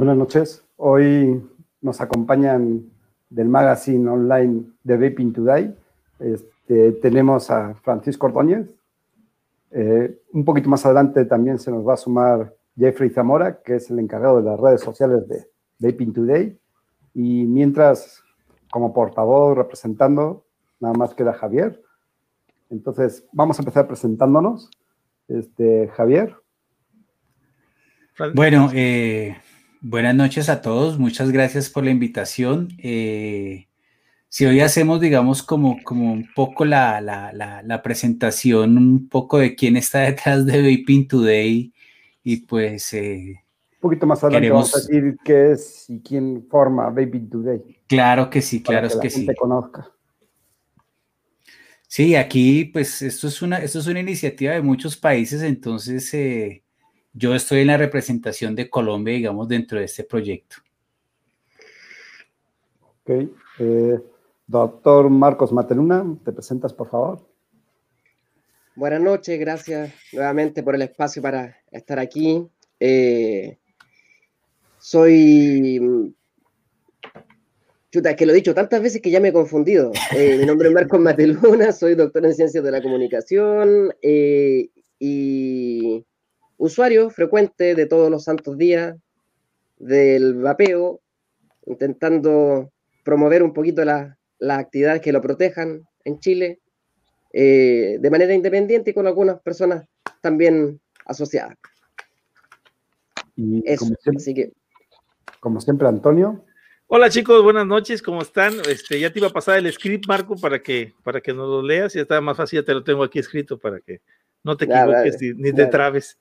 Buenas noches. Hoy nos acompañan del magazine online de Vaping Today. Este, tenemos a Francisco Ordóñez. Eh, un poquito más adelante también se nos va a sumar Jeffrey Zamora, que es el encargado de las redes sociales de Vaping Today. Y mientras, como portavoz representando, nada más queda Javier. Entonces, vamos a empezar presentándonos. Este, Javier. Bueno, eh, buenas noches a todos. Muchas gracias por la invitación. Eh, si hoy hacemos, digamos, como, como un poco la, la, presentación, un poco de quién está detrás de Vaping Today y pues... Eh, un poquito más adelante queremos... vamos a decir qué es y quién forma Vaping Today. Claro que sí, claro que, que, sí. conozca. Sí, aquí pues esto es una, esto es una iniciativa de muchos países, entonces eh, yo estoy en la representación de Colombia, digamos, dentro de este proyecto. Ok. Eh, doctor Marcos Mateluna, ¿te presentas, por favor? Buenas noches, gracias nuevamente por el espacio para estar aquí. Eh, soy Chuta, es que lo he dicho tantas veces que ya me he confundido. Eh, mi nombre es Marcos Mateluna, soy doctor en Ciencias de la Comunicación y usuario frecuente de todos los santos días del vapeo, intentando promover un poquito las actividades que lo protejan en Chile eh, de manera independiente y con algunas personas también asociadas. Y como, siempre, como siempre, Antonio. Hola chicos, buenas noches, ¿cómo están? Este, ya te iba a pasar el script, Marco, para que, para que nos lo leas, y está más fácil, ya te lo tengo aquí escrito para que no te equivoques ni, te trabes.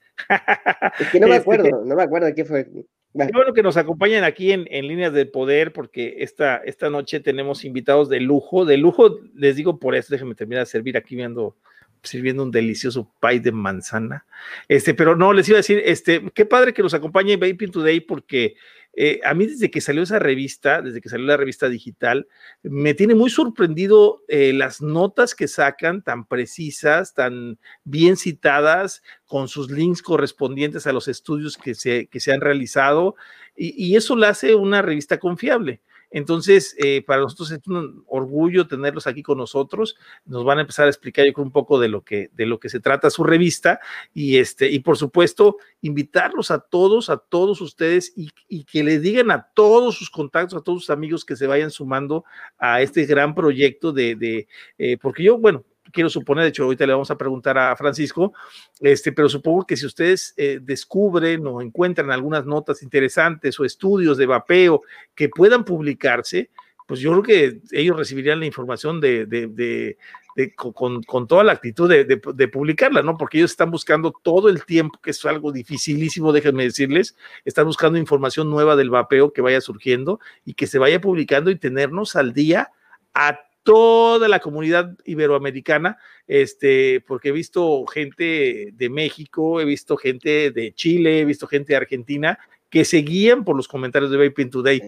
Es que no me este, acuerdo, no me acuerdo de qué fue. Qué bueno que nos acompañen aquí en, Líneas del Poder, porque esta, esta noche tenemos invitados de lujo. De lujo, les digo por eso, déjenme terminar de servir aquí viendo, sirviendo un delicioso pie de manzana. Este, pero no, les iba a decir, este, qué padre que nos acompañe Vaping Today, porque eh, a mí desde que salió esa revista, desde que salió la revista digital, me tiene muy sorprendido eh, las notas que sacan tan precisas, tan bien citadas, con sus links correspondientes a los estudios que se, que se han realizado, y, y eso la hace una revista confiable. Entonces, eh, para nosotros es un orgullo tenerlos aquí con nosotros. Nos van a empezar a explicar, yo creo, un poco de lo que, de lo que se trata su revista y este, y por supuesto, invitarlos a todos, a todos ustedes y, que le digan a todos sus contactos, a todos sus amigos que se vayan sumando a este gran proyecto de, de eh, porque yo, bueno, quiero suponer, de hecho ahorita le vamos a preguntar a Francisco, este, pero supongo que si ustedes eh, descubren o encuentran algunas notas interesantes o estudios de vapeo que puedan publicarse, pues yo creo que ellos recibirían la información de, de, de, con, con, toda la actitud de, publicarla, ¿no? Porque ellos están buscando todo el tiempo, que es algo dificilísimo, déjenme decirles, están buscando información nueva del vapeo que vaya surgiendo y que se vaya publicando y tenernos al día a toda la comunidad iberoamericana, este, porque he visto gente de México, he visto gente de Chile, he visto gente de Argentina que seguían por los comentarios de Vaping Today.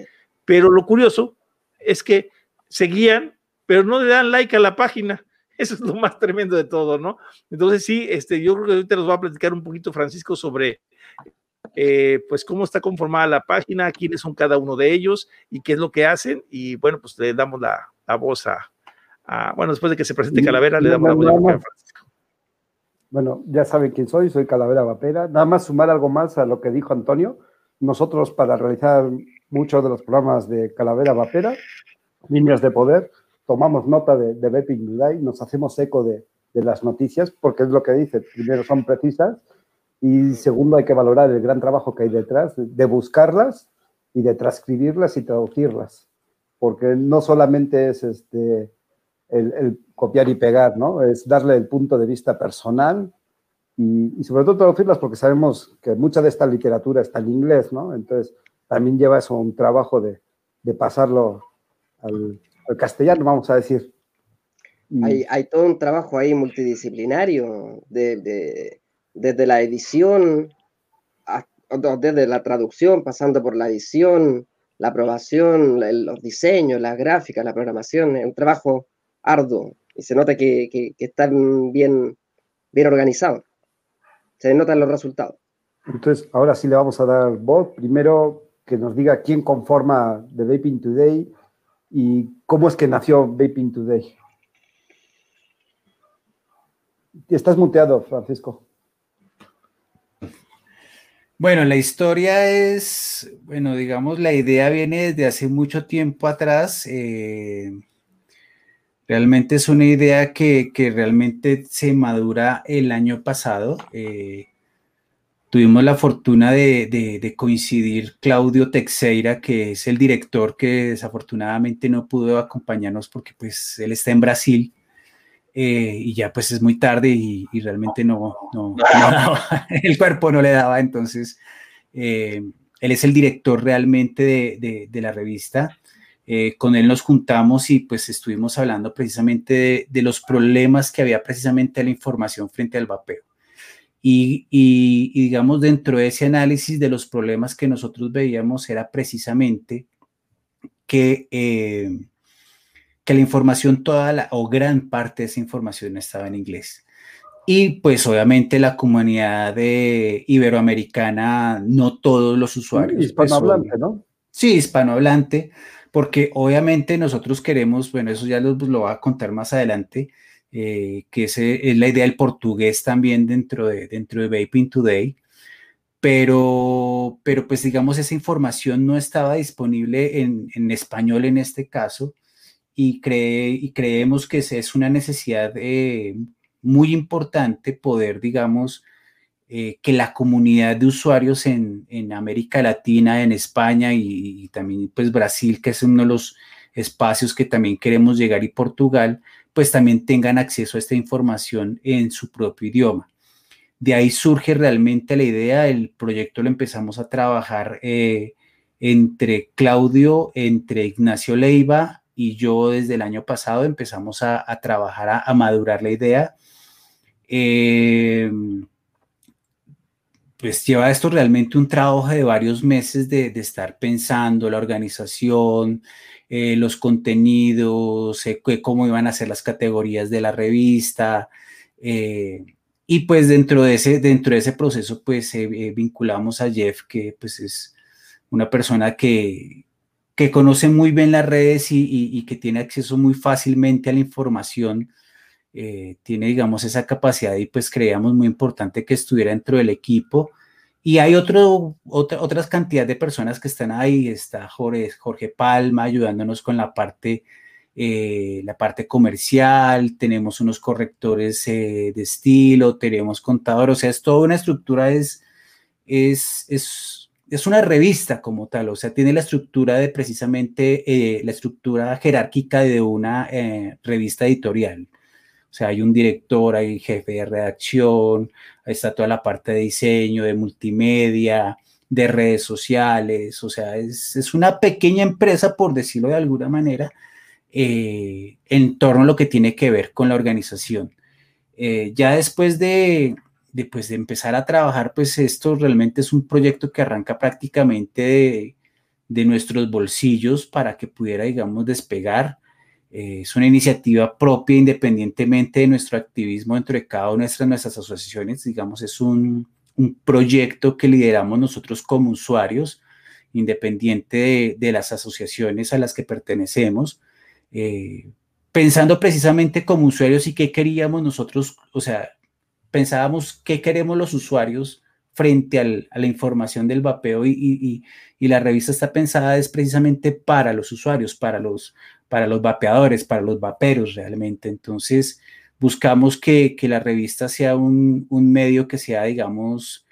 Pero lo curioso es que seguían, pero no le dan like a la página. Eso es lo más tremendo de todo, ¿no? Entonces sí, este, yo creo que ahorita nos va a platicar un poquito Francisco sobre eh, pues cómo está conformada la página, quiénes son cada uno de ellos y qué es lo que hacen. Y bueno, pues le damos la, voz a, bueno, después de que se presente Calavera, le damos la voz a Francisco. Bueno, ya saben quién soy, soy Calavera Vapera. Nada más sumar algo más a lo que dijo Antonio. Nosotros para realizar muchos de los programas de Calavera Vapera, líneas de poder, tomamos nota de, de Bepping nos hacemos eco de, de las noticias, porque es lo que dice, primero son precisas y segundo hay que valorar el gran trabajo que hay detrás de buscarlas y de transcribirlas y traducirlas porque no solamente es este, el, copiar y pegar, ¿no? Es darle el punto de vista personal y, sobre todo traducirlas porque sabemos que mucha de esta literatura está en inglés, ¿no? Entonces, también lleva eso un trabajo de, de pasarlo al, castellano, vamos a decir. Hay, hay, todo un trabajo ahí multidisciplinario, de, desde la edición, desde la traducción, pasando por la edición, la aprobación, los diseños, las gráficas, la programación, un trabajo arduo y se nota que, que, están bien, bien organizados. Se notan los resultados. Entonces, ahora sí le vamos a dar voz. Primero, que nos diga quién conforma The Vaping Today y cómo es que nació Vaping Today. Estás muteado, Francisco. Bueno, la historia es, bueno, digamos, la idea viene desde hace mucho tiempo atrás. Eh, realmente es una idea que, realmente se madura el año pasado. Eh, tuvimos la fortuna de, coincidir Claudio Teixeira, que es el director que desafortunadamente no pudo acompañarnos porque pues él está en Brasil. Eh, y ya pues es muy tarde y, realmente no, no, el cuerpo no le daba, entonces eh, él es el director realmente de, la revista. Eh, con él nos juntamos y pues estuvimos hablando precisamente de, los problemas que había precisamente la información frente al vapeo. Y, y, digamos, dentro de ese análisis de los problemas que nosotros veíamos era precisamente que que la información, toda la, o gran parte de esa información estaba en inglés. Y pues obviamente la comunidad de iberoamericana, no todos los usuarios. Mm, hispanohablante, ¿no? Sí, hispanohablante, porque obviamente nosotros queremos, bueno, eso ya lo, lo voy a contar más adelante, eh, que ese es la idea del portugués también dentro de, dentro de Vaping Today, pero, pero pues digamos esa información no estaba disponible en, en español en este caso, y, cree, y creemos que es una necesidad eh, muy importante poder, digamos, eh, que la comunidad de usuarios en, en América Latina, en España y, también pues Brasil, que es uno de los espacios que también queremos llegar, y Portugal, pues también tengan acceso a esta información en su propio idioma. De ahí surge realmente la idea, el proyecto lo empezamos a trabajar eh, entre Claudio, entre Ignacio Leiva, y yo desde el año pasado empezamos a, trabajar, a, madurar la idea. Em, pues lleva esto realmente un trabajo de varios meses de, estar pensando la organización, eh, los contenidos, eh, cómo iban a ser las categorías de la revista. Eh, y pues dentro de ese, dentro de ese proceso, pues vinculamos a Jeff, que pues es una persona que, que conoce muy bien las redes y, que tiene acceso muy fácilmente a la información, eh, tiene, digamos, esa capacidad y pues creíamos muy importante que estuviera dentro del equipo. Y hay otro, otra, otras cantidad de personas que están ahí. Está Jorge, Jorge Palma ayudándonos con la parte, eh, la parte comercial. Tenemos unos correctores eh, de estilo, tenemos contador. O sea, es toda una estructura, es, es, es es una revista como tal, o sea, tiene la estructura de precisamente eh, la estructura jerárquica de una eh, revista editorial. O sea, hay un director, hay jefe de redacción, está toda la parte de diseño, de multimedia, de redes sociales, o sea, es, una pequeña empresa, por decirlo de alguna manera, eh, en torno a lo que tiene que ver con la organización. ya después de, de, pues, de empezar a trabajar, pues esto realmente es un proyecto que arranca prácticamente de, nuestros bolsillos para que pudiera, digamos, despegar. Eh, es una iniciativa propia independientemente de nuestro activismo dentro de cada una de nuestras, asociaciones. Digamos, es un, proyecto que lideramos nosotros como usuarios, independiente de, las asociaciones a las que pertenecemos. Eh, pensando precisamente como usuarios y qué queríamos nosotros, o sea, pensábamos qué queremos los usuarios frente a la información del vapeo y, la revista está pensada es precisamente para los usuarios, para los, para los vapeadores, para los vaperos realmente. Entonces, buscamos que, la revista sea un, medio que sea, digamos,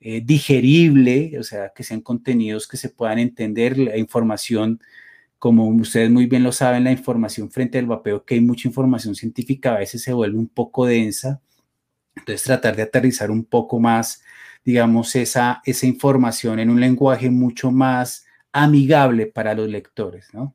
eh, digerible, o sea, que sean contenidos que se puedan entender, la información, como ustedes muy bien lo saben, la información frente al vapeo, que hay mucha información científica, a veces se vuelve un poco densa entonces, tratar de aterrizar un poco más, digamos, esa, esa información en un lenguaje mucho más amigable para los lectores, ¿no?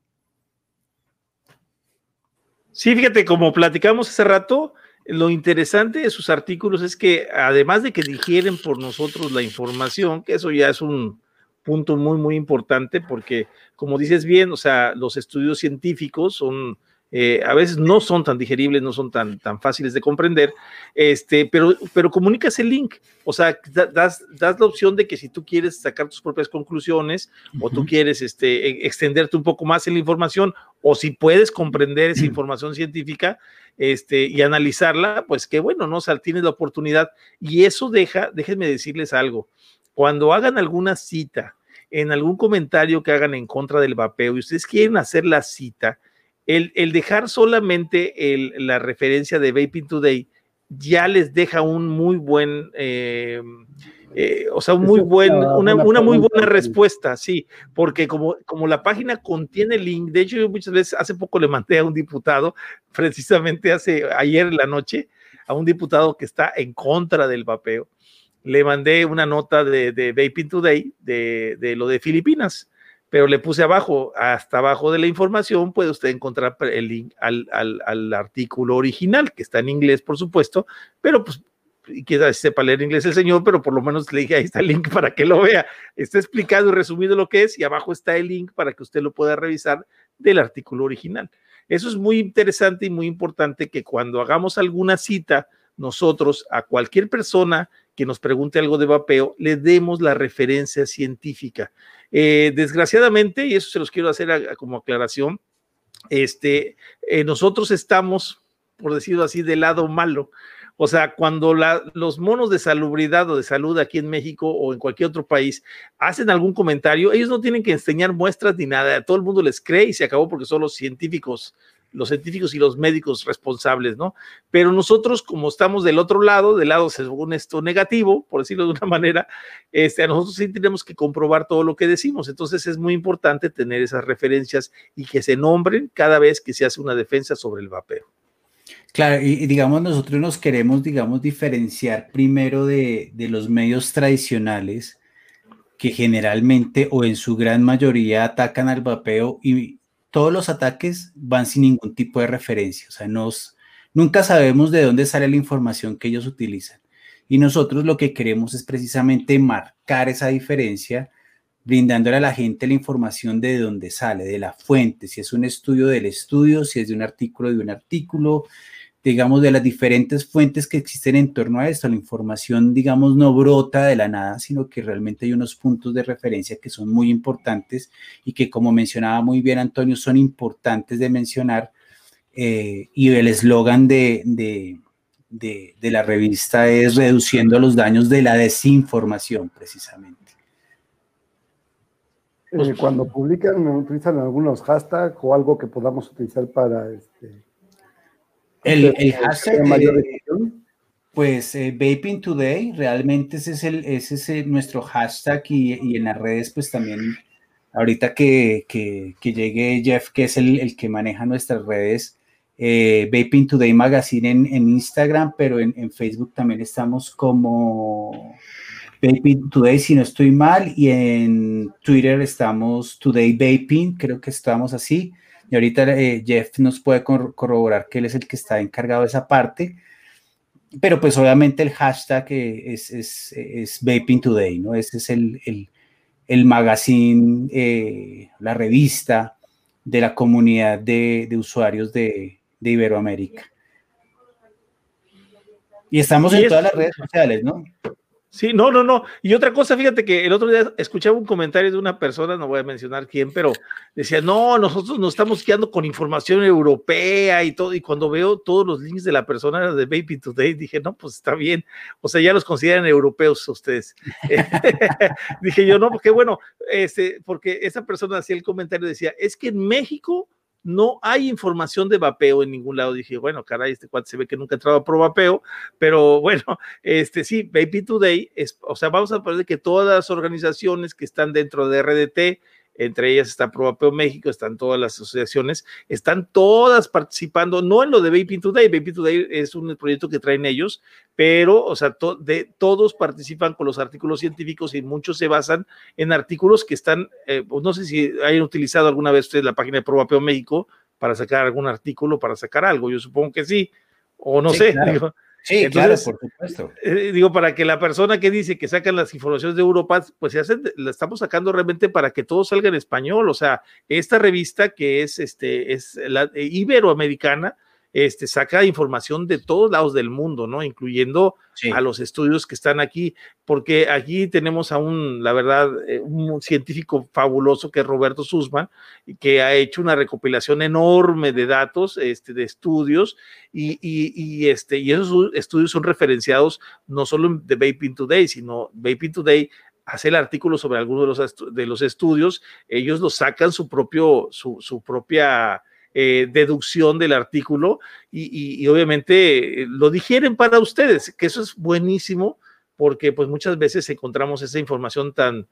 Sí, fíjate, como platicamos hace rato, lo interesante de sus artículos es que además de que digieren por nosotros la información, que eso ya es un punto muy, muy importante porque, como dices bien, o sea, los estudios científicos son eh, a veces no son tan digeribles, no son tan, tan fáciles de comprender, este, pero, pero comunicas el link, o sea, das, das la opción de que si tú quieres sacar tus propias conclusiones o tú quieres este, e, extenderte un poco más en la información o si puedes comprender esa información científica este, y analizarla, pues qué bueno, ¿no? O sea, tienes la oportunidad. Y eso deja, déjenme decirles algo, cuando hagan alguna cita, en algún comentario que hagan en contra del vapeo y ustedes quieren hacer la cita, el, dejar solamente la referencia de Vaping Today ya les deja un muy buen, eh, eh, o sea, un muy buen, una, muy buena respuesta, sí, porque como, como la página contiene el link, de hecho yo muchas veces, hace poco le mandé a un diputado, precisamente hace ayer en la noche, a un diputado que está en contra del vapeo, le mandé una nota de, de Vaping Today de, de lo de Filipinas pero le puse abajo, hasta abajo de la información puede usted encontrar el link al, artículo original, que está en inglés, por supuesto, pero pues quizás sepa leer inglés el señor, pero por lo menos le dije, ahí está el link para que lo vea. Está explicado y resumido lo que es y abajo está el link para que usted lo pueda revisar del artículo original. Eso es muy interesante y muy importante que cuando hagamos alguna cita, nosotros a cualquier persona que nos pregunte algo de vapeo, le demos la referencia científica. Eh, desgraciadamente, y eso se los quiero hacer como aclaración, este, eh, nosotros estamos, por decirlo así, del lado malo. O sea, cuando los monos de salubridad o de salud aquí en México o en cualquier otro país hacen algún comentario, ellos no tienen que enseñar muestras ni nada, todo el mundo les cree y se acabó porque son los científicos los científicos y los médicos responsables, ¿no? Pero nosotros, como estamos del otro lado, del lado según esto negativo, por decirlo de una manera, este, nosotros sí tenemos que comprobar todo lo que decimos. Entonces es muy importante tener esas referencias y que se nombren cada vez que se hace una defensa sobre el vapeo. Claro, y, digamos, nosotros nos queremos, digamos, diferenciar primero de los medios tradicionales que generalmente o en su gran mayoría atacan al vapeo y, todos los ataques van sin ningún tipo de referencia, o sea, nos, nunca sabemos de dónde sale la información que ellos utilizan. Y nosotros lo que queremos es precisamente marcar esa diferencia, brindándole a la gente la información de dónde sale, de la fuente, si es un estudio del estudio, si es de un artículo de un artículo, digamos, de las diferentes fuentes que existen en torno a esto. La información, digamos, no brota de la nada, sino que realmente hay unos puntos de referencia que son muy importantes y que, como mencionaba muy bien Antonio, son importantes de mencionar. Eh, y el eslogan de, de, la revista es reduciendo los daños de la desinformación, precisamente. Eh, cuando publican, utilizan algunos hashtags o algo que podamos utilizar para este, el, hashtag, pues eh, Vaping Today, realmente ese es, el, ese es nuestro hashtag y, en las redes, pues también, ahorita que, llegue Jeff, que es el, que maneja nuestras redes, eh, Vaping Today Magazine en, Instagram, pero en, Facebook también estamos como Vaping Today, si no estoy mal, y en Twitter estamos Today Vaping, creo que estamos así. Y ahorita eh, Jeff nos puede corroborar que él es el que está encargado de esa parte. Pero pues obviamente el hashtag eh, es, es, es Vaping Today, ¿no? Ese es el, el, el magazine, eh, la revista de la comunidad de, de usuarios de, de, Iberoamérica. Y estamos en todas las redes sociales, ¿no? Sí, no, no, no. Y otra cosa, fíjate que el otro día escuchaba un comentario de una persona, no voy a mencionar quién, pero decía, no, nosotros nos estamos quedando con información europea y todo. Y cuando veo todos los links de la persona de Baby Today, dije, no, pues está bien. O sea, ya los consideran europeos ustedes. dije yo, no, porque bueno, este, porque esa persona hacía el comentario, decía, es que en México no hay información de vapeo en ningún lado. Dije, bueno, caray, este cuate se ve que nunca ha entrado pro vapeo, pero bueno, este sí, Baby Today, es, o sea, vamos a poner que todas las organizaciones que están dentro de RDT, entre ellas está ProVapeo México, están todas las asociaciones, están todas participando, no en lo de Vaping Today, Vaping Today es un proyecto que traen ellos, pero, o sea, de, todos participan con los artículos científicos y muchos se basan en artículos que están, eh, pues, no sé si hayan utilizado alguna vez ustedes la página de ProVapeo México para sacar algún artículo, para sacar algo, yo supongo que sí, o no sé, Sí, claro, por supuesto. Eh, digo, para que la persona que dice que sacan las informaciones de Europa, pues se hacen, la estamos sacando realmente para que todo salga en español. O sea, esta revista que es, este, es la iberoamericana, este, saca información de todos lados del mundo, ¿no? Incluyendo a los estudios que están aquí, porque aquí tenemos a un, la verdad, eh, un científico fabuloso que es Roberto Sussman, que ha hecho una recopilación enorme de datos, este, de estudios, y, y, este, y esos estudios son referenciados no solo de Vaping Today, sino Vaping Today hace el artículo sobre algunos de los, de los estudios, ellos lo sacan su propio, su, su propia eh, deducción del artículo y, obviamente eh, lo digieren para ustedes, que eso es buenísimo porque pues muchas veces encontramos esa información tan,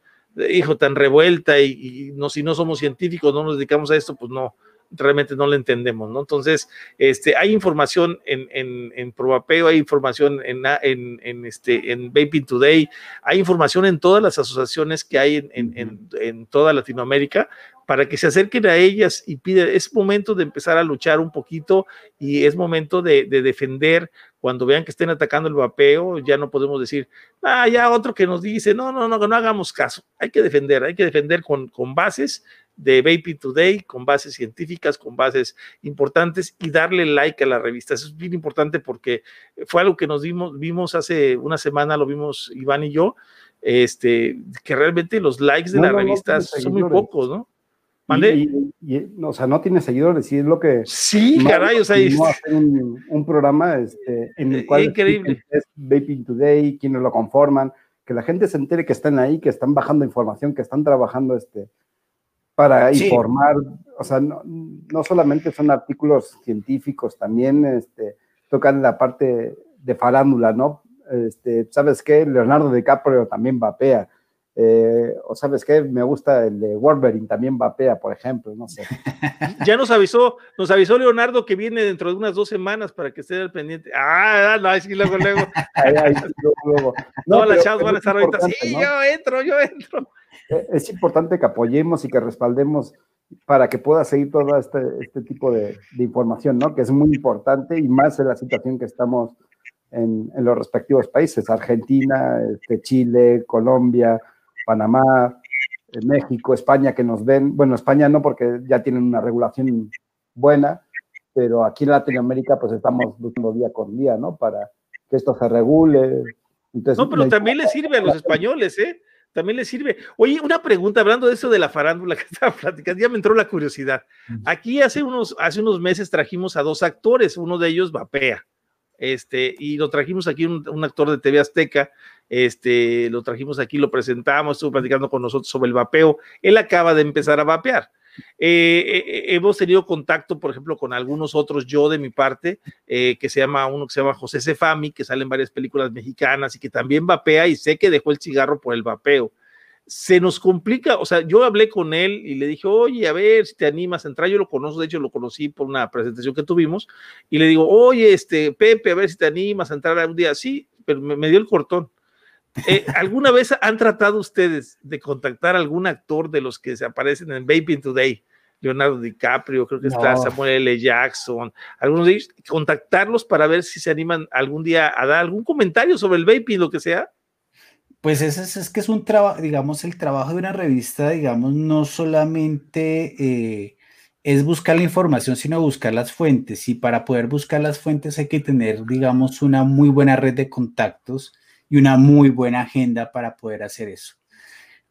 hijo, tan revuelta y, no, si no somos científicos, no nos dedicamos a esto, pues no, realmente no lo entendemos, ¿no? Entonces, este, hay información en, en, en Probapeo, hay información en, en, este, en Vaping Today, hay información en todas las asociaciones que hay en, en toda Latinoamérica para que se acerquen a ellas y piden, es momento de empezar a luchar un poquito y es momento de, defender cuando vean que estén atacando el vapeo, ya no podemos decir, ah, ya otro que nos dice, no, no, no, no hagamos caso, hay que defender, hay que defender con, con bases de Vaping Today, con bases científicas, con bases importantes y darle like a la revista. Eso es bien importante porque fue algo que nos vimos, vimos hace una semana, lo vimos Iván y yo, este, que realmente los likes de la revista son muy pocos, ¿no? Y, o sea, no tiene seguidores, y es lo que. Sí, caray, o sea. hacer un, un, programa este, en el cual. Increíble. Es Vaping Today, quienes lo conforman, que la gente se entere que están ahí, que están bajando información, que están trabajando este, para informar. O sea, no, no, solamente son artículos científicos, también este, tocan la parte de farándula, ¿no? Este, ¿Sabes qué? Leonardo DiCaprio también vapea eh, o sabes qué, me gusta el de Wolverine, también vapea, por ejemplo, no sé. Ya nos avisó, nos avisó Leonardo que viene dentro de unas dos semanas para que esté al pendiente. Ah, no, sí, luego, luego. luego, Todas las chavas van a estar ahorita, sí, yo entro, yo entro. Eh, es importante que apoyemos y que respaldemos para que pueda seguir todo este, este tipo de, información, ¿no? Que es muy importante y más en la situación que estamos en, en los respectivos países, Argentina, este, Chile, Colombia, Panamá, eh, México, España, que nos ven, bueno, España no porque ya tienen una regulación buena, pero aquí en Latinoamérica pues estamos luchando día con día, ¿no? Para que esto se regule. no, pero también le sirve a los españoles, ¿eh? También le sirve. Oye, una pregunta, hablando de eso de la farándula que estaba platicando, ya me entró la curiosidad. Aquí hace unos, hace unos meses trajimos a dos actores, uno de ellos vapea, este, y lo trajimos aquí un, actor de TV Azteca, este, lo trajimos aquí, lo presentamos, estuvo platicando con nosotros sobre el vapeo. Él acaba de empezar a vapear. Eh, eh, eh, hemos tenido contacto, por ejemplo, con algunos otros, yo de mi parte, que se llama uno que se llama José Cefami, que sale en varias películas mexicanas y que también vapea y sé que dejó el cigarro por el vapeo. Se nos complica, o sea, yo hablé con él y le dije, oye, a ver si te animas a entrar. Yo lo conozco, de hecho lo conocí por una presentación que tuvimos y le digo, oye, este, Pepe, a ver si te animas a entrar algún día. Sí, pero me dio el cortón eh, ¿Alguna vez han tratado ustedes de contactar a algún actor de los que se aparecen en Vaping Today? Leonardo DiCaprio, creo que está Samuel L. Jackson, algunos de ellos, contactarlos para ver si se animan algún día a dar algún comentario sobre el vaping, lo que sea. Pues es, es que es un trabajo, digamos, el trabajo de una revista, digamos, no solamente eh, es buscar la información, sino buscar las fuentes. Y para poder buscar las fuentes hay que tener, digamos, una muy buena red de contactos y una muy buena agenda para poder hacer eso.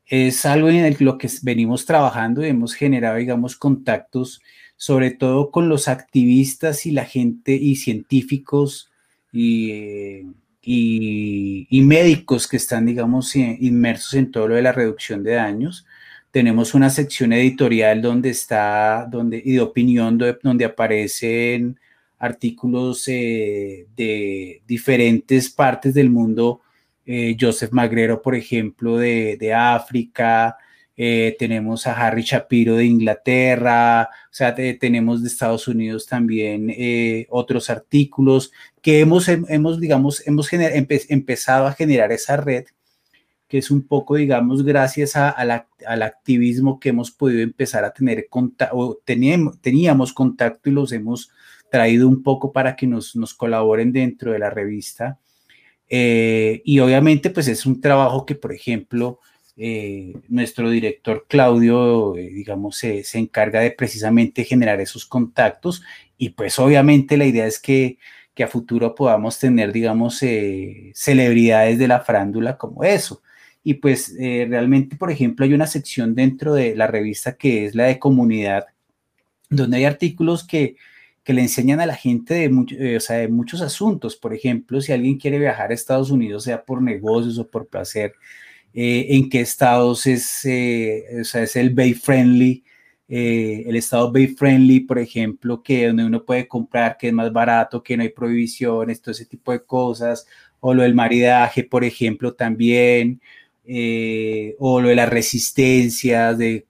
Es algo en lo que venimos trabajando y hemos generado, digamos, contactos, sobre todo con los activistas y la gente y científicos y, y, médicos que están, digamos, inmersos en todo lo de la reducción de daños. Tenemos una sección editorial donde está, donde, y de opinión, donde aparecen artículos eh, de diferentes partes del mundo. Eh, Joseph Magrero, por ejemplo, de, África, eh, tenemos a Harry Shapiro de Inglaterra, o sea, tenemos de Estados Unidos también eh, otros artículos que hemos, hemos digamos, hemos empezado a generar esa red, que es un poco, digamos, gracias al activismo que hemos podido empezar a tener contacto, teníamos, teníamos contacto y los hemos traído un poco para que nos, nos colaboren dentro de la revista. Eh, y obviamente, pues es un trabajo que, por ejemplo, eh, nuestro director Claudio, eh, digamos, se, se, encarga de precisamente generar esos contactos y pues obviamente la idea es que, que a futuro podamos tener, digamos, celebridades de la frándula como eso. Y pues realmente, por ejemplo, hay una sección dentro de la revista que es la de comunidad, donde hay artículos que, que le enseñan a la gente de, eh, o sea, de, muchos asuntos. Por ejemplo, si alguien quiere viajar a Estados Unidos, sea por negocios o por placer, eh, en qué estados es, eh, o sea, es el Bay Friendly, el estado Bay Friendly, por ejemplo, que donde uno puede comprar, que es más barato, que no hay prohibiciones, todo ese tipo de cosas, o lo del maridaje, por ejemplo, también. Eh, o lo de las resistencias, de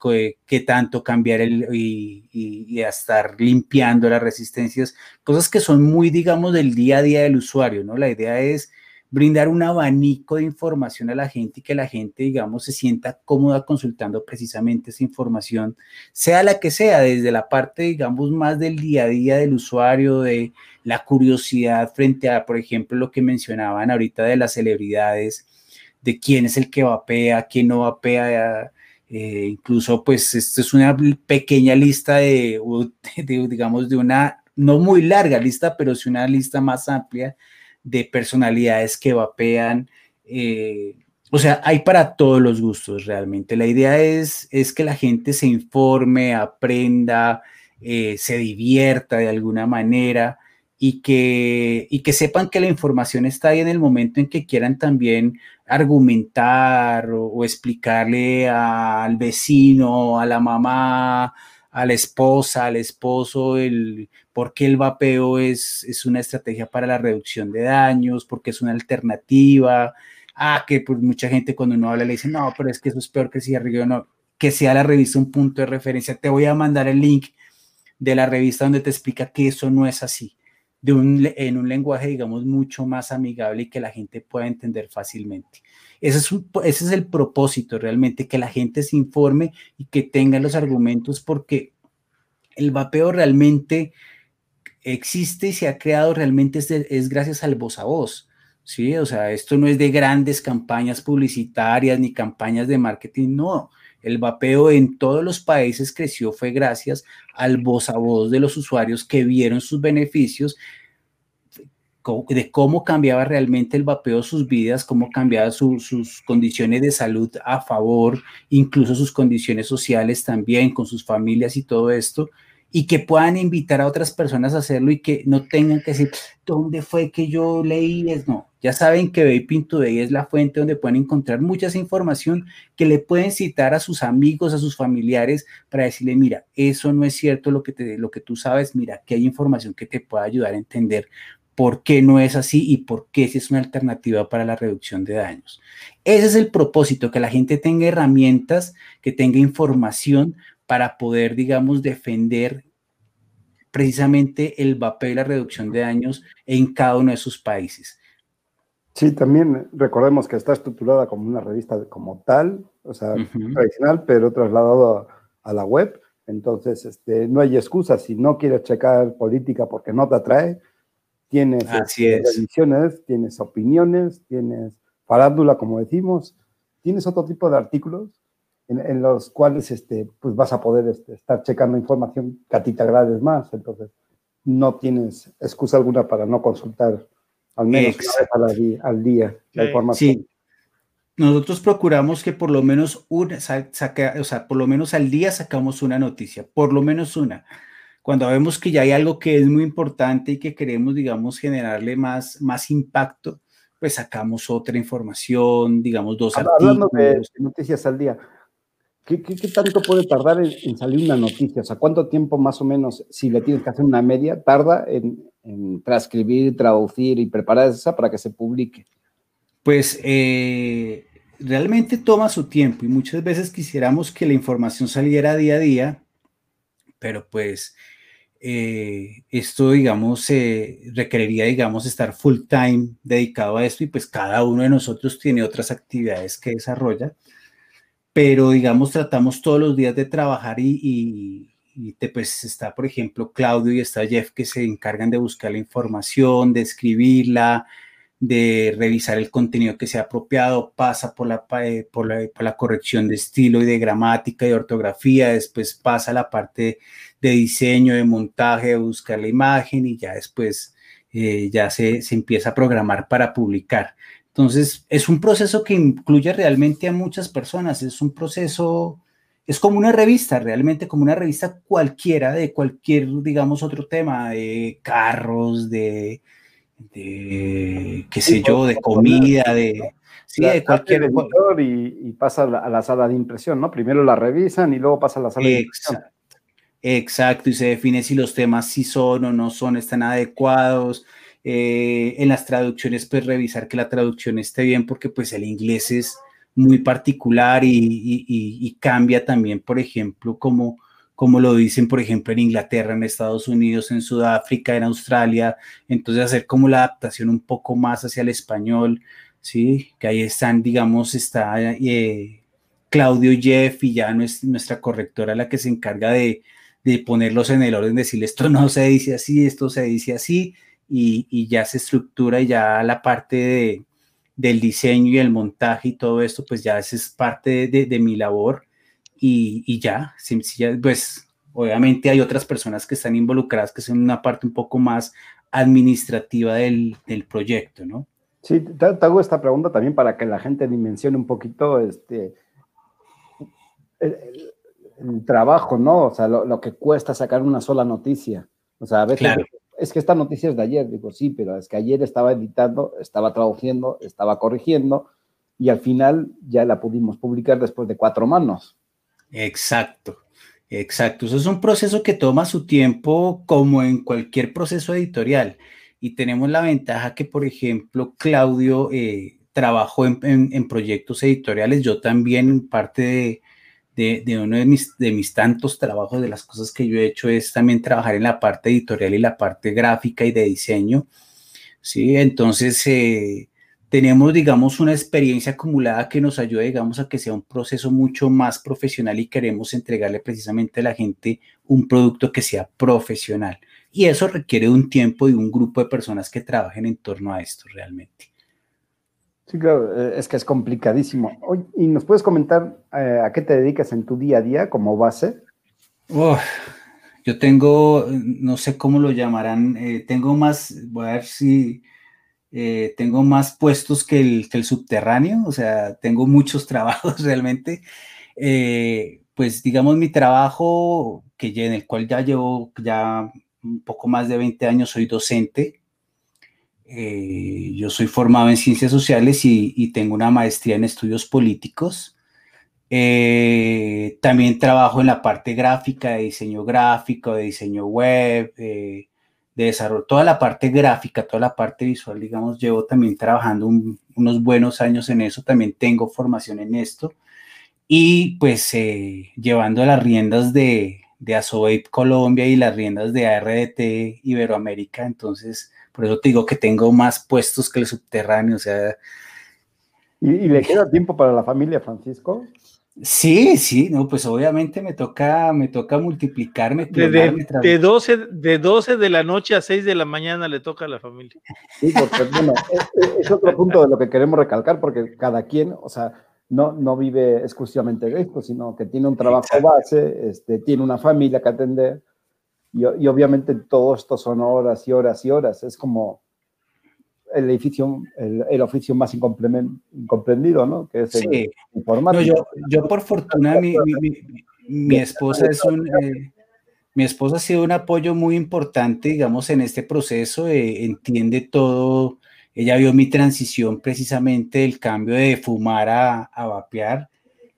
qué tanto cambiar y, y, a estar limpiando las resistencias, cosas que son muy, digamos, del día a día del usuario, ¿no? La idea es brindar un abanico de información a la gente y que la gente, digamos, se sienta cómoda consultando precisamente esa información, sea la que sea, desde la parte, digamos, más del día a día del usuario, de la curiosidad frente a, por ejemplo, lo que mencionaban ahorita de las celebridades, de quién es el que vapea, quién no vapea. Eh, incluso, pues, esto es una pequeña lista de, digamos, de una, no muy larga lista, pero sí una lista más amplia de personalidades que vapean. Eh, o sea, hay para todos los gustos realmente. La idea es, es que la gente se informe, aprenda, eh, se divierta de alguna manera y que, y que sepan que la información está ahí en el momento en que quieran también argumentar o, explicarle al vecino, a la mamá, a la esposa, al esposo, el, por qué el vapeo es, es una estrategia para la reducción de daños, porque es una alternativa. Ah, que pues mucha gente cuando uno habla le dice, no, pero es que eso es peor que el cigarrillo, no, que sea la revista un punto de referencia. Te voy a mandar el link de la revista donde te explica que eso no es así de un, en un lenguaje, digamos, mucho más amigable y que la gente pueda entender fácilmente. Ese es, el propósito realmente, que la gente se informe y que tenga los argumentos, porque el vapeo realmente existe y se ha creado realmente es, es gracias al voz a voz. Sí, o sea, esto no es de grandes campañas publicitarias ni campañas de marketing, no. El vapeo en todos los países creció fue gracias al voz a voz de los usuarios que vieron sus beneficios de cómo cambiaba realmente el vapeo sus vidas, cómo cambiaba sus condiciones de salud a favor, incluso sus condiciones sociales también, con sus familias y todo esto, y que puedan invitar a otras personas a hacerlo y que no tengan que decir, ¿dónde fue que yo leí? No, ya saben que Vaping Today es la fuente donde pueden encontrar mucha información que le pueden citar a sus amigos, a sus familiares, para decirle, mira, eso no es cierto lo que, te, lo que tú sabes, mira, que hay información que te pueda ayudar a entender por qué no es así y por qué si es una alternativa para la reducción de daños. Ese es el propósito, que la gente tenga herramientas, que tenga información para poder, digamos, defender precisamente el vapeo y la reducción de daños en cada uno de sus países. Sí, también recordemos que está estructurada como una revista como tal, o sea, tradicional, pero trasladado a, la web. Entonces, este, no hay excusa. Si no quieres checar política porque no te atrae, tienes ediciones, este, tienes opiniones, tienes farándula, como decimos, tienes otro tipo de artículos en, los cuales este, pues vas a poder este, estar checando información que a ti te agrades más. Entonces, no tienes excusa alguna para no consultar al menos una vez al, día la información. Sí. Nosotros procuramos que por lo menos una, saque, o sea, por lo menos al día sacamos una noticia, por lo menos una. Cuando vemos que ya hay algo que es muy importante y que queremos, digamos, generarle más, más impacto, pues sacamos otra información, digamos, dos Hablando de noticias al día, ¿Qué, tanto puede tardar en, salir una noticia? O sea, ¿cuánto tiempo más o menos, si le tienes que hacer una media, tarda en, transcribir, traducir y preparar esa para que se publique? Pues eh, realmente toma su tiempo y muchas veces quisiéramos que la información saliera día a día, pero pues eh, esto, digamos, requeriría, digamos, estar full time dedicado a esto y pues cada uno de nosotros tiene otras actividades que desarrolla. Pero digamos tratamos todos los días de trabajar y, y te, pues está, por ejemplo, Claudio y está Jeff que se encargan de buscar la información, de escribirla, de revisar el contenido que sea apropiado, pasa por la, eh, por la, por la corrección de estilo y de gramática y ortografía, después pasa la parte de diseño, de montaje, de buscar la imagen y ya después eh, ya se, se empieza a programar para publicar. Entonces, es un proceso que incluye realmente a muchas personas, es un proceso, es como una revista, realmente como una revista cualquiera de cualquier, digamos, otro tema, de carros, de, de qué sé yo, de comida, de... Sí, de cualquier... Y, y, pasa a la, sala de impresión, ¿no? Primero la revisan y luego pasa a la sala de impresión. Exacto, y se define si los temas sí son o no son, están adecuados. Eh, en las traducciones, pues revisar que la traducción esté bien, porque pues el inglés es muy particular y, y, y cambia también, por ejemplo, como como lo dicen, por ejemplo, en Inglaterra, en Estados Unidos, en Sudáfrica, en Australia. Entonces, hacer como la adaptación un poco más hacia el español, ¿sí? Que ahí están, digamos, está eh, Claudio Jeff y ya nuestra correctora la que se encarga de, de, ponerlos en el orden, decirle esto no se dice así, esto se dice así, y, y ya se estructura y ya la parte de, del diseño y el montaje y todo esto, pues ya es parte de, de mi labor y, ya, pues obviamente hay otras personas que están involucradas que son una parte un poco más administrativa del, del proyecto, ¿no? Sí, te, hago esta pregunta también para que la gente dimensione un poquito este, el, trabajo, ¿no? O sea, lo, que cuesta sacar una sola noticia. O sea, a veces es que esta noticia es de ayer, digo, sí, pero es que ayer estaba editando, estaba traduciendo, estaba corrigiendo y al final ya la pudimos publicar después de cuatro manos. Exacto, exacto. Eso es un proceso que toma su tiempo como en cualquier proceso editorial. Y tenemos la ventaja que, por ejemplo, Claudio eh, trabajó en, proyectos editoriales. Yo también, parte de, uno de mis, de mis tantos trabajos, de las cosas que yo he hecho, es también trabajar en la parte editorial y la parte gráfica y de diseño. Sí, entonces... Eh, tenemos, digamos, una experiencia acumulada que nos ayuda, digamos, a que sea un proceso mucho más profesional y queremos entregarle precisamente a la gente un producto que sea profesional. Y eso requiere un tiempo y un grupo de personas que trabajen en torno a esto realmente. Sí, claro, eh, es que es complicadísimo. ¿Y nos puedes comentar eh, a qué te dedicas en tu día a día como base? yo tengo, no sé cómo lo llamarán, eh, tengo más, voy a ver si eh, tengo más puestos que el, subterráneo, o sea, tengo muchos trabajos realmente. Eh, pues digamos mi trabajo, que en el cual ya llevo ya un poco más de 20 años, soy docente. Eh, yo soy formado en ciencias sociales y tengo una maestría en estudios políticos. también trabajo en la parte gráfica, de diseño gráfico, de diseño web, de desarrollo, toda la parte gráfica, toda la parte visual, digamos, llevo también trabajando unos buenos años en eso, también tengo formación en esto y pues eh, llevando las riendas de, de Asovape Colombia y las riendas de ARDT Iberoamérica, entonces por eso te digo que tengo más puestos que el subterráneo, o sea... ¿Y, y le queda tiempo para la familia, Francisco? Sí, sí, no, pues obviamente me toca, me toca multiplicarme. De, de, 12, de 12 de la noche a 6 de la mañana le toca a la familia. Sí, porque bueno, es, otro punto de lo que queremos recalcar, porque cada quien, o sea, no, no vive exclusivamente de esto, sino que tiene un trabajo base, este, tiene una familia que atender, y, y obviamente todo esto son horas y horas y horas. Es como, el edificio, el, oficio más incomprendido, ¿no? Que es el informático. yo, por fortuna, mi, mi, esposa es un... Eh, mi esposa ha sido un apoyo muy importante, digamos, en este proceso, eh, entiende todo, ella vio mi transición precisamente del cambio de fumar a, a vapear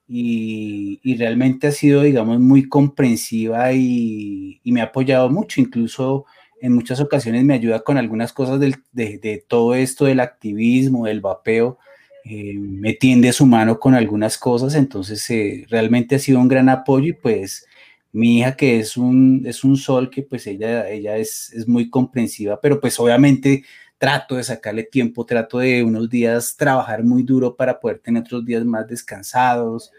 y, y, realmente ha sido, digamos, muy comprensiva y, y me ha apoyado mucho, incluso en muchas ocasiones me ayuda con algunas cosas de, de, todo esto del activismo, del vapeo, eh, me tiende su mano con algunas cosas, entonces eh, realmente ha sido un gran apoyo y pues mi hija que es un, es un sol que pues ella, ella es, es muy comprensiva, pero pues obviamente trato de sacarle tiempo, trato de unos días trabajar muy duro para poder tener otros días más descansados,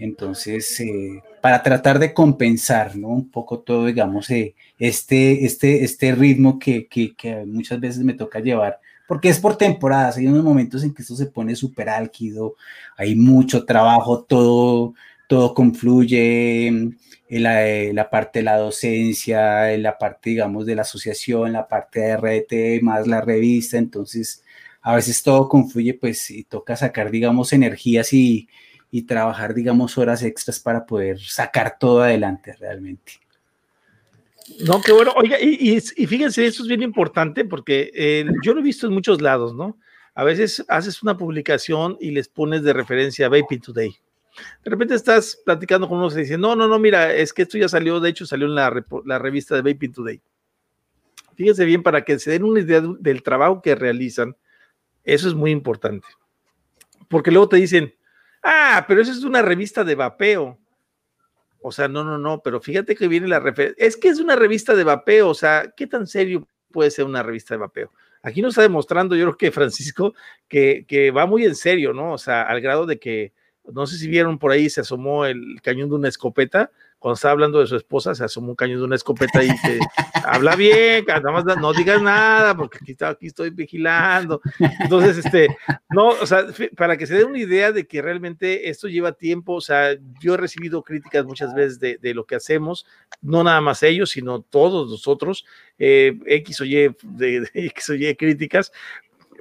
entonces, eh, para tratar de compensar, ¿no? Un poco todo, digamos, eh, este, este, este ritmo que, muchas veces me toca llevar, porque es por temporadas, hay unos momentos en que esto se pone súper álquido, hay mucho trabajo, todo, todo confluye, en la, la, parte de la docencia, en la parte, digamos, de la asociación, la parte de RT, más la revista, entonces a veces todo confluye, pues, y toca sacar, digamos, energías y, y trabajar, digamos, horas extras para poder sacar todo adelante realmente. No, qué bueno. Oiga, y, fíjense, eso es bien importante porque eh, yo lo he visto en muchos lados, ¿no? A veces haces una publicación y les pones de referencia Vaping Today. De repente estás platicando con unos y dicen, no, no, no, mira, es que esto ya salió, de hecho salió en la, la revista de Vaping Today. Fíjense bien, para que se den una idea del trabajo que realizan, eso es muy importante. Porque luego te dicen, Ah, pero eso es una revista de vapeo. O sea, no, no, no, pero fíjate que viene la referencia. Es que es una revista de vapeo, o sea, ¿qué tan serio puede ser una revista de vapeo? Aquí nos está demostrando, yo creo que Francisco, que, que va muy en serio, ¿no? O sea, al grado de que, no sé si vieron por ahí, se asomó el cañón de una escopeta cuando estaba hablando de su esposa, se asomó un cañón de una escopeta y dice, habla bien, nada más no digas nada, porque aquí, está, aquí estoy vigilando. Entonces, este, no, o sea, para que se den una idea de que realmente esto lleva tiempo, o sea, yo he recibido críticas muchas veces de, de lo que hacemos, no nada más ellos, sino todos nosotros, eh, X o Y, de, X o Y críticas,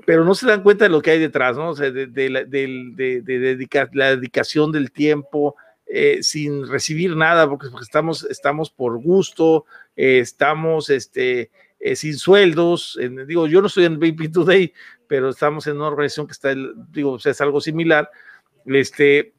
pero no se dan cuenta de lo que hay detrás, ¿no? O sea, de, de, la, de dedicar, la dedicación del tiempo, eh, sin recibir nada, porque, estamos, estamos por gusto, eh, estamos este, eh, sin sueldos. digo, yo no estoy en Baby Today, pero estamos en una organización que está, digo, es algo similar, este,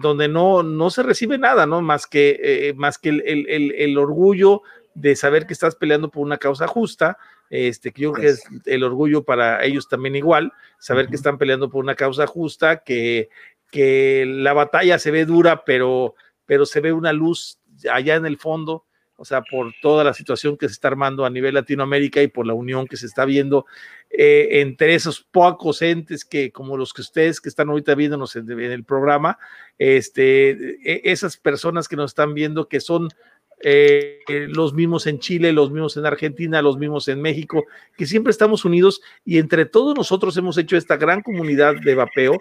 donde no, no se recibe nada, ¿no? Más que, más que el, el, el, orgullo de saber que estás peleando por una causa justa, este, que yo creo que es el orgullo para ellos también igual, saber que están peleando por una causa justa, que que la batalla se ve dura, pero, pero se ve una luz allá en el fondo, o sea, por toda la situación que se está armando a nivel Latinoamérica y por la unión que se está viendo eh, entre esos pocos entes que, como los que ustedes que están ahorita viéndonos en, en el programa, este, e, esas personas que nos están viendo que son eh, los mismos en Chile, los mismos en Argentina, los mismos en México, que siempre estamos unidos y entre todos nosotros hemos hecho esta gran comunidad de vapeo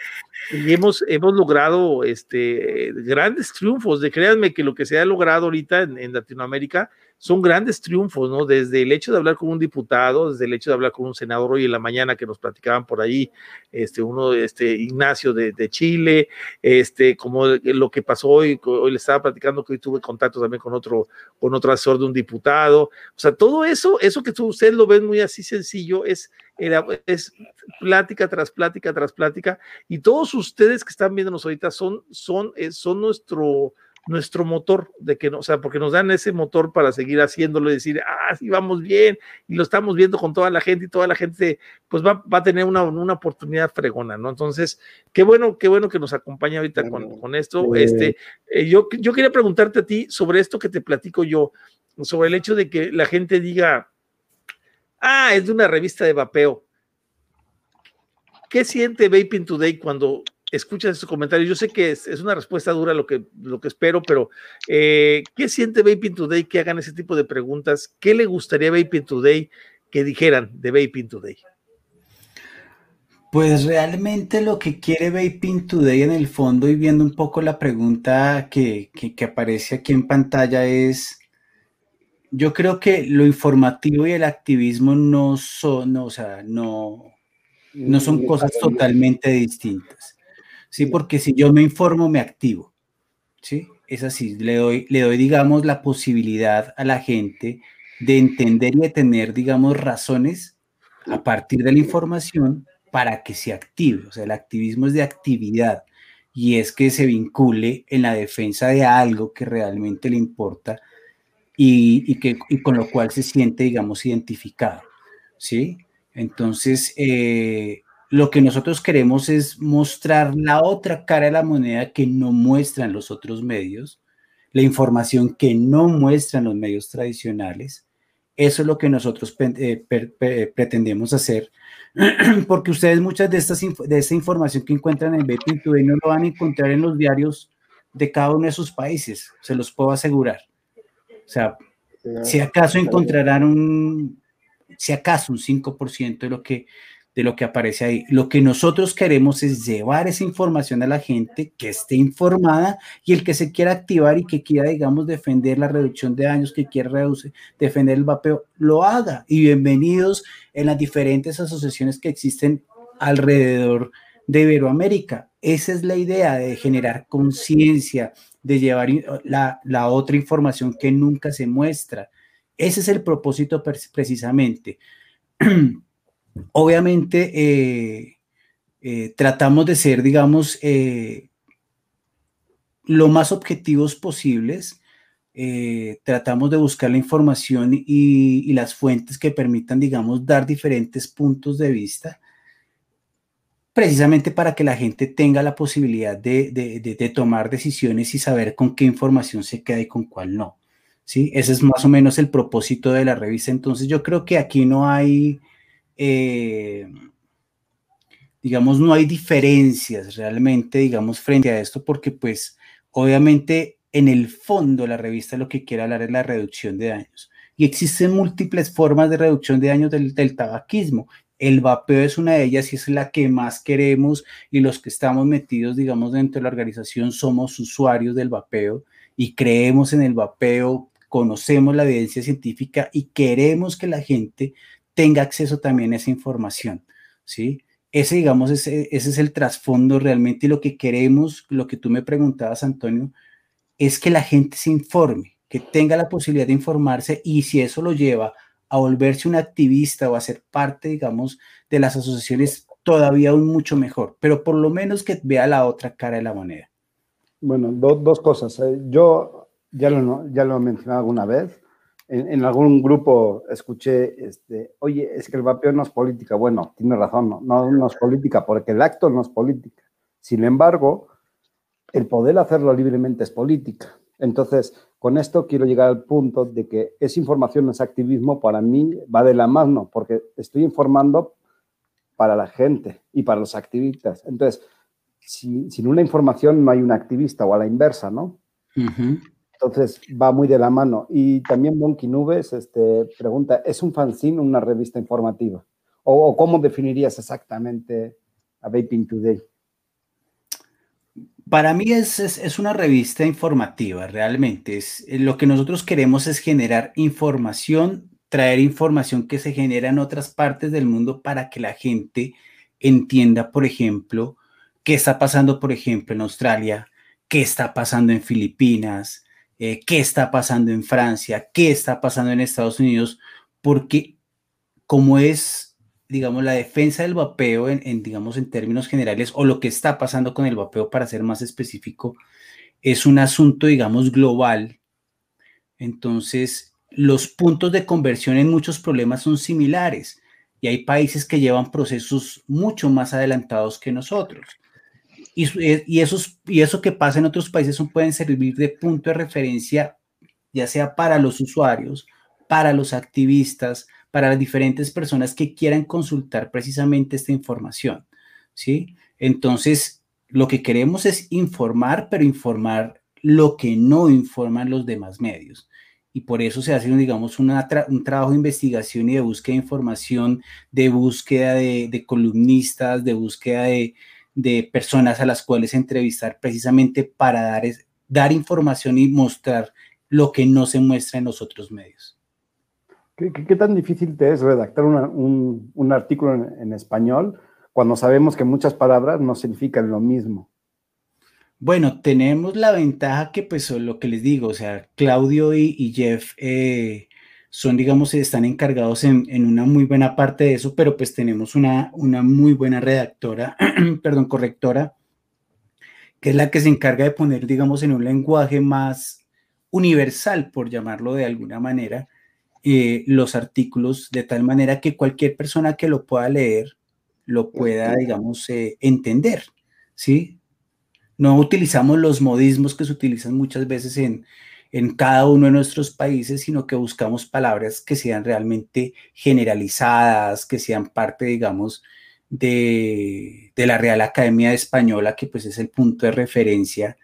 y hemos, hemos logrado este, grandes triunfos. De créanme que lo que se ha logrado ahorita en, en Latinoamérica son grandes triunfos, ¿no? Desde el hecho de hablar con un diputado, desde el hecho de hablar con un senador hoy en la mañana que nos platicaban por ahí, este, uno, este, Ignacio de, Chile, este, como lo que pasó hoy, hoy le estaba platicando que hoy tuve contacto también con otro, con otro asesor de un diputado, o sea, todo eso, eso que tú, ustedes lo ven muy así sencillo, es, es plática tras plática tras plática, y todos ustedes que están viéndonos ahorita son, son, eh, son nuestro, nuestro motor, de que no, o sea, porque nos dan ese motor para seguir haciéndolo y decir, ah, sí, vamos bien, y lo estamos viendo con toda la gente y toda la gente, pues va, va a tener una, una, oportunidad fregona, ¿no? Entonces, qué bueno, qué bueno que nos acompaña ahorita con, con, esto. este, eh, yo, yo quería preguntarte a ti sobre esto que te platico yo, sobre el hecho de que la gente diga, ah, es de una revista de vapeo. ¿Qué siente Vaping Today cuando escuchas esos comentarios. Yo sé que es, una respuesta dura lo que, lo que espero, pero eh, ¿qué siente Vaping Today que hagan ese tipo de preguntas? ¿Qué le gustaría a Vaping Today que dijeran de Vaping Today? Pues realmente lo que quiere Vaping Today en el fondo y viendo un poco la pregunta que, que, aparece aquí en pantalla es, yo creo que lo informativo y el activismo no son, o sea, no, no son cosas totalmente distintas. ¿Sí? Porque si yo me informo, me activo, ¿sí? Es así, le doy, le doy, digamos, la posibilidad a la gente de entender y de tener, digamos, razones a partir de la información para que se active. O sea, el activismo es de actividad y es que se vincule en la defensa de algo que realmente le importa y, que, y con lo cual se siente, digamos, identificado. ¿Sí? Entonces, eh, lo que nosotros queremos es mostrar la otra cara de la moneda que no muestran los otros medios, la información que no muestran los medios tradicionales. Eso es lo que nosotros eh, pretendemos hacer, porque ustedes muchas de, estas, de esta información que encuentran en BP no lo van a encontrar en los diarios de cada uno de sus países, se los puedo asegurar. O sea, si acaso encontrarán un, si acaso un 5% de lo que de lo que aparece ahí. Lo que nosotros queremos es llevar esa información a la gente que esté informada y el que se quiera activar y que quiera, digamos, defender la reducción de daños, que quiera reducir, defender el vapeo, lo haga. Y bienvenidos en las diferentes asociaciones que existen alrededor de Iberoamérica. Esa es la idea de generar conciencia, de llevar la, la, otra información que nunca se muestra. Ese es el propósito precisamente. obviamente eh, eh, tratamos de ser, digamos, eh, lo más objetivos posibles. tratamos de buscar la información y, las fuentes que permitan, digamos, dar diferentes puntos de vista, precisamente para que la gente tenga la posibilidad de, de, tomar decisiones y saber con qué información se queda y con cuál no. ¿sí? Ese es más o menos el propósito de la revista. Entonces yo creo que aquí no hay eh, digamos, no hay diferencias realmente, digamos, frente a esto, porque pues obviamente en el fondo la revista lo que quiere hablar es la reducción de daños. Y existen múltiples formas de reducción de daños del, del tabaquismo. El vapeo es una de ellas y es la que más queremos y los que estamos metidos, digamos, dentro de la organización somos usuarios del vapeo y creemos en el vapeo, conocemos la evidencia científica y queremos que la gente tenga acceso también a esa información, ¿sí? Ese, digamos, ese, ese es el trasfondo realmente y lo que queremos, lo que tú me preguntabas, Antonio, es que la gente se informe, que tenga la posibilidad de informarse y si eso lo lleva a volverse un activista o a ser parte, digamos, de las asociaciones, todavía aún mucho mejor, pero por lo menos que vea la otra cara de la moneda. Bueno, dos cosas. Eh. Yo ya lo, ya lo he mencionado alguna vez, en, algún grupo escuché, este, oye, es que el vapeo no es política. Bueno, tiene razón, no, no, es política, porque el acto no es política. Sin embargo, el poder hacerlo libremente es política. Entonces, con esto quiero llegar al punto de que esa información, ese activismo, para mí va de la mano, porque estoy informando para la gente y para los activistas. Entonces, sin una información no hay un activista o a la inversa, ¿no? Entonces va muy de la mano. Y también Monkey Nubes este, pregunta, ¿es un fanzine una revista informativa? ¿O, cómo definirías exactamente a Vaping Today? Para mí es, es, una revista informativa, realmente. Es, eh, lo que nosotros queremos es generar información, traer información que se genera en otras partes del mundo para que la gente entienda, por ejemplo, qué está pasando, por ejemplo, en Australia, qué está pasando en Filipinas, eh, qué está pasando en Francia, qué está pasando en Estados Unidos, porque como es, digamos, la defensa del vapeo en, digamos, en términos generales, o lo que está pasando con el vapeo, para ser más específico, es un asunto, digamos, global. Entonces, los puntos de conversión en muchos problemas son similares y hay países que llevan procesos mucho más adelantados que nosotros. Eh, y, esos, y eso que pasa en otros países pueden servir de punto de referencia, ya sea para los usuarios, para los activistas, para las diferentes personas que quieran consultar precisamente esta información. ¿sí? Entonces, lo que queremos es informar, pero informar lo que no informan los demás medios. Y por eso se hace, digamos, un trabajo de investigación y de búsqueda de información, de búsqueda de columnistas, de búsqueda de, de personas a las cuales entrevistar precisamente para dar, dar información y mostrar lo que no se muestra en los otros medios. ¿Qué, tan difícil te es redactar un, artículo en, español cuando sabemos que muchas palabras no significan lo mismo? Bueno, tenemos la ventaja que, pues, lo que les digo, o sea, Claudio y, Jeff eh, son, digamos, están encargados en, una muy buena parte de eso, pero pues tenemos una, una muy buena redactora, perdón, correctora, que es la que se encarga de poner, digamos, en un lenguaje más universal, por llamarlo de alguna manera, eh, los artículos, de tal manera que cualquier persona que lo pueda leer lo pueda, digamos, eh, entender, ¿sí? No utilizamos los modismos que se utilizan muchas veces en, en cada uno de nuestros países, sino que buscamos palabras que sean realmente generalizadas, que sean parte, digamos, de, la Real Academia Española, que pues es el punto de referencia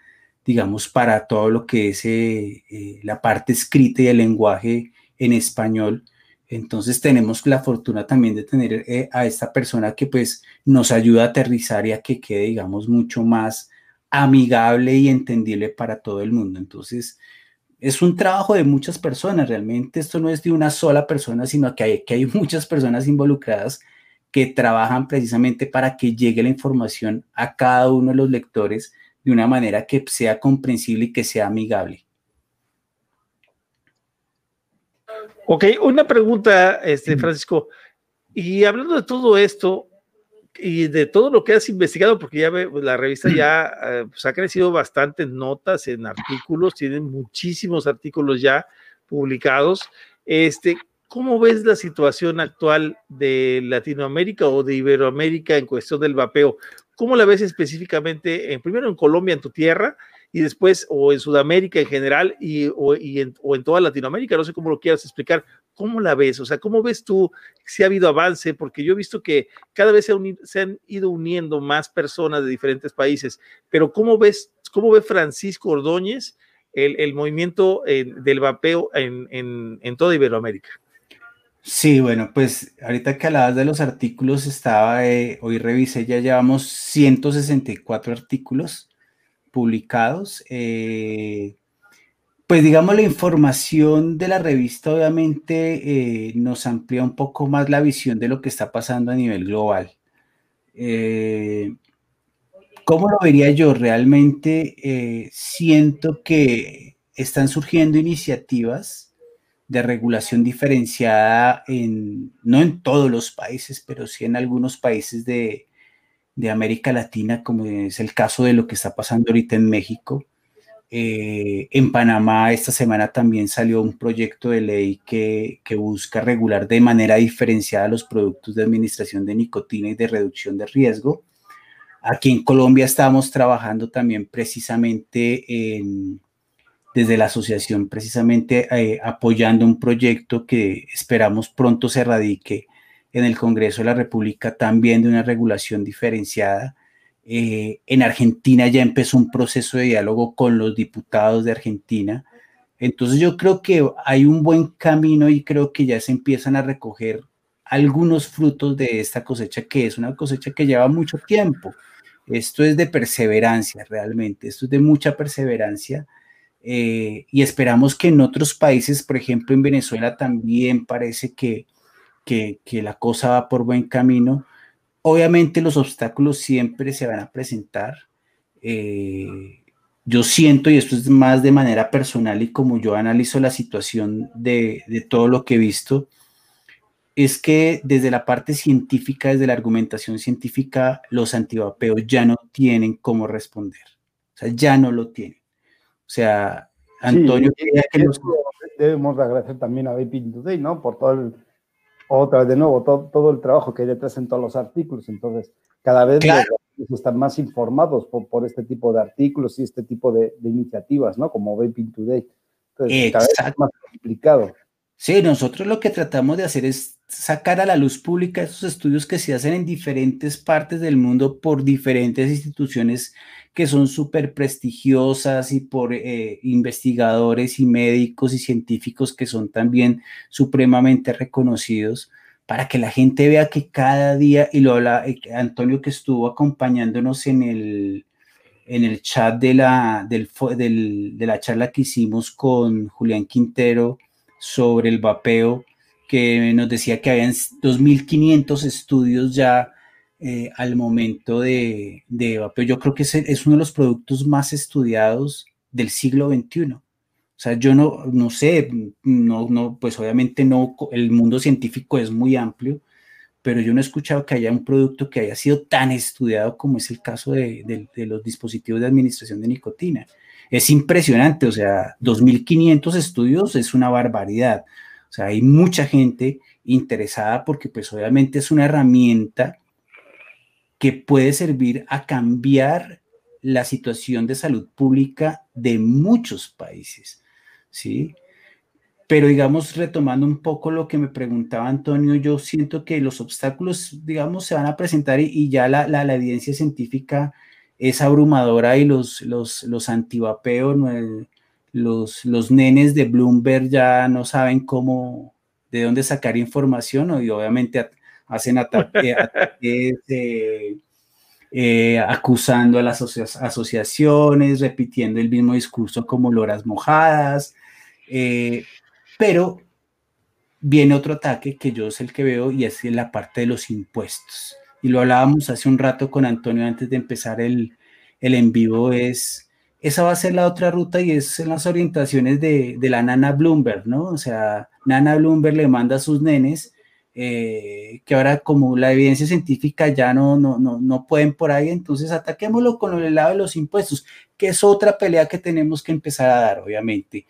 digamos, para todo lo que es eh, eh, la parte escrita y el lenguaje en español. Entonces tenemos la fortuna también de tener eh, a esta persona que pues nos ayuda a aterrizar y a que quede, digamos, mucho más amigable y entendible para todo el mundo. Entonces, es un trabajo de muchas personas, realmente esto no es de una sola persona, sino que hay, que hay muchas personas involucradas que trabajan precisamente para que llegue la información a cada uno de los lectores de una manera que sea comprensible y que sea amigable. Ok, una pregunta, este, Francisco. Y hablando de todo esto y de todo lo que has investigado, porque ya ve, la revista ya eh, pues, ha crecido bastante en notas, en artículos, tienen muchísimos artículos ya publicados. Este, ¿Cómo ves la situación actual de Latinoamérica o de Iberoamérica en cuestión del vapeo? ¿Cómo la ves específicamente, en, primero en Colombia, en tu tierra, y después o en Sudamérica en general y, o, en, toda Latinoamérica? No sé cómo lo quieras explicar. ¿Cómo la ves? O sea, ¿cómo ves tú si ha habido avance? Porque yo he visto que cada vez se, han ido uniendo más personas de diferentes países, pero ¿cómo ves, cómo ve Francisco Ordóñez el, movimiento del vapeo en toda Iberoamérica? Sí, bueno, pues ahorita que hablabas de los artículos, estaba, eh, hoy revisé, ya llevamos 164 artículos publicados. Eh, pues digamos, la información de la revista obviamente eh, nos amplía un poco más la visión de lo que está pasando a nivel global. ¿Cómo lo vería yo? Realmente siento que están surgiendo iniciativas de regulación diferenciada en, no en todos los países, pero sí en algunos países de, América Latina, como es el caso de lo que está pasando ahorita en México. Eh, en Panamá esta semana también salió un proyecto de ley que, que, busca regular de manera diferenciada los productos de administración de nicotina y de reducción de riesgo. Aquí en Colombia estamos trabajando también precisamente en, desde la asociación precisamente eh, apoyando un proyecto que esperamos pronto se radique en el Congreso de la República también de una regulación diferenciada. Eh, en Argentina ya empezó un proceso de diálogo con los diputados de Argentina. Entonces yo creo que hay un buen camino y creo que ya se empiezan a recoger algunos frutos de esta cosecha que es una cosecha que lleva mucho tiempo. Esto es de perseverancia realmente, esto es de mucha perseverancia eh, y esperamos que en otros países, por ejemplo en Venezuela también parece que, que, la cosa va por buen camino. Obviamente los obstáculos siempre se van a presentar. Eh, yo siento, y esto es más de manera personal y como yo analizo la situación de, de todo lo que he visto, es que desde la parte científica, desde la argumentación científica, los antivapeos ya no tienen cómo responder. O sea, ya no lo tienen. O sea, Antonio, debemos agradecer también a Vaping Today, ¿no? Por todo el, otra vez de nuevo, todo, todo, el trabajo que hay detrás en todos los artículos. Entonces, cada vez están más informados por, por, este tipo de artículos y este tipo de, iniciativas, ¿no? Como Vaping Today. Entonces, cada vez es más complicado. Sí, nosotros lo que tratamos de hacer es sacar a la luz pública esos estudios que se hacen en diferentes partes del mundo por diferentes instituciones que son súper prestigiosas y por eh, investigadores y médicos y científicos que son también supremamente reconocidos para que la gente vea que cada día, y lo habla eh, Antonio que estuvo acompañándonos en el, en el chat de la, del, de la charla que hicimos con Julián Quintero, sobre el vapeo, que nos decía que habían 2.500 estudios ya eh, al momento de, de, vapeo. Yo creo que es, es, uno de los productos más estudiados del siglo XXI. O sea, yo no, no sé, no, no, pues obviamente no, el mundo científico es muy amplio, pero yo no he escuchado que haya un producto que haya sido tan estudiado como es el caso de, de los dispositivos de administración de nicotina es impresionante, o sea, 2.500 estudios es una barbaridad. O sea, hay mucha gente interesada porque pues obviamente es una herramienta que puede servir a cambiar la situación de salud pública de muchos países, ¿sí? Pero digamos, retomando un poco lo que me preguntaba Antonio, yo siento que los obstáculos, digamos, se van a presentar y, ya la, la, la evidencia científica es abrumadora y los, los, los antivapeos, los, los nenes de Bloomberg ya no saben cómo, de dónde sacar información y obviamente hacen ataques, eh, acusando a las asociaciones, repitiendo el mismo discurso como loras mojadas, eh, pero viene otro ataque que yo es el que veo y es la parte de los impuestos. Y lo hablábamos hace un rato con Antonio antes de empezar el, el en vivo, es esa va a ser la otra ruta y es en las orientaciones de, de, la nana Bloomberg, ¿no? O sea, nana Bloomberg le manda a sus nenes eh, que ahora como la evidencia científica ya no, no, no, no pueden por ahí, entonces ataquémoslo con el lado de los impuestos, que es otra pelea que tenemos que empezar a dar, obviamente.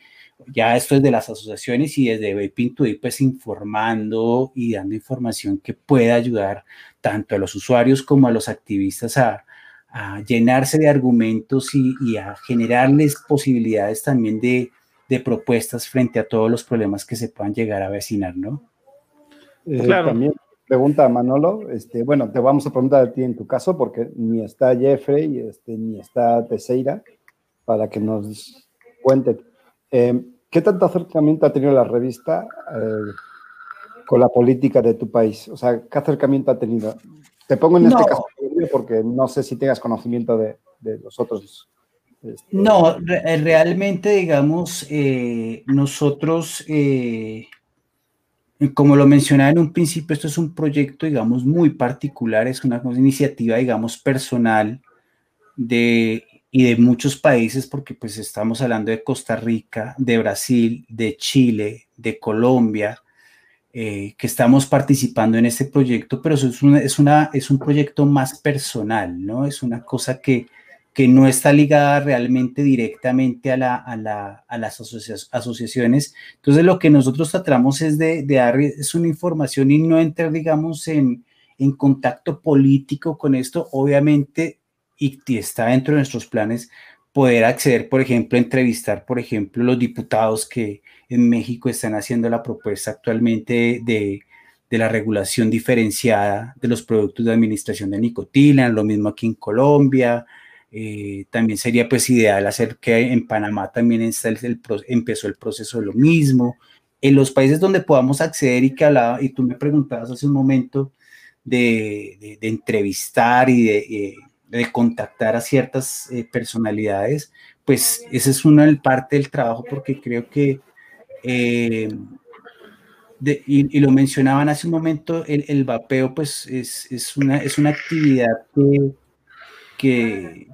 Ya esto es de las asociaciones y desde Vaping pues informando y dando información que pueda ayudar tanto a los usuarios como a los activistas a, a llenarse de argumentos y, a generarles posibilidades también de, propuestas frente a todos los problemas que se puedan llegar a avecinar, ¿no? Eh, claro. También pregunta Manolo, este, bueno, te vamos a preguntar a ti en tu caso, porque ni está Jeffrey, este, ni está Teseira, para que nos cuenten. Eh, ¿Qué tanto acercamiento ha tenido la revista eh, con la política de tu país? O sea, ¿qué acercamiento ha tenido? Te pongo en este caso porque no sé si tengas conocimiento de, los otros. Este, no, eh, realmente, digamos, eh, nosotros, eh, como lo mencionaba en un principio, esto es un proyecto, digamos, muy particular, es una, iniciativa, digamos, personal de, y de muchos países, porque pues estamos hablando de Costa Rica, de Brasil, de Chile, de Colombia, eh, que estamos participando en este proyecto, pero eso es, una, es, un proyecto más personal, ¿no? Es una cosa que, que no está ligada realmente directamente a, la, a, la, a las asociaciones. Entonces, lo que nosotros tratamos es de, de, dar es una información y no entrar, digamos, en, en contacto político con esto, obviamente, y está dentro de nuestros planes poder acceder, por ejemplo, entrevistar, por ejemplo, los diputados que, en México están haciendo la propuesta actualmente de, la regulación diferenciada de los productos de administración de nicotina, lo mismo aquí en Colombia. Eh, también sería pues ideal hacer que en Panamá también está el, empezó el proceso de lo mismo. En los países donde podamos acceder y que hablaba, y tú me preguntabas hace un momento de, entrevistar y de, de, contactar a ciertas eh, personalidades, pues esa es una parte del trabajo porque creo que eh, y, lo mencionaban hace un momento, el, vapeo pues es, una, es una actividad que,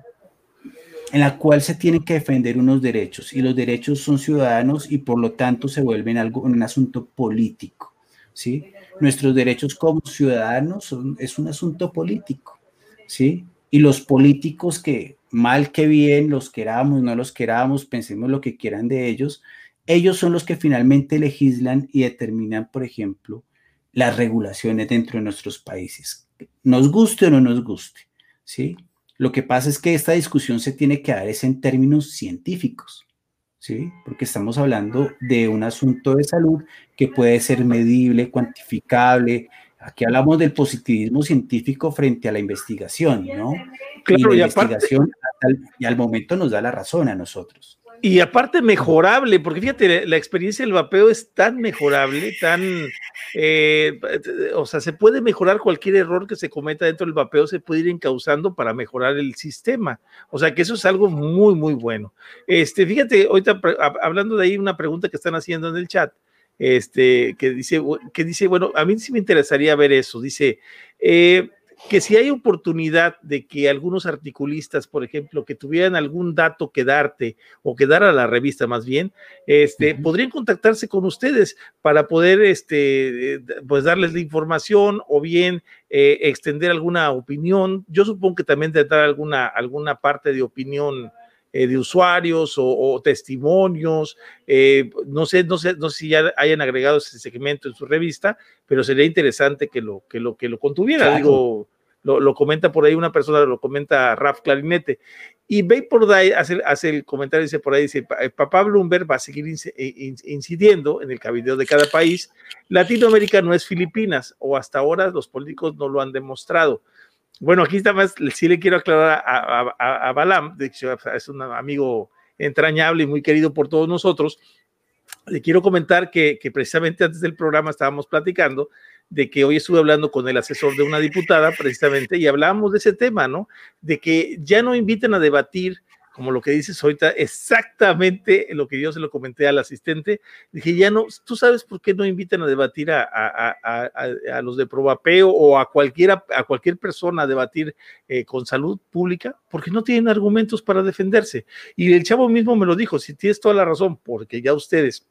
en la cual se tienen que defender unos derechos y los derechos son ciudadanos y por lo tanto se vuelven algo, un asunto político. ¿sí? Nuestros derechos como ciudadanos son, es un asunto político. ¿sí? Y los políticos que mal que bien los queramos, no los queramos, pensemos lo que quieran de ellos, ellos son los que finalmente legislan y determinan, por ejemplo, las regulaciones dentro de nuestros países. Nos guste o no nos guste, ¿sí? Lo que pasa es que esta discusión se tiene que dar es en términos científicos, ¿sí? Porque estamos hablando de un asunto de salud que puede ser medible, cuantificable. Aquí hablamos del positivismo científico frente a la investigación, ¿no? Claro, y la investigación y al momento nos da la razón a nosotros. Y aparte mejorable, porque fíjate, la experiencia del vapeo es tan mejorable, tan, eh, o sea, se puede mejorar cualquier error que se cometa dentro del vapeo, se puede ir encauzando para mejorar el sistema. O sea, que eso es algo muy, muy bueno. Este, fíjate, ahorita hablando de ahí, una pregunta que están haciendo en el chat, este, que dice, que dice, bueno, a mí sí me interesaría ver eso. Dice, eh, que si hay oportunidad de que algunos articulistas, por ejemplo, que tuvieran algún dato que darte o que dar a la revista más bien, este, podrían contactarse con ustedes para poder, este, pues darles la información o bien eh, extender alguna opinión. Yo supongo que también tendrá alguna, alguna parte de opinión eh, de usuarios o, testimonios. Eh, no sé, no sé, no sé si ya hayan agregado ese segmento en su revista, pero sería interesante que lo, que lo, que lo contuviera. Digo, lo, comenta por ahí una persona, lo comenta Raf Clarinete. Y Bay hace, hace, el comentario, dice por ahí, dice, eh, papá Bloomberg va a seguir eh, incidiendo en el cabildo de cada país. Latinoamérica no es Filipinas, o hasta ahora los políticos no lo han demostrado. Bueno, aquí está más, sí le quiero aclarar a, a, Balam, de hecho es un amigo entrañable y muy querido por todos nosotros. Le quiero comentar que, que precisamente antes del programa estábamos platicando de que hoy estuve hablando con el asesor de una diputada precisamente y hablábamos de ese tema, ¿no? De que ya no inviten a debatir como lo que dices ahorita, exactamente lo que yo se lo comenté al asistente. Dije, ya no, tú sabes por qué no invitan a debatir a, a, los de Probapeo o a, cualquiera, a cualquier persona a debatir eh, con salud pública, porque no tienen argumentos para defenderse. Y el chavo mismo me lo dijo, si tienes toda la razón, porque ya ustedes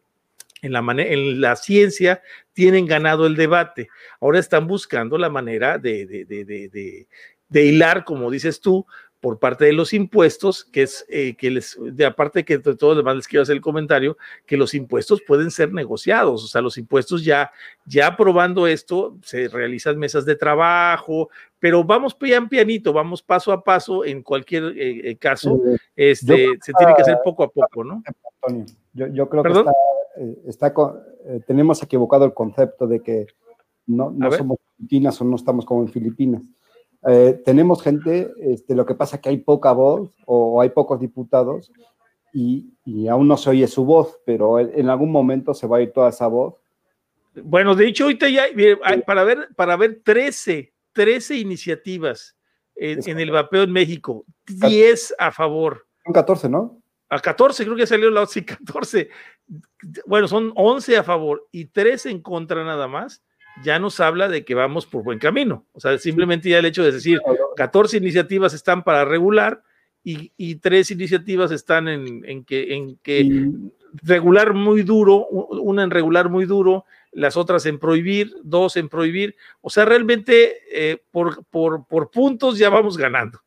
en la, en la ciencia tienen ganado el debate. Ahora están buscando la manera de, de, de hilar, como dices tú, por parte de los impuestos, que es eh, que les, de aparte que de todo demás les quiero hacer el comentario, que los impuestos pueden ser negociados, o sea, los impuestos ya, ya aprobando esto, se realizan mesas de trabajo, pero vamos pian pianito, vamos paso a paso, en cualquier eh, eh, caso, este, se tiene que hacer poco a poco, ¿no? Antonio, yo, creo que está, tenemos equivocado el concepto de que no, no somos Filipinas o no estamos como en Filipinas eh, tenemos gente, este, lo que pasa es que hay poca voz o hay pocos diputados y, aún no se oye su voz, pero en algún momento se va a ir toda esa voz. Bueno, de hecho, ahorita ya, para ver, para ver 13, 13 iniciativas en, el vapeo en México, 10 a favor. Son 14, ¿no? A 14, creo que salió la OCI 14. Bueno, son 11 a favor y 3 en contra nada más ya nos habla de que vamos por buen camino. O sea, simplemente ya el hecho de decir 14 iniciativas están para regular y, y tres iniciativas están en, en que, en que regular muy duro, una en regular muy duro, las otras en prohibir, dos en prohibir. O sea, realmente eh, por, por, por, puntos ya vamos ganando.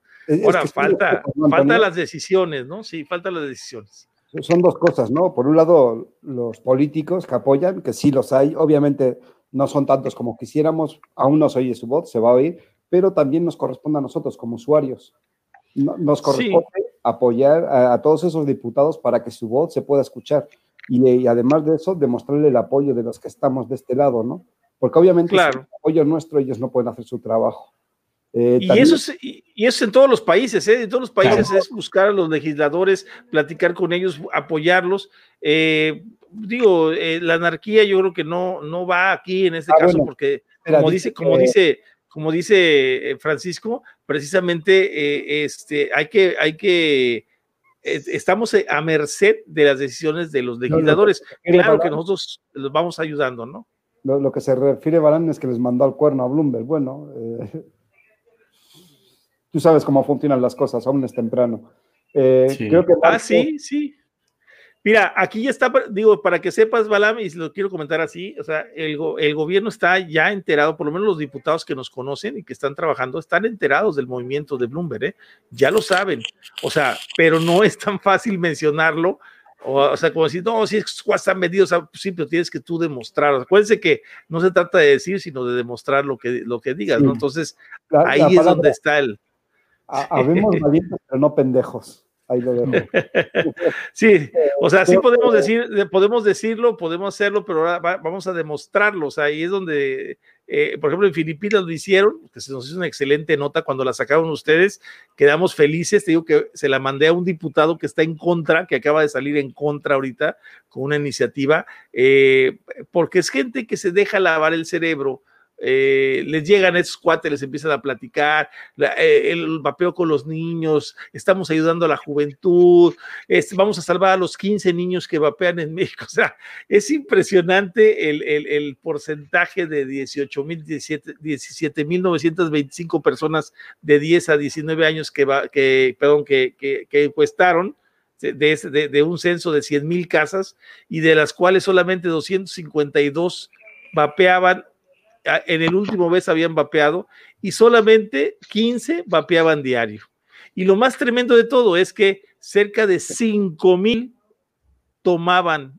Ahora, falta, falta las decisiones, ¿no? Sí, falta las decisiones. Son dos cosas, ¿no? Por un lado, los políticos que apoyan, que sí los hay, obviamente no son tantos como quisiéramos, aún no se oye su voz, se va a oír, pero también nos corresponde a nosotros como usuarios. Nos corresponde apoyar a, todos esos diputados para que su voz se pueda escuchar. Y, además de eso, demostrarle el apoyo de los que estamos de este lado, ¿no? Porque obviamente claro. sin apoyo nuestro ellos no pueden hacer su trabajo. Eh, y, eso es, y, eso en todos los países, ¿eh? En todos los países es buscar a los legisladores, platicar con ellos, apoyarlos. Eh, digo, eh, la anarquía yo creo que no, no va aquí en este ah, caso, porque como dice, como dice, como dice eh, Francisco, precisamente eh, este, hay que, hay que, estamos a merced de las decisiones de los legisladores. claro que nosotros los vamos ayudando, ¿no? Lo, que se refiere Barán es que les mandó al cuerno a Bloomberg. Bueno, tú sabes cómo funcionan las cosas, aún es temprano. Creo que ah, sí, sí. Mira, aquí ya está, digo, para que sepas, Balam, y lo quiero comentar así, o sea, el, el, gobierno está ya enterado, por lo menos los diputados que nos conocen y que están trabajando, están enterados del movimiento de Bloomberg, ¿eh? ya lo saben, o sea, pero no es tan fácil mencionarlo, o, sea, como decir, no, si están medidos, o sí, pero tienes que tú demostrar, acuérdense que no se trata de decir, sino de demostrar lo que, lo que digas, ¿no? Entonces, ahí es donde está el... Habemos valientes, pero no pendejos. Ahí lo dejo. sí, o sea, sí podemos decir, podemos decirlo, podemos hacerlo, pero ahora vamos a demostrarlo. O sea, ahí es donde, eh, por ejemplo, en Filipinas lo hicieron, que se nos hizo una excelente nota cuando la sacaron ustedes, quedamos felices. Te digo que se la mandé a un diputado que está en contra, que acaba de salir en contra ahorita con una iniciativa, eh, porque es gente que se deja lavar el cerebro eh, les llegan esos cuates, les empiezan a platicar, eh, el vapeo con los niños, estamos ayudando a la juventud, este, vamos a salvar a los 15 niños que vapean en México. O sea, es impresionante el, porcentaje de 18 mil, 17 mil 925 personas de 10 a 19 años que, perdón, que, que, que encuestaron. De, de, de, un censo de 100 mil casas y de las cuales solamente 252 vapeaban en el último mes habían vapeado y solamente 15 vapeaban diario. Y lo más tremendo de todo es que cerca de 5 mil tomaban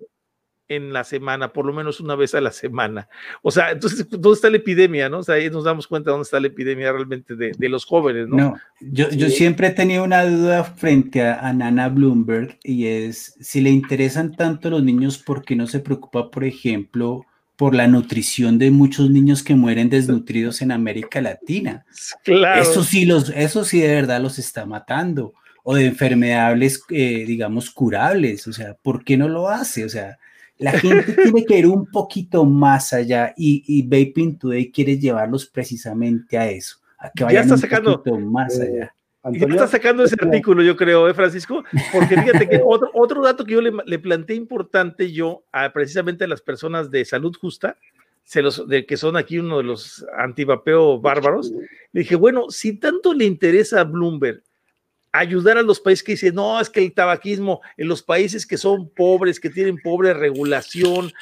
en la semana, por lo menos una vez a la semana. O sea, entonces, ¿dónde está la epidemia? ¿no? O sea, ahí nos damos cuenta dónde está la epidemia realmente de, los jóvenes, ¿no? No, yo, yo siempre he tenido una duda frente a, a, Nana Bloomberg y es si le interesan tanto los niños, ¿por qué no se preocupa, por ejemplo, por la nutrición de muchos niños que mueren desnutridos en América Latina. Claro. Eso sí, los, eso sí de verdad los está matando. O de enfermedades, eh, digamos, curables. O sea, ¿por qué no lo hace? O sea, la gente tiene que ir un poquito más allá y, y Vaping Today quiere llevarlos precisamente a eso, a que vayan está un sacando, poquito más allá. Y ya está sacando ese artículo, yo creo, ¿eh, Francisco? Porque fíjate que otro, otro dato que yo le, le planteé importante yo a precisamente a las personas de salud justa, se los, de que son aquí uno de los antivapeo bárbaros, le dije, bueno, si tanto le interesa a Bloomberg ayudar a los países que dicen, no, es que el tabaquismo en los países que son pobres, que tienen pobre regulación,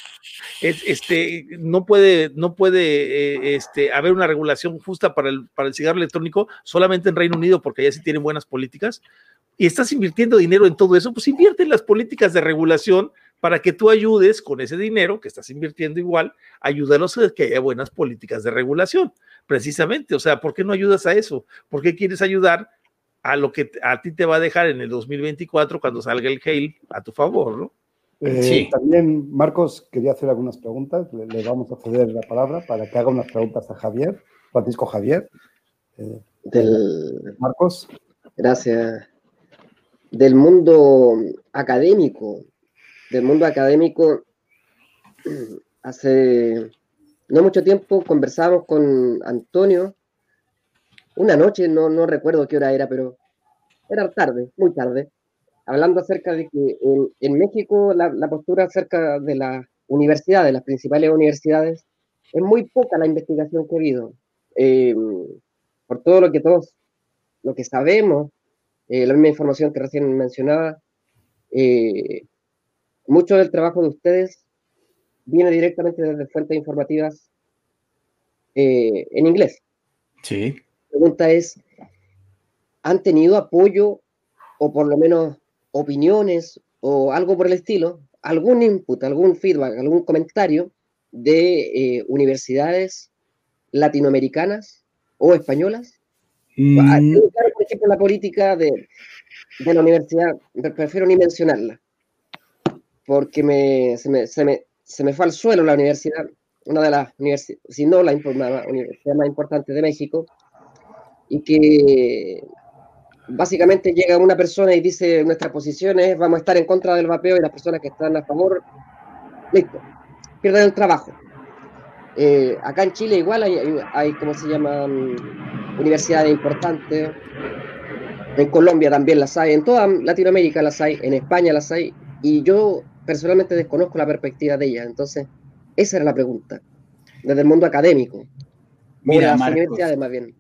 es, este, no puede, no puede eh, este, haber una regulación justa para el, para el cigarro electrónico solamente en Reino Unido, porque allá sí tienen buenas políticas, y estás invirtiendo dinero en todo eso, pues invierte en las políticas de regulación para que tú ayudes con ese dinero que estás invirtiendo igual, ayúdalos a que haya buenas políticas de regulación, precisamente. O sea, ¿por qué no ayudas a eso? ¿Por qué quieres ayudar a lo que a ti te va a dejar en el 2024 cuando salga el Hale a tu favor, ¿no? Eh, Sí. También Marcos quería hacer algunas preguntas. Le, le vamos a ceder la palabra para que haga unas preguntas a Javier, Francisco Javier. Eh, Del, Marcos. gracias. Del mundo académico. Del mundo académico, hace no mucho tiempo conversamos con Antonio. Una noche, no, no recuerdo qué hora era, pero era tarde, muy tarde, hablando acerca de que en, México la, postura acerca de las universidades, las principales universidades, es muy poca la investigación que ha habido. Eh, por todo lo que todos, lo que sabemos, eh, la misma información que recién mencionaba, eh, mucho del trabajo de ustedes viene directamente desde fuentes informativas en inglés. Sí. La pregunta es, ¿han tenido apoyo o por lo menos opiniones o algo por el estilo, algún input, algún feedback, algún comentario de eh, universidades latinoamericanas o españolas? Ah, Mm, tengo claro, Por ejemplo, la política de, de la universidad, pre- prefiero ni mencionarla, porque me, se, me, se, me, se me fue al suelo la universidad, una de las universidades, si no la la universidad más importante de México, y que básicamente llega una persona y dice nuestras posiciones, vamos a estar en contra del vapeo y las personas que están a favor, listo, pierden el trabajo. Eh, acá en Chile igual hay, hay, hay, ¿cómo se llaman? Universidades importantes. En Colombia también las hay, en toda Latinoamérica las hay, en España las hay, y yo personalmente desconozco la perspectiva de ellas. Entonces, esa era la pregunta, desde el mundo académico. Mira, Marcos. más bien.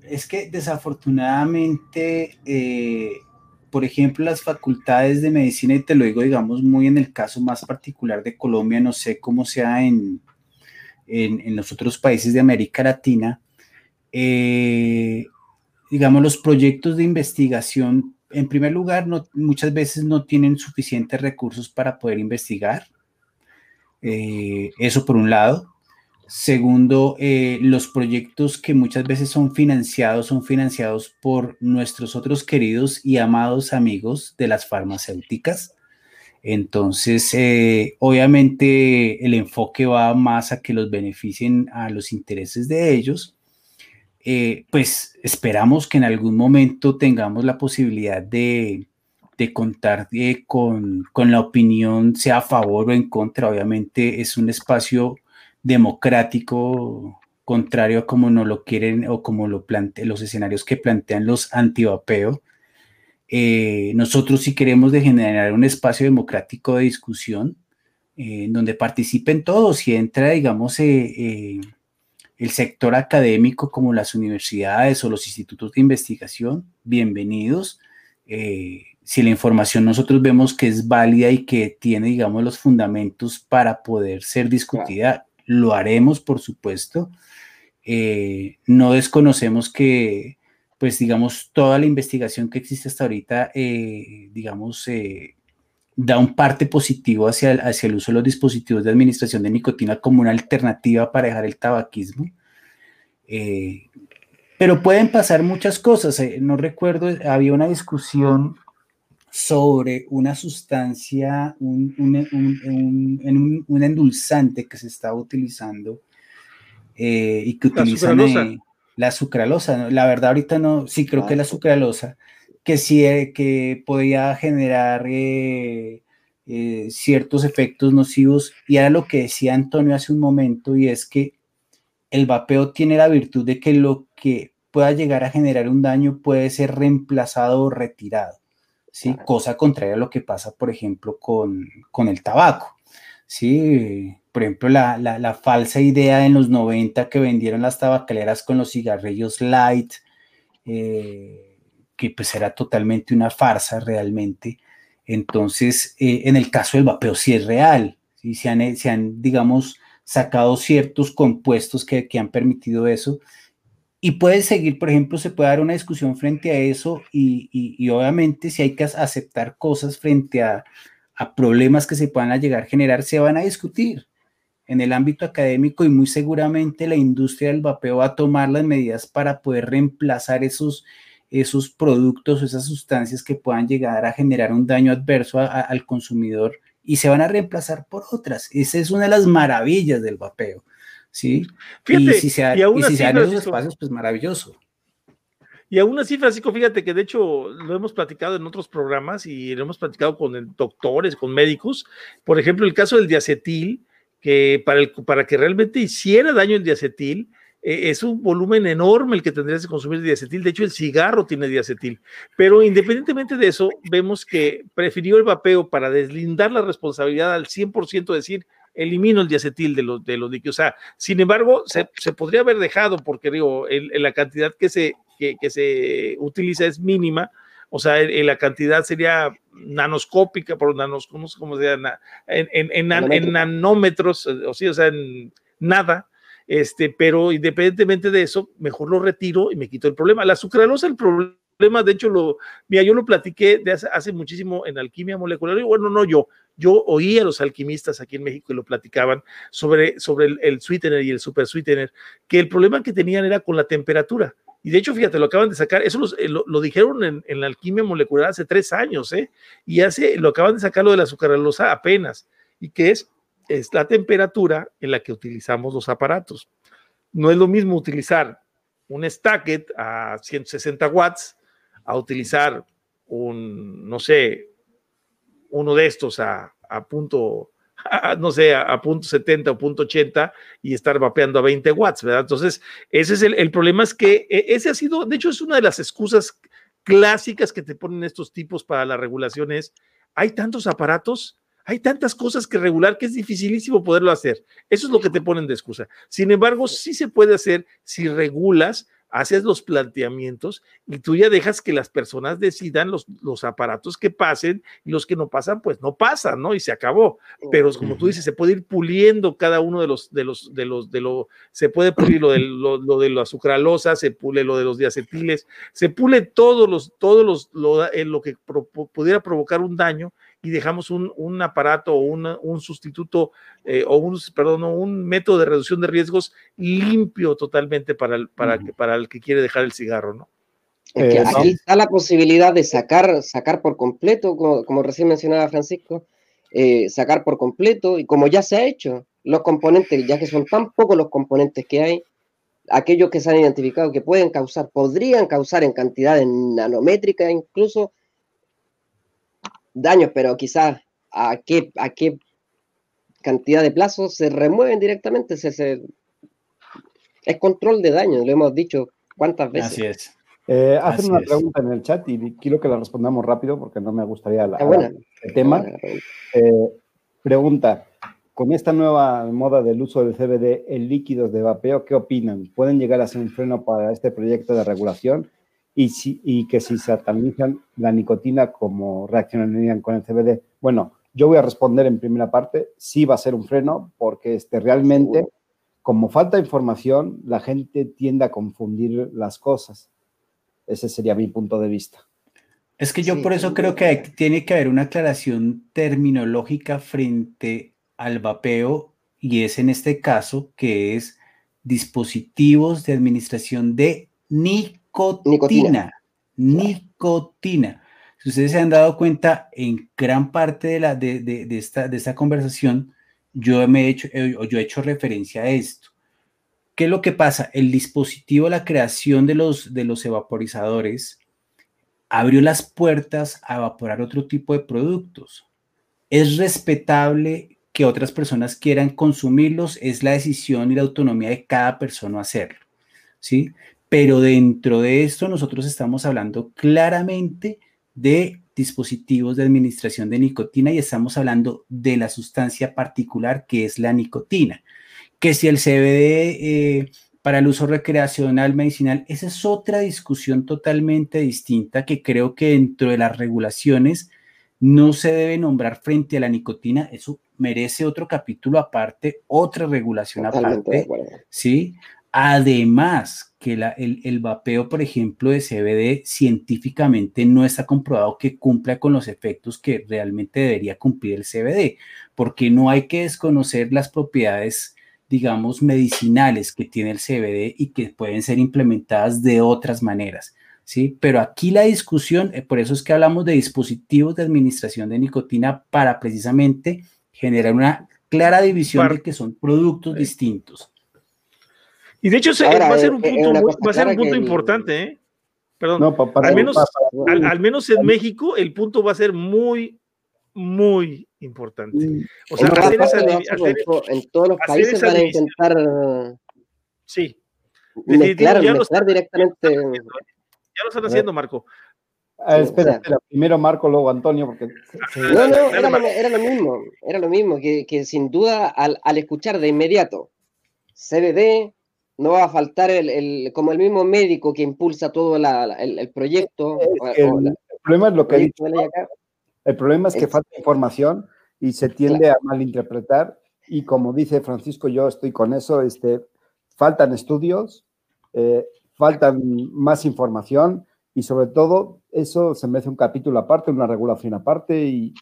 Es que desafortunadamente, eh, por ejemplo, las facultades de medicina, y te lo digo, digamos, muy en el caso más particular de Colombia, no sé cómo sea en, en, los otros países de América Latina, eh, digamos, los proyectos de investigación, en primer lugar, muchas veces no tienen suficientes recursos para poder investigar. Eh, eso por un lado. Segundo, eh, los proyectos que muchas veces son financiados son financiados por nuestros otros queridos y amados amigos de las farmacéuticas. Entonces, eh, obviamente el enfoque va más a que los beneficien a los intereses de ellos. Eh, pues esperamos que en algún momento tengamos la posibilidad de, contar con, con la opinión, sea a favor o en contra. Obviamente es un espacio democrático, contrario a como no lo quieren o como lo plantean los escenarios que plantean los antivapeo. Eh, nosotros sí queremos de generar un espacio democrático de discusión eh, en donde participen todos y entra, digamos, eh, el sector académico como las universidades o los institutos de investigación, bienvenidos. Si la información nosotros vemos que es válida y que tiene, digamos, los fundamentos para poder ser discutida, lo haremos, por supuesto. Eh, no desconocemos que, pues, digamos, toda la investigación que existe hasta ahorita, eh, digamos, eh, da un parte positivo hacia el, hacia el uso de los dispositivos de administración de nicotina como una alternativa para dejar el tabaquismo. Pero pueden pasar muchas cosas. no recuerdo, había una discusión sobre una sustancia, un, un, endulzante que se está utilizando eh, y que utilizan la sucralosa. La verdad ahorita no, sí creo que la sucralosa, que sí eh, que podía generar eh, ciertos efectos nocivos y era lo que decía Antonio hace un momento y es que el vapeo tiene la virtud de que lo que pueda llegar a generar un daño puede ser reemplazado o retirado. ¿Sí? Cosa contraria a lo que pasa, por ejemplo, con, el tabaco. ¿sí? Por ejemplo, la, falsa idea en los 90 que vendieron las tabacaleras con los cigarrillos light, eh, que pues era totalmente una farsa realmente. Entonces, eh, en el caso del vapeo sí es real, ¿sí? se, han, se han, digamos, sacado ciertos compuestos que, que han permitido eso y puede seguir, por ejemplo, se puede dar una discusión frente a eso y, obviamente si hay que aceptar cosas frente a, problemas que se puedan llegar a generar, se van a discutir en el ámbito académico y muy seguramente la industria del vapeo va a tomar las medidas para poder reemplazar esos, esos productos o esas sustancias que puedan llegar a generar un daño adverso al consumidor y se van a reemplazar por otras. Esa es una de las maravillas del vapeo ¿sí? Fíjate, y si se, y y si se dan esos espacios, pues maravilloso. Y aún así, Francisco, fíjate que de hecho lo hemos platicado en otros programas y lo hemos platicado con doctores, con médicos. Por ejemplo, el caso del diacetil, que para, el, para que realmente hiciera daño el diacetil, eh, es un volumen enorme el que tendrías que consumir diacetil. De hecho, el cigarro tiene diacetil. Pero independientemente de eso, vemos que prefirió el vapeo para deslindar la responsabilidad al 100%, decir, elimino el diacetil de los, de los líquidos. O sea, sin embargo, se, podría haber dejado porque digo, la cantidad que se, que, se utiliza es mínima. O sea, la cantidad sería nanoscópica, por nanos, ¿cómo, se llama? En, en, nanómetros, o sea, en nada. Este, pero independientemente de eso, mejor lo retiro y me quito el problema. La sucralosa, el problema de hecho, lo, mira, yo lo platiqué de hace, muchísimo en alquimia molecular, y bueno, no yo, yo oí a los alquimistas aquí en México y lo platicaban sobre, sobre el, sweetener y el super sweetener, que el problema que tenían era con la temperatura. Y de hecho, fíjate, lo acaban de sacar, eso eh, lo, dijeron en, en, la alquimia molecular hace tres años, ¿eh? Y hace, lo acaban de sacar lo de la sucralosa apenas, y que es, es la temperatura en la que utilizamos los aparatos. No es lo mismo utilizar un stacket a 160 watts a utilizar un, no sé, uno de estos a, punto, no sé, a, punto 70 o punto 80 y estar vapeando a 20 watts, ¿verdad? Entonces, ese es el, problema, es que e, ese ha sido, de hecho, es una de las excusas clásicas que te ponen estos tipos para la regulación es, hay tantos aparatos, hay tantas cosas que regular que es dificilísimo poderlo hacer. Eso es lo que te ponen de excusa. Sin embargo, sí se puede hacer si regulas haces los planteamientos y tú ya dejas que las personas decidan los, los aparatos que pasen y los que no pasan, pues no pasan, ¿no? Y se acabó. Pero como tú dices, se puede ir puliendo cada uno de los, de los, de los, de lo, se puede pulir lo de, lo, de la sucralosa, se pule lo de los diacetiles, se pule todos los, todos los, lo, en lo que pudiera provocar un daño y dejamos un, un aparato o un sustituto eh, o un, perdón, un método de reducción de riesgos limpio totalmente para el, para, que, para el que quiere dejar el cigarro, ¿no? Es que eh, aquí está la posibilidad de sacar, sacar por completo, como, recién mencionaba Francisco, eh, sacar por completo, y como ya se ha hecho, los componentes, ya que son tan pocos los componentes que hay, aquellos que se han identificado que pueden causar, podrían causar en cantidades nanométricas incluso daños, pero quizás a qué, a qué cantidad de plazos se remueven directamente. Se, es control de daño, lo hemos dicho cuántas veces. Así es. Eh, hacen una pregunta en el chat y quiero que la respondamos rápido porque no me gustaría la, el tema. Eh, pregunta, con esta nueva moda del uso del CBD en líquidos de vapeo, ¿qué opinan? ¿Pueden llegar a ser un freno para este proyecto de regulación? Y, si, y que si satanizan la nicotina, como reaccionarían con el CBD? Bueno, yo voy a responder en primera parte, sí va a ser un freno, porque este, realmente, como falta información, la gente tiende a confundir las cosas. Ese sería mi punto de vista. Es que yo por eso creo que tiene que haber una aclaración terminológica frente al vapeo y es en este caso que es dispositivos de administración de nicotina nicotina. Nicotina. Si ustedes se han dado cuenta, en gran parte de, la, de, de, esta, de esta conversación, yo, me he hecho, eh, yo he hecho referencia a esto. ¿Qué es lo que pasa? El dispositivo, la creación de los, de los evaporizadores, abrió las puertas a evaporar otro tipo de productos. Es respetable que otras personas quieran consumirlos, es la decisión y la autonomía de cada persona hacerlo, ¿sí? Pero dentro de esto nosotros estamos hablando claramente de dispositivos de administración de nicotina y estamos hablando de la sustancia particular que es la nicotina. Que si el CBD eh, para el uso recreacional, medicinal, esa es otra discusión totalmente distinta que creo que dentro de las regulaciones no se debe nombrar frente a la nicotina. Eso merece otro capítulo aparte, otra regulación aparte. ¿sí? Además, que el, vapeo, por ejemplo, de CBD científicamente no está comprobado que cumpla con los efectos que realmente debería cumplir el CBD, porque no hay que desconocer las propiedades, digamos, medicinales que tiene el CBD y que pueden ser implementadas de otras maneras. ¿Sí? Pero aquí la discusión, eh, por eso es que hablamos de dispositivos de administración de nicotina para precisamente generar una clara división de que son productos distintos. Y de hecho va a ser un punto, va a ser un punto importante, ¿eh? Perdón, al, menos, al, menos en México el punto va a ser muy, muy importante. O sea, hacer esa, hacer, en todos los países van a intentar sí, mezclar, ya mezclar directamente. Ya lo están haciendo, Marco. Ah, espera, espera, primero Marco, luego Antonio, porque... No, no, era lo, era lo mismo, era lo mismo, que, que sin duda al, al, escuchar de inmediato CBD, no va a faltar el, como el mismo médico que impulsa todo el, proyecto. el, problema es lo que dicho, El problema es que falta información y se tiende a malinterpretar. Y como dice Francisco, yo estoy con eso, este, faltan estudios, eh, faltan más información y sobre todo eso se merece un capítulo aparte, una regulación aparte y,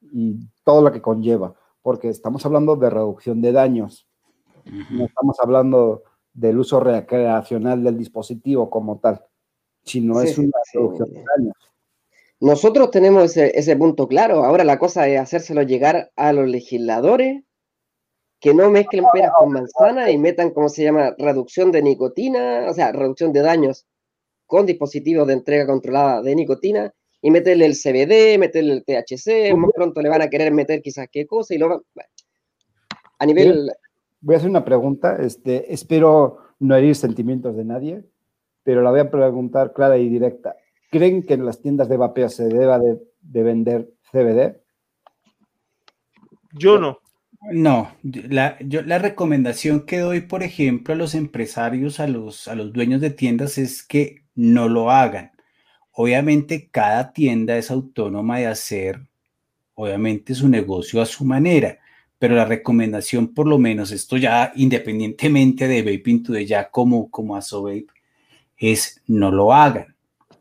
y todo lo que conlleva, porque estamos hablando de reducción de daños no estamos hablando del uso recreacional del dispositivo como tal, sino es una reducción de daños. Nosotros tenemos ese, punto claro. Ahora la cosa es hacérselo llegar a los legisladores que no mezclen peras con manzana y metan, como se llama, reducción de nicotina, o sea, reducción de daños con dispositivos de entrega controlada de nicotina y meterle el CBD, meterle el THC, muy pronto le van a querer meter quizás qué cosa y lo a nivel voy a hacer una pregunta. Este, espero no herir sentimientos de nadie, pero la voy a preguntar clara y directa. ¿Creen que en las tiendas de vapeo se deba de, vender CBD? Yo no. No, la, yo, la recomendación que doy, por ejemplo, a los empresarios, a los, a los dueños de tiendas, es que no lo hagan. Obviamente, cada tienda es autónoma de hacer, obviamente, su negocio a su manera pero la recomendación, por lo menos, esto ya independientemente de Vaping de ya como, como Vape, es no lo hagan,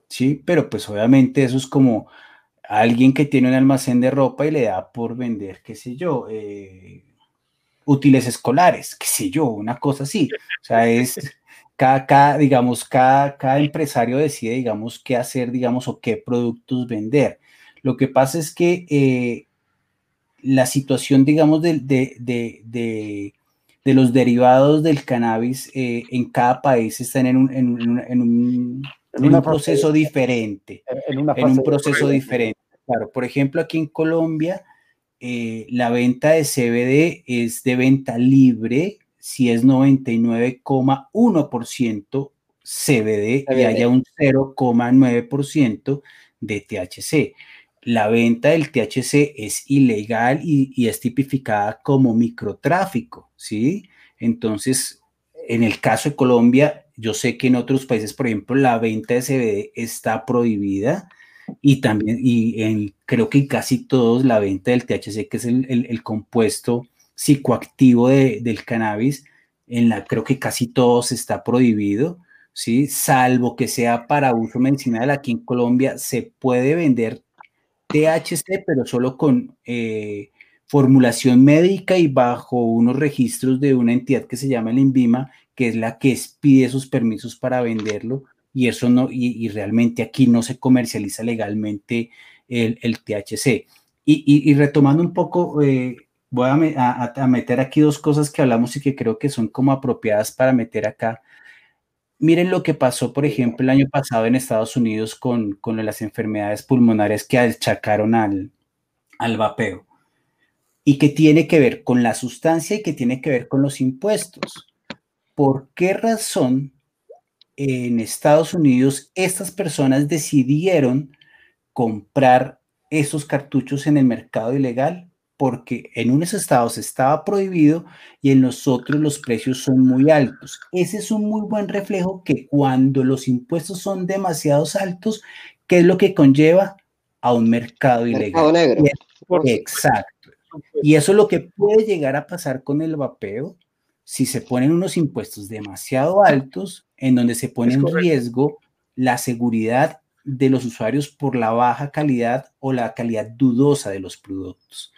¿sí? Pero pues obviamente eso es como alguien que tiene un almacén de ropa y le da por vender, qué sé yo, eh, útiles escolares, qué sé yo, una cosa así. O sea, es cada, digamos, cada, cada empresario decide, digamos, qué hacer, digamos, o qué productos vender. Lo que pasa es que eh, la situación, digamos, de, de, los derivados del cannabis eh, en cada país están en un, en un, proceso diferente. En, un proceso diferente. Claro, por ejemplo, aquí en Colombia, eh, la venta de CBD es de venta libre si es 99,1% CBD, CBD y haya un 0,9% de THC la venta del THC es ilegal y, es tipificada como microtráfico, ¿sí? Entonces, en el caso de Colombia, yo sé que en otros países, por ejemplo, la venta de CBD está prohibida y también, y en, creo que casi todos la venta del THC, que es el, compuesto psicoactivo del cannabis, en la, creo que casi todos está prohibido, ¿sí? Salvo que sea para uso medicinal, aquí en Colombia se puede vender THC, pero solo con eh, formulación médica y bajo unos registros de una entidad que se llama el INVIMA, que es la que pide esos permisos para venderlo, y eso no, y, realmente aquí no se comercializa legalmente el, THC. Y, retomando un poco, eh, voy a, meter aquí dos cosas que hablamos y que creo que son como apropiadas para meter acá. Miren lo que pasó, por ejemplo, el año pasado en Estados Unidos con, con las enfermedades pulmonares que achacaron al, al vapeo y que tiene que ver con la sustancia y que tiene que ver con los impuestos. ¿Por qué razón en Estados Unidos estas personas decidieron comprar esos cartuchos en el mercado ilegal? Porque en unos estados estaba prohibido y en los otros los precios son muy altos. Ese es un muy buen reflejo que cuando los impuestos son demasiado altos, ¿qué es lo que conlleva? A un mercado, mercado ilegal. Negro. Exacto. Y eso es lo que puede llegar a pasar con el vapeo si se ponen unos impuestos demasiado altos en donde se pone en riesgo la seguridad de los usuarios por la baja calidad o la calidad dudosa de los productos.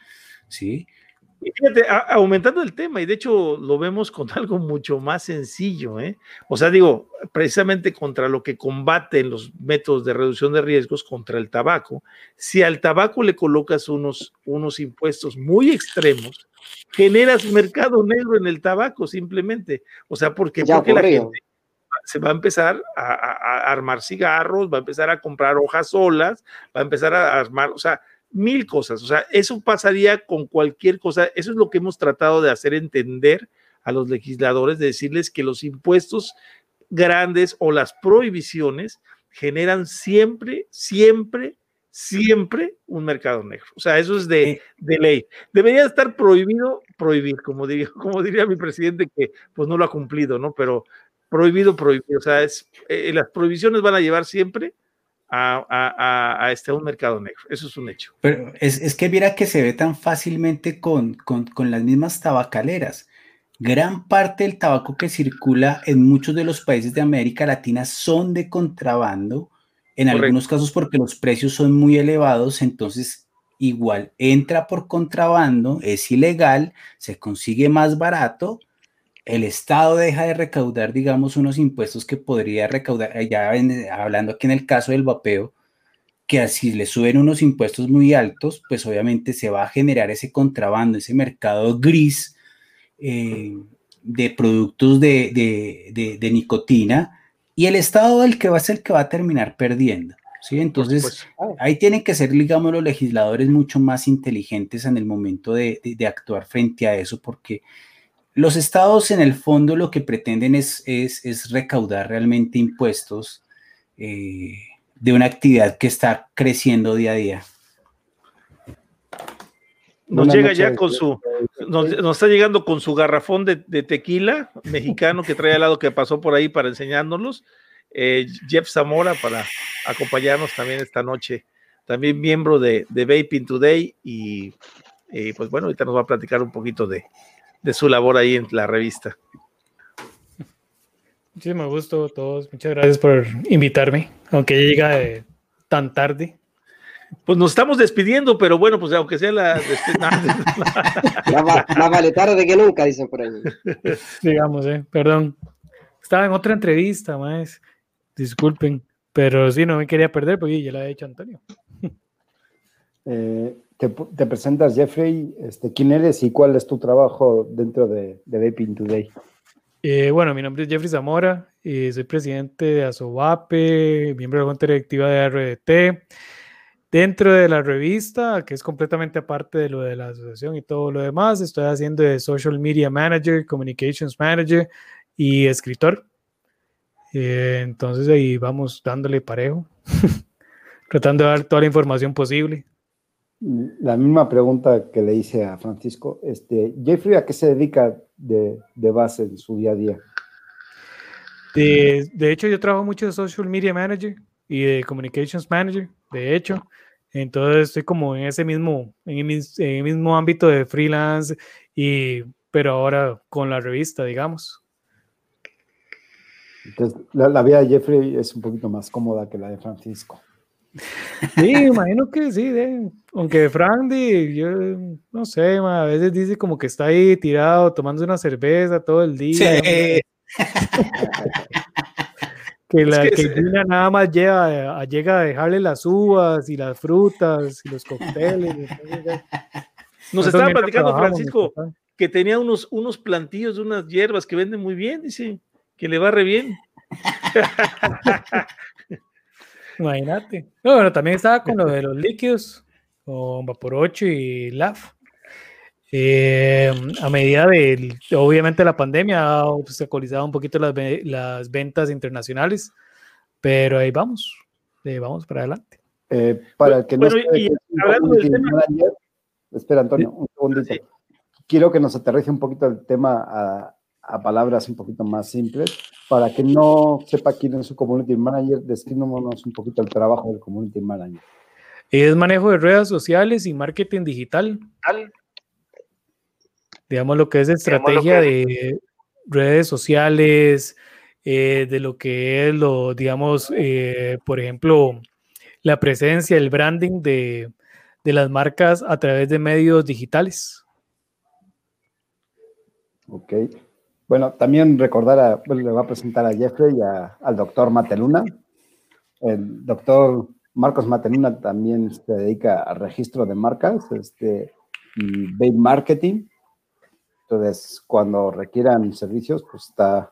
¿Sí? fíjate, aumentando el tema, y de hecho lo vemos con algo mucho más sencillo, ¿eh? O sea, digo, precisamente contra lo que combaten los métodos de reducción de riesgos contra el tabaco, si al tabaco le colocas unos, unos impuestos muy extremos, generas mercado negro en el tabaco simplemente. O sea, porque, porque la gente se va a empezar a, a, armar cigarros, va a empezar a comprar hojas solas, va a empezar a armar, o sea, mil cosas. O sea, eso pasaría con cualquier cosa. Eso es lo que hemos tratado de hacer entender a los legisladores, de decirles que los impuestos grandes o las prohibiciones generan siempre, siempre, siempre un mercado negro. O sea, eso es de, ley. Debería estar prohibido prohibir, como diría, como diría mi presidente, que pues no lo ha cumplido, ¿no? Pero prohibido, prohibido. O sea, es, eh, las prohibiciones van a llevar siempre a, este, un mercado negro. Eso es un hecho. Pero es, que mira que se ve tan fácilmente con, con, las mismas tabacaleras. Gran parte del tabaco que circula en muchos de los países de América Latina son de contrabando, en algunos casos porque los precios son muy elevados, entonces igual entra por contrabando, es ilegal, se consigue más barato el Estado deja de recaudar, digamos, unos impuestos que podría recaudar, eh, ya hablando aquí en el caso del vapeo, que así le suben unos impuestos muy altos, pues obviamente se va a generar ese contrabando, ese mercado gris eh, de productos de, nicotina, y el Estado el que va a ser el que va a terminar perdiendo. ¿sí? Entonces, ahí tienen que ser, digamos, los legisladores mucho más inteligentes en el momento de actuar frente a eso, porque los estados en el fondo lo que pretenden es, es, recaudar realmente impuestos eh, de una actividad que está creciendo día a día. Nos llega ya con su, nos, está llegando con su garrafón de, tequila mexicano que trae al lado que pasó por ahí para enseñándonos. Eh, Jeff Zamora para acompañarnos también esta noche, también miembro de, de Vaping Today y pues bueno, ahorita nos va a platicar un poquito de, de su labor ahí en la revista. Muchísimo gusto a todos. Muchas gracias por invitarme, aunque llega tan tarde. Pues nos estamos despidiendo, pero bueno, pues aunque sea la. más, vale tarde que nunca, dicen por ahí. Digamos, eh, perdón. Estaba en otra entrevista, más. Disculpen, pero sí, no me quería perder porque ya la ha hecho Antonio. Eh, te, presentas, Jeffrey, este, quién eres y cuál es tu trabajo dentro de, de Vaping Today. Eh, bueno, mi nombre es Jeffrey Zamora, y soy presidente de ASOVAPE, miembro de la Junta Directiva de RDT. Dentro de la revista, que es completamente aparte de lo de la asociación y todo lo demás, estoy haciendo de Social Media Manager, Communications Manager y escritor. Eh, entonces ahí vamos dándole parejo, tratando de dar toda la información posible. La misma pregunta que le hice a Francisco. Este, Jeffrey, ¿a qué se dedica de, base en su día a día? De, hecho, yo trabajo mucho de Social Media Manager y de Communications Manager, de hecho. Entonces estoy como en ese mismo, en el, mismo ámbito de freelance, y, pero ahora con la revista, digamos. Entonces, la, la vida de Jeffrey es un poquito más cómoda que la de Francisco. Sí, imagino que sí, aunque Frandy, yo no sé, a veces dice como que está ahí tirado tomando una cerveza todo el día. que que la que, nada más llega, llega a dejarle las uvas y las frutas y los cócteles. Nos estaba platicando Francisco que tenía unos, unos plantillos de unas hierbas que venden muy bien, dice, que le va re bien. Imagínate. bueno, también estaba con lo de los líquidos, con Vapor 8 y LAF. Eh, a medida de, obviamente, la pandemia ha obstaculizado un poquito las, las ventas internacionales, pero ahí vamos, vamos para adelante. Eh, para el que no espera, Antonio, un segundito. Quiero que nos aterrice un poquito el tema a, a, palabras un poquito más simples. Para que no sepa quién es su community manager, descríbanos un poquito el trabajo del community manager. Es manejo de redes sociales y marketing digital digamos, lo que es estrategia de redes sociales, eh, de lo que es lo, digamos, eh, por ejemplo, la presencia, el branding de, las marcas a través de medios digitales. Ok. Bueno, también recordar, a, le voy a presentar a Jeffrey y al doctor Mateluna. El doctor Marcos Mateluna también se dedica al registro de marcas este, y Babe Marketing. Entonces, cuando requieran servicios, pues está,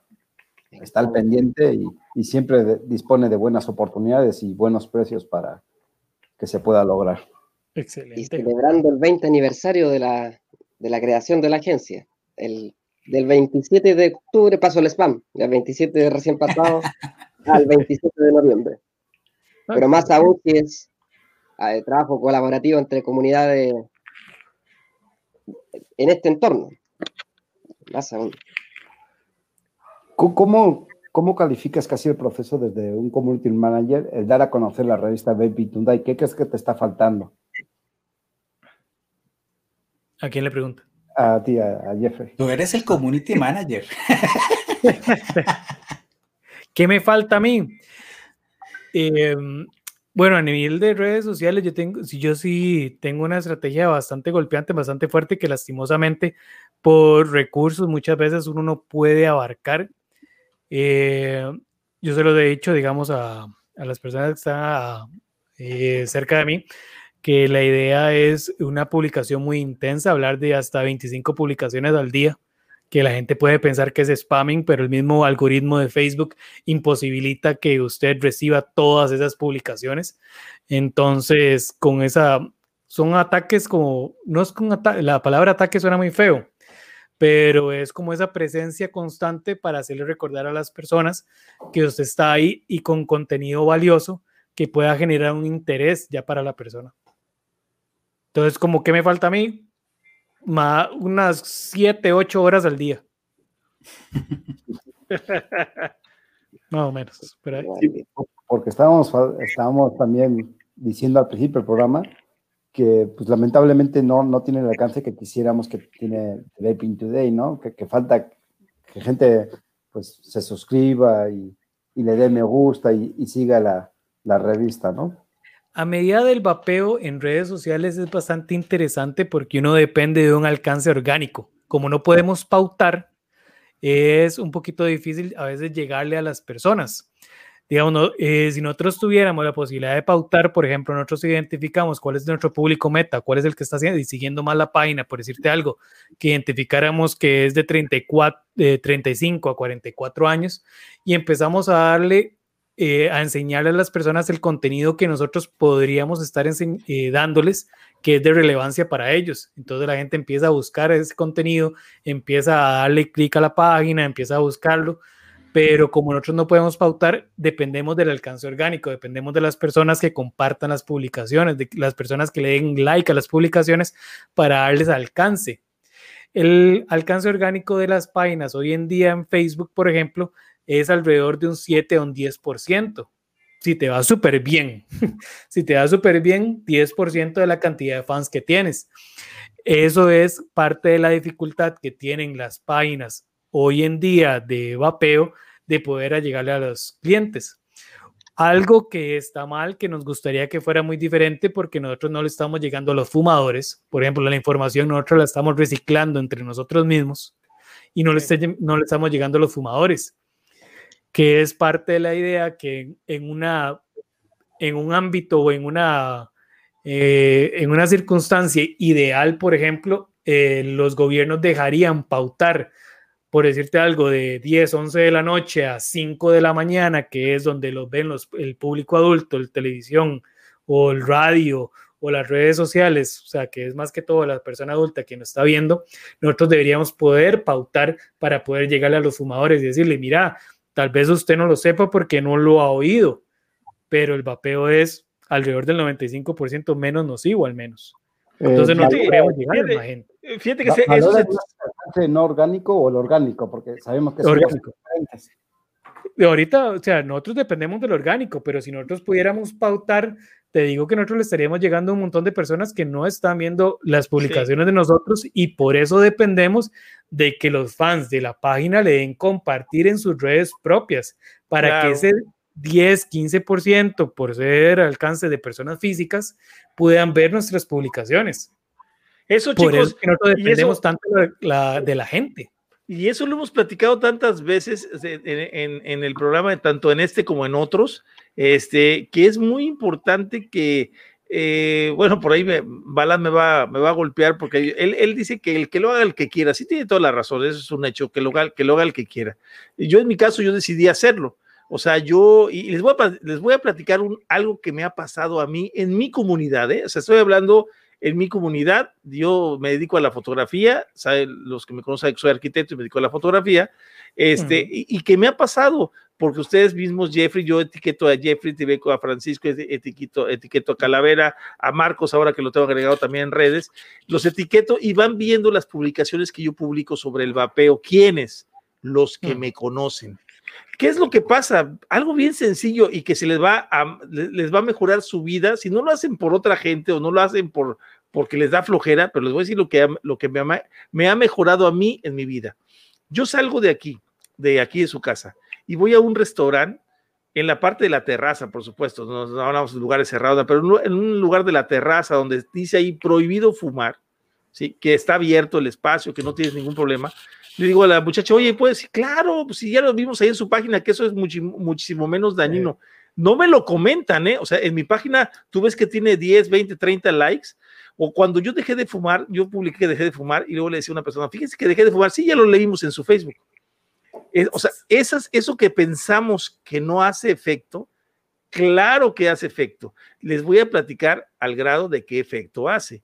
está al pendiente y, siempre dispone de buenas oportunidades y buenos precios para que se pueda lograr. Excelente. Y celebrando el 20 aniversario de la, de la creación de la agencia, el, del 27 de octubre pasó el spam, del 27 de recién pasado al 27 de noviembre. Pero más aún si es eh, trabajo colaborativo entre comunidades en este entorno. ¿Cómo, ¿Cómo calificas casi el proceso desde un community manager, el dar a conocer la revista Baby Tundai? ¿Qué crees que te está faltando? ¿A quién le pregunta? A ti, a, Jeffrey. Tú eres el community manager. ¿Qué me falta a mí? Eh, bueno, a nivel de redes sociales, yo tengo, yo sí tengo una estrategia bastante golpeante, bastante fuerte, que lastimosamente por recursos muchas veces uno no puede abarcar. Eh, yo se lo he dicho, digamos, a, las personas que están eh, cerca de mí, que la idea es una publicación muy intensa, hablar de hasta 25 publicaciones al día que la gente puede pensar que es spamming, pero el mismo algoritmo de Facebook imposibilita que usted reciba todas esas publicaciones. Entonces, con esa, son ataques como, no es con la palabra ataque suena muy feo, pero es como esa presencia constante para hacerle recordar a las personas que usted está ahí y con contenido valioso que pueda generar un interés ya para la persona. Entonces, como que me falta a mí, unas 7, 8 horas al día. Más o menos. porque estábamos, estábamos también diciendo al principio del programa que pues lamentablemente no, no tiene el alcance que quisiéramos que tiene Vaping Today, ¿no? Que, falta que gente pues se suscriba y, le dé me gusta y, y siga la, la, revista, ¿no? A medida del vapeo en redes sociales es bastante interesante porque uno depende de un alcance orgánico. Como no podemos pautar, es un poquito difícil a veces llegarle a las personas. Digamos, eh, si nosotros tuviéramos la posibilidad de pautar, por ejemplo, nosotros identificamos cuál es nuestro público meta, cuál es el que está haciendo y siguiendo más la página, por decirte algo, que identificáramos que es de 34, de 35 a 44 años y empezamos a darle eh, a enseñarle a las personas el contenido que nosotros podríamos estar eh, dándoles que es de relevancia para ellos. Entonces la gente empieza a buscar ese contenido, empieza a darle clic a la página, empieza a buscarlo, pero como nosotros no podemos pautar, dependemos del alcance orgánico, dependemos de las personas que compartan las publicaciones, de las personas que le den like a las publicaciones para darles alcance. El alcance orgánico de las páginas hoy en día en Facebook, por ejemplo, es alrededor de un 7 o un 10%. Si te va súper bien, si te va súper bien, 10% de la cantidad de fans que tienes. Eso es parte de la dificultad que tienen las páginas hoy en día de vapeo de poder llegarle a los clientes. Algo que está mal, que nos gustaría que fuera muy diferente porque nosotros no le estamos llegando a los fumadores. Por ejemplo, la información nosotros la estamos reciclando entre nosotros mismos y no le, no le estamos llegando a los fumadores. Que es parte de la idea que en, una, en un ámbito o en una, eh, en una circunstancia ideal, por ejemplo, eh, los gobiernos dejarían pautar, por decirte algo, de 10, 11 de la noche a 5 de la mañana, que es donde los ven los, el público adulto, el televisión o el radio o las redes sociales, o sea, que es más que todo la persona adulta que nos está viendo, nosotros deberíamos poder pautar para poder llegarle a los fumadores y decirle, mira, tal vez usted no lo sepa porque no lo ha oído, pero el vapeo es alrededor del 95% menos nocivo al menos. Entonces no deberíamos llegar a la gente. Fíjate que eso es no orgánico o el orgánico, porque sabemos que son orgánico. diferentes. De ahorita, o sea, nosotros dependemos del orgánico, pero si nosotros pudiéramos pautar te digo que nosotros le estaríamos llegando a un montón de personas que no están viendo las publicaciones de nosotros y por eso dependemos de que los fans de la página le den compartir en sus redes propias para que ese 10, 15% por ser alcance de personas físicas puedan ver nuestras publicaciones. Eso, por chicos, que nosotros dependemos tanto de la, de la gente. Y eso lo hemos platicado tantas veces en, el programa, tanto en este como en otros, este, que es muy importante que, eh, bueno, por ahí me, Balan me va, me va a golpear porque él, dice que el que lo haga el que quiera, sí tiene toda la razón, eso es un hecho, que lo que lo haga el que quiera. Y yo en mi caso, yo decidí hacerlo. O sea, yo, y les voy a, les voy a platicar algo que me ha pasado a mí en mi comunidad, ¿eh? o sea, estoy hablando en mi comunidad, yo me dedico a la fotografía, ¿saben? los que me conocen, soy arquitecto y me dedico a la fotografía, este, y, que me ha pasado, porque ustedes mismos, Jeffrey, yo etiqueto a Jeffrey, etiqueto a Francisco, etiqueto, etiqueto a Calavera, a Marcos, ahora que lo tengo agregado también en redes, los etiqueto y van viendo las publicaciones que yo publico sobre el vapeo. ¿Quiénes? Los que mm. me conocen. ¿Qué es lo que pasa? Algo bien sencillo y que se les va a, les va a mejorar su vida. Si no lo hacen por otra gente o no lo hacen por, porque les da flojera, pero les voy a decir lo que, lo que me, ha, me ha mejorado a mí en mi vida. Yo salgo de aquí, de aquí de su casa, y voy a un restaurante en la parte de la terraza, por supuesto, no, hablamos de lugares cerrados, pero en un lugar de la terraza donde dice ahí prohibido fumar, ¿sí? que está abierto el espacio, que no tienes ningún problema. Le digo a la muchacha, oye, puedes decir, claro, pues si ya lo vimos ahí en su página, que eso es muchísimo menos dañino. No me lo comentan, ¿eh? O sea, en mi página tú ves que tiene 10, 20, 30 likes. O cuando yo dejé de fumar, yo publiqué que dejé de fumar y luego le decía a una persona, fíjense que dejé de fumar, sí, ya lo leímos en su Facebook. o sea, esas, eso que pensamos que no hace efecto, claro que hace efecto. Les voy a platicar al grado de qué efecto hace.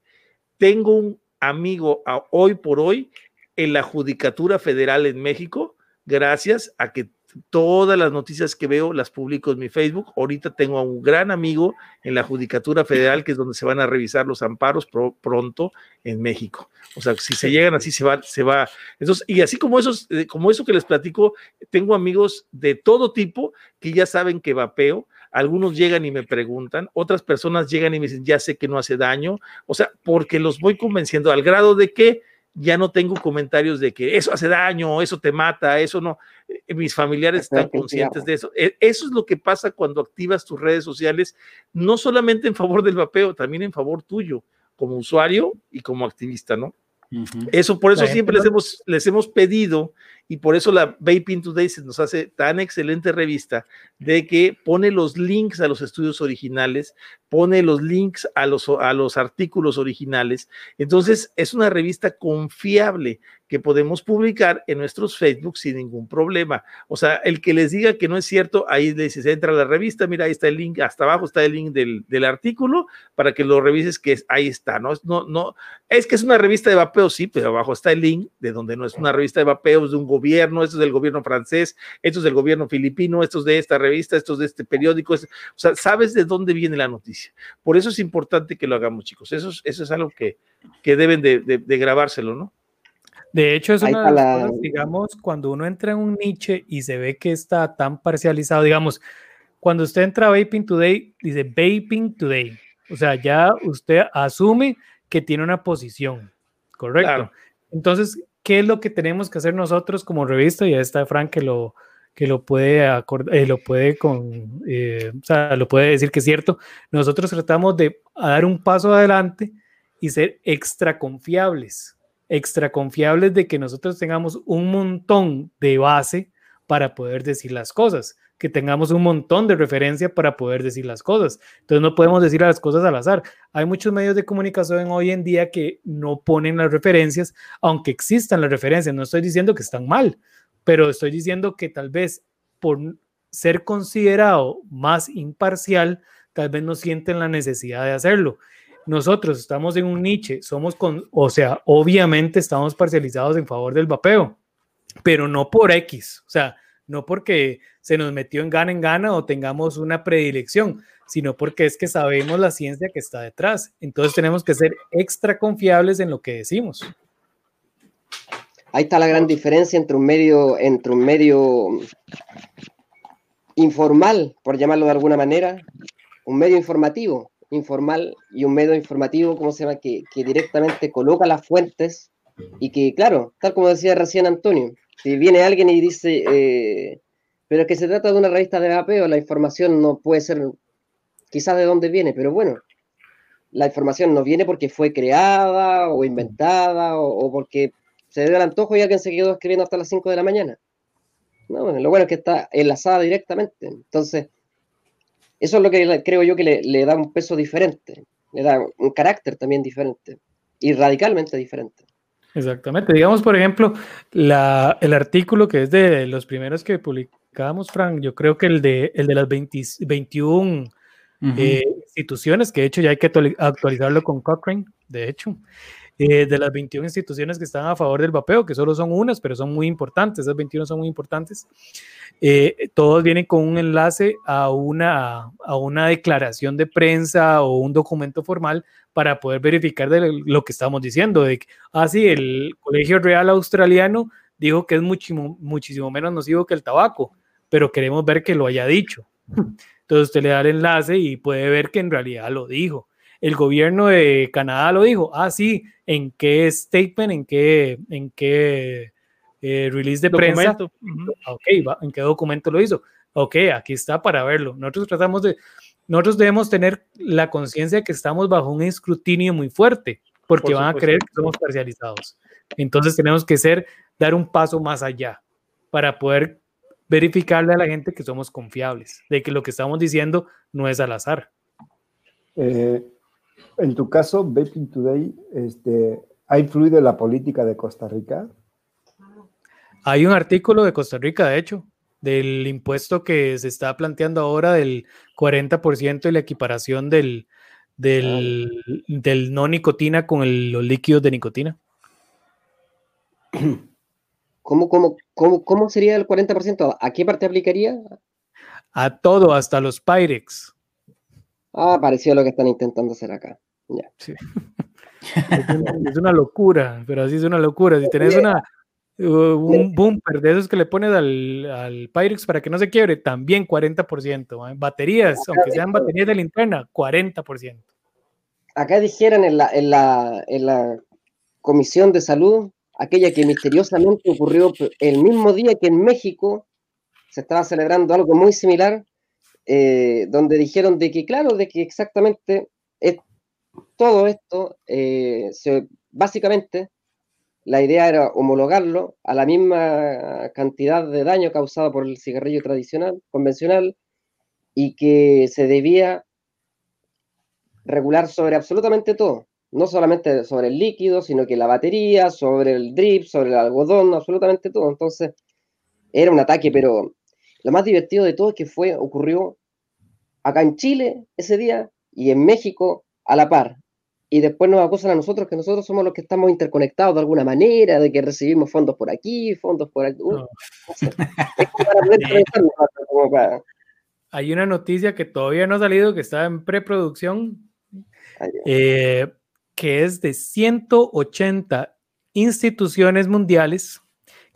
Tengo un amigo hoy por hoy en la Judicatura Federal en México, gracias a que todas las noticias que veo las publico en mi Facebook. Ahorita tengo a un gran amigo en la Judicatura Federal, que es donde se van a revisar los amparos pronto en México. O sea, si se llegan así, se va, se va. Entonces, y así como esos, eh, como eso que les platico, tengo amigos de todo tipo que ya saben que vapeo. Algunos llegan y me preguntan, otras personas llegan y me dicen, ya sé que no hace daño. O sea, porque los voy convenciendo al grado de que ya no tengo comentarios de que eso hace daño, eso te mata, eso no. Eh, mis familiares están conscientes de eso. E, eso es lo que pasa cuando activas tus redes sociales, no solamente en favor del vapeo, también en favor tuyo, como usuario y como activista, ¿no? Eso, por eso siempre les hemos, les hemos pedido y por eso la Vaping Today se nos hace tan excelente revista de que pone los links a los estudios originales, pone los links a los, a los artículos originales. Entonces, es una revista confiable que podemos publicar en nuestros Facebook sin ningún problema. O sea, el que les diga que no es cierto, ahí les dice, entra a la revista, mira, ahí está el link, hasta abajo está el link del, del artículo para que lo revises, que ahí está, ¿no? No, no, es que es una revista de vapeo, sí, pero abajo está el link de donde no es una revista de vapeo, es de un gobierno, esto es del gobierno francés, esto es del gobierno filipino, esto es de esta revista, esto es de este periódico, o sea, sabes de dónde viene la noticia. Por eso es importante que lo hagamos, chicos. Eso es, eso es algo que, que deben de, de, grabárselo, ¿no? De hecho, es una de las cosas, digamos, cuando uno entra en un niche y se ve que está tan parcializado, digamos, cuando usted entra a Vaping Today, dice Vaping Today. O sea, ya usted asume que tiene una posición, ¿correcto? Entonces, ¿qué es lo que tenemos que hacer nosotros como revista? Ya está Frank que lo, que lo puede, eh, lo puede con, eh, o sea, lo puede decir que es cierto. Nosotros tratamos de dar un paso adelante y ser extra confiables, extra confiables de que nosotros tengamos un montón de base para poder decir las cosas, que tengamos un montón de referencia para poder decir las cosas. Entonces no podemos decir las cosas al azar. Hay muchos medios de comunicación hoy en día que no ponen las referencias, aunque existan las referencias. No estoy diciendo que están mal, pero estoy diciendo que tal vez por ser considerado más imparcial, tal vez no sienten la necesidad de hacerlo. Nosotros estamos en un niche, somos con, o sea, obviamente estamos parcializados en favor del vapeo, pero no por X, o sea, no porque se nos metió en gana en gana o tengamos una predilección, sino porque es que sabemos la ciencia que está detrás. Entonces tenemos que ser extra confiables en lo que decimos. Ahí está la gran diferencia entre un medio, entre un medio informal, por llamarlo de alguna manera, un medio informativo, informal y un medio informativo, ¿cómo se llama? Que, directamente coloca las fuentes y que, claro, tal como decía recién Antonio, si viene alguien y dice, eh, pero es que se trata de una revista de vapeo, la información no puede ser quizás de dónde viene, pero bueno, la información no viene porque fue creada o inventada o, porque se dio el antojo y alguien se quedó escribiendo hasta las 5 de la mañana. No, lo bueno es que está enlazada directamente. Entonces, eso es lo que creo yo que le, da un peso diferente, le da un carácter también diferente y radicalmente diferente. Exactamente. Digamos, por ejemplo, la, el artículo que es de los primeros que publicamos, Frank, yo creo que el de, el de las 21 eh, instituciones, que de hecho ya hay que actualizarlo con Cochrane, de hecho. Eh, de las 21 instituciones que están a favor del vapeo, que solo son unas, pero son muy importantes, esas 21 son muy importantes, eh, todos vienen con un enlace a una, a una declaración de prensa o un documento formal para poder verificar de lo que estamos diciendo, de que, ah, sí, el Colegio Real Australiano dijo que es muchísimo, muchísimo menos nocivo que el tabaco, pero queremos ver que lo haya dicho. Entonces usted le da el enlace y puede ver que en realidad lo dijo el gobierno de Canadá lo dijo. Ah, sí, ¿en qué statement, en qué, en qué eh, release de prensa? Ah, ok, ¿en qué documento lo hizo? Ok, aquí está para verlo. Nosotros tratamos de, nosotros debemos tener la conciencia de que estamos bajo un escrutinio muy fuerte, porque van a creer que somos parcializados. Entonces tenemos que ser, dar un paso más allá para poder verificarle a la gente que somos confiables, de que lo que estamos diciendo no es al azar. Eh, en tu caso, Vaping Today, este, ¿ha influido en la política de Costa Rica? Hay un artículo de Costa Rica, de hecho, del impuesto que se está planteando ahora del 40% y la equiparación del, del, no nicotina con los líquidos de nicotina. ¿Cómo, cómo, cómo, cómo sería el 40%? ¿A qué parte aplicaría? A todo, hasta los Pyrex. Ah, parecido a lo que están intentando hacer acá. Es, una, locura, pero así es una locura. Si tenés una, un bumper de esos que le pones al, al Pyrex para que no se quiebre, también 40%. ¿eh? Baterías, aunque sean baterías de linterna, 40%. Acá dijeron en la, en, la, en la Comisión de Salud, aquella que misteriosamente ocurrió el mismo día que en México se estaba celebrando algo muy similar, eh, donde dijeron de que, claro, de que exactamente todo esto, eh, básicamente, la idea era homologarlo a la misma cantidad de daño causado por el cigarrillo tradicional, convencional, y que se debía regular sobre absolutamente todo, no solamente sobre el líquido, sino que la batería, sobre el drip, sobre el algodón, absolutamente todo. Entonces, era un ataque, pero lo más divertido de todo es que fue, ocurrió acá en Chile ese día y en México a la par. Y después nos acusan a nosotros que nosotros somos los que estamos interconectados de alguna manera, de que recibimos fondos por aquí, fondos por aquí. Hay una noticia que todavía no ha salido, que está en preproducción, eh, que es de 180 instituciones mundiales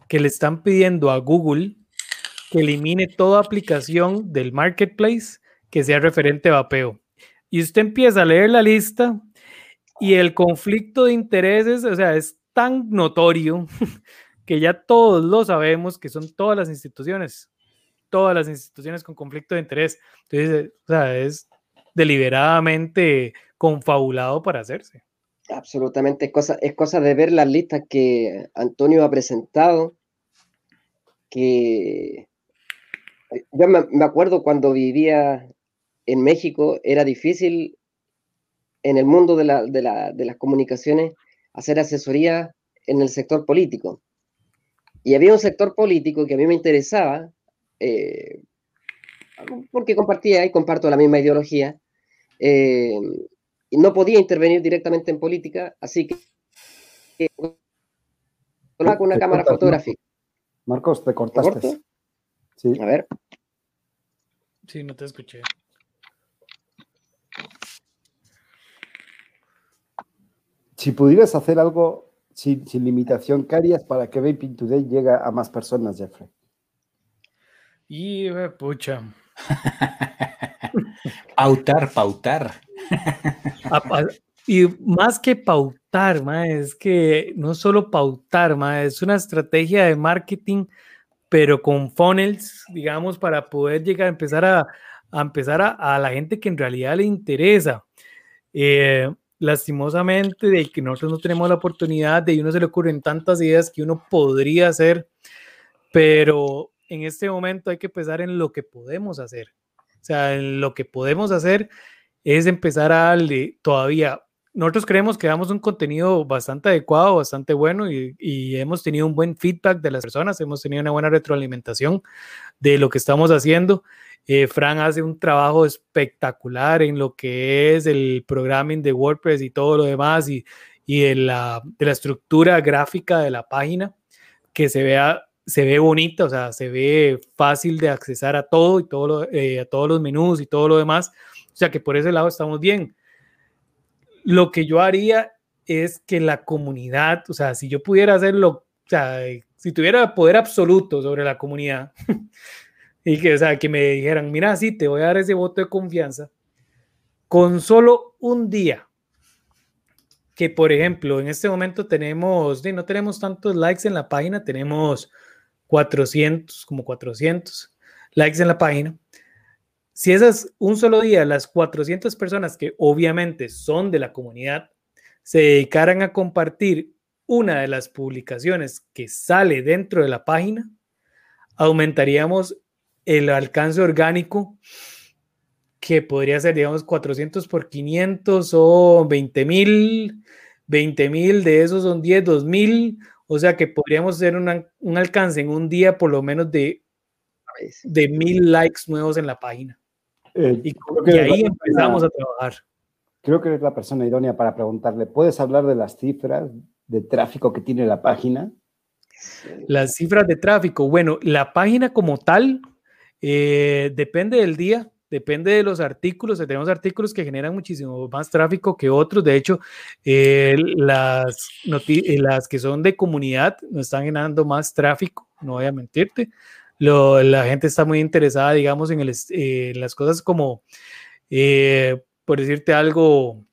que le están pidiendo a Google que elimine toda aplicación del marketplace que sea referente a vapeo. Y usted empieza a leer la lista y el conflicto de intereses, o sea, es tan notorio que ya todos lo sabemos que son todas las instituciones, todas las instituciones con conflicto de interés. Entonces, o sea, es deliberadamente confabulado para hacerse. Absolutamente, es cosa, es cosa de ver las listas que Antonio ha presentado que yo me, acuerdo cuando vivía en México, era difícil en el mundo de, las comunicaciones hacer asesoría en el sector político. Y había un sector político que a mí me interesaba, eh, porque compartía y comparto la misma ideología, eh, y no podía intervenir directamente en política, así que con una cámara fotográfica. Marcos, te cortaste. sí. A ver. Sí, no te escuché. Si pudieras hacer algo sin, limitación, ¿qué harías para que Vaping Today llegue a más personas, Jeffrey? Y pucha. pautar, pautar. y más que pautar, es que no solo pautar, es una estrategia de marketing, pero con funnels, digamos, para poder llegar a empezar a, empezar a, la gente que en realidad le interesa. Eh, lastimosamente, de que nosotros no tenemos la oportunidad, de uno se le ocurren tantas ideas que uno podría hacer, pero en este momento hay que pensar en lo que podemos hacer. O sea, en lo que podemos hacer es empezar a darle todavía. Nosotros creemos que damos un contenido bastante adecuado, bastante bueno y, y, hemos tenido un buen feedback de las personas, hemos tenido una buena retroalimentación de lo que estamos haciendo. Eh, Fran hace un trabajo espectacular en lo que es el programming de WordPress y todo lo demás y, y de, la, de la estructura gráfica de la página que se vea se ve bonita, o sea, se ve fácil de accesar a todo y todo eh, a todos los menús y todo lo demás. O sea que por ese lado estamos bien. Lo que yo haría es que la comunidad, o sea, si yo pudiera hacerlo, o sea, si tuviera poder absoluto sobre la comunidad y que, o sea, que me dijeran, mira, sí, te voy a dar ese voto de confianza, con solo un día, que por ejemplo, en este momento tenemos, no tenemos tantos likes en la página, tenemos 400, como 400 likes en la página. Si esas un solo día, las 400 personas que obviamente son de la comunidad, se dedicaran a compartir una de las publicaciones que sale dentro de la página, aumentaríamos el alcance orgánico que podría ser, digamos, 400 por 500 o 20 mil, 20 mil de esos son 10, 2 mil o sea que podríamos hacer un alcance en un día por lo menos de, de mil likes nuevos en la página. Eh, y, ahí empezamos a trabajar. Creo que eres la persona idónea para preguntarle, ¿puedes hablar de las cifras de tráfico que tiene la página? Las cifras de tráfico, bueno, la página como tal eh, depende del día, depende de los artículos. Tenemos artículos que generan muchísimo más tráfico que otros. De hecho, eh, las, las que son de comunidad nos están generando más tráfico, no voy a mentirte. La gente está muy interesada, digamos, en, el, eh, las cosas como, por decirte algo,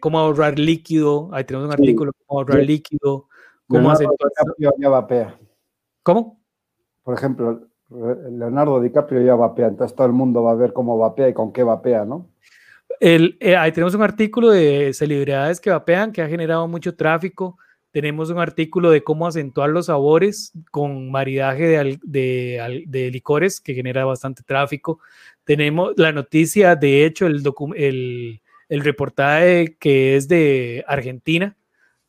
cómo ahorrar líquido. Ahí tenemos un artículo, cómo ahorrar líquido. Cómo hacer... ¿Cómo? Por ejemplo, Leonardo DiCaprio ya vapea, entonces todo el mundo va a ver cómo vapea y con qué vapea, ¿no? El, eh, ahí tenemos un artículo de celebridades que vapean que ha generado mucho tráfico. Tenemos un artículo de cómo acentuar los sabores con maridaje de, de, licores que genera bastante tráfico. Tenemos la noticia, de hecho, el, el, el reportaje que es de Argentina,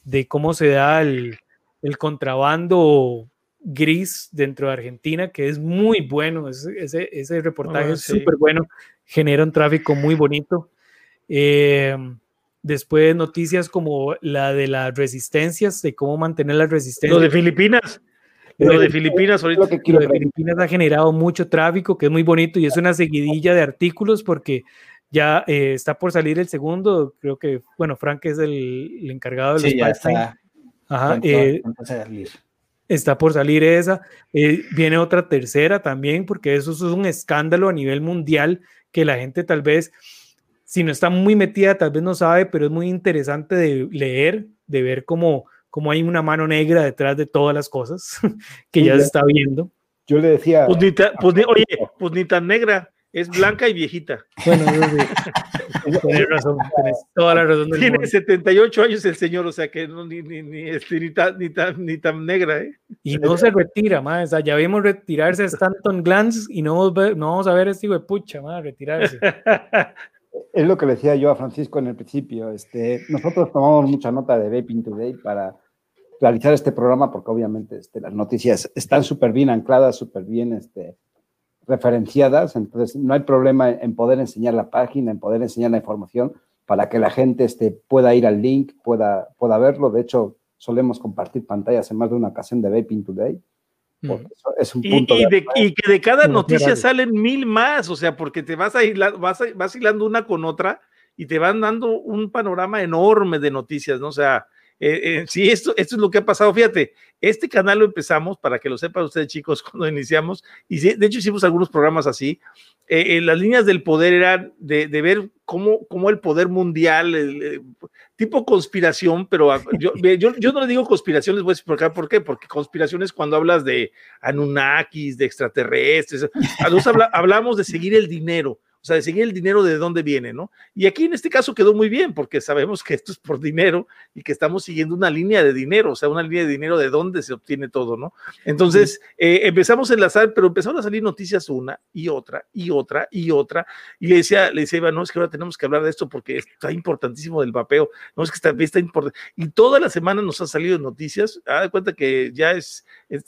de cómo se da el, el contrabando gris dentro de Argentina, que es muy bueno, ese, ese, reportaje ah, es súper bueno, genera un tráfico muy bonito. Eh, después noticias como la de las resistencias, de cómo mantener las resistencias. Lo de Filipinas. Lo de Filipinas ahorita. Lo, de Filipinas ha generado mucho tráfico, que es muy bonito y es una seguidilla de artículos porque ya eh, está por salir el segundo, creo que, bueno, Frank es el, encargado de los sí, Ajá, eh, está por salir esa. Eh, viene otra tercera también, porque eso es un escándalo a nivel mundial que la gente tal vez, si no está muy metida, tal vez no sabe, pero es muy interesante de leer, de ver cómo, cómo hay una mano negra detrás de todas las cosas que ya se está viendo. Yo le decía. Pues, pues oye, pues ni tan negra. Es blanca y viejita. Bueno, tienes razón, tienes toda la razón. Tiene 78 años el señor, o sea que no, ni, ni, ni, este, ni, tan, ni, tan, ni tan negra, ¿eh? Y no se retira, más. O sea, ya vimos retirarse a Stanton Glance y no, no vamos a ver a este hijo de pucha, más, retirarse. es lo que le decía yo a Francisco en el principio. Este, nosotros tomamos mucha nota de Vaping Today para realizar este programa porque obviamente este, las noticias están súper bien ancladas, súper bien este, referenciadas, entonces no hay problema en poder enseñar la página, en poder enseñar la información para que la gente este, pueda ir al link, pueda, pueda verlo. De hecho, solemos compartir pantallas en más de una ocasión de Vaping Today. Mm. Es un punto y, de, y, que de cada noticia salen mil más, o sea, porque te vas, a vas, a, vas hilando una con otra y te van dando un panorama enorme de noticias, ¿no? O sea, eh, eh, sí, esto, esto es lo que ha pasado. Fíjate, este canal lo empezamos, para que lo sepan ustedes chicos, cuando iniciamos, y de hecho hicimos algunos programas así. Eh, las líneas del poder eran de, de ver cómo, cómo, el poder mundial, el, tipo conspiración, pero yo, yo, yo, no le digo conspiración, les voy a explicar por qué, porque conspiración es cuando hablas de Anunnakis, de extraterrestres, habla, hablamos de seguir el dinero o sea, de seguir el dinero de dónde viene, ¿no? Y aquí en este caso quedó muy bien, porque sabemos que esto es por dinero y que estamos siguiendo una línea de dinero, o sea, una línea de dinero de dónde se obtiene todo, ¿no? Entonces, eh, empezamos a enlazar, pero empezaron a salir noticias una y otra y otra y otra, y le decía, le decía, Iván, no, es que ahora tenemos que hablar de esto porque está importantísimo del vapeo, no, es que está, está importante, y toda la semana nos han salido noticias, da cuenta que ya es,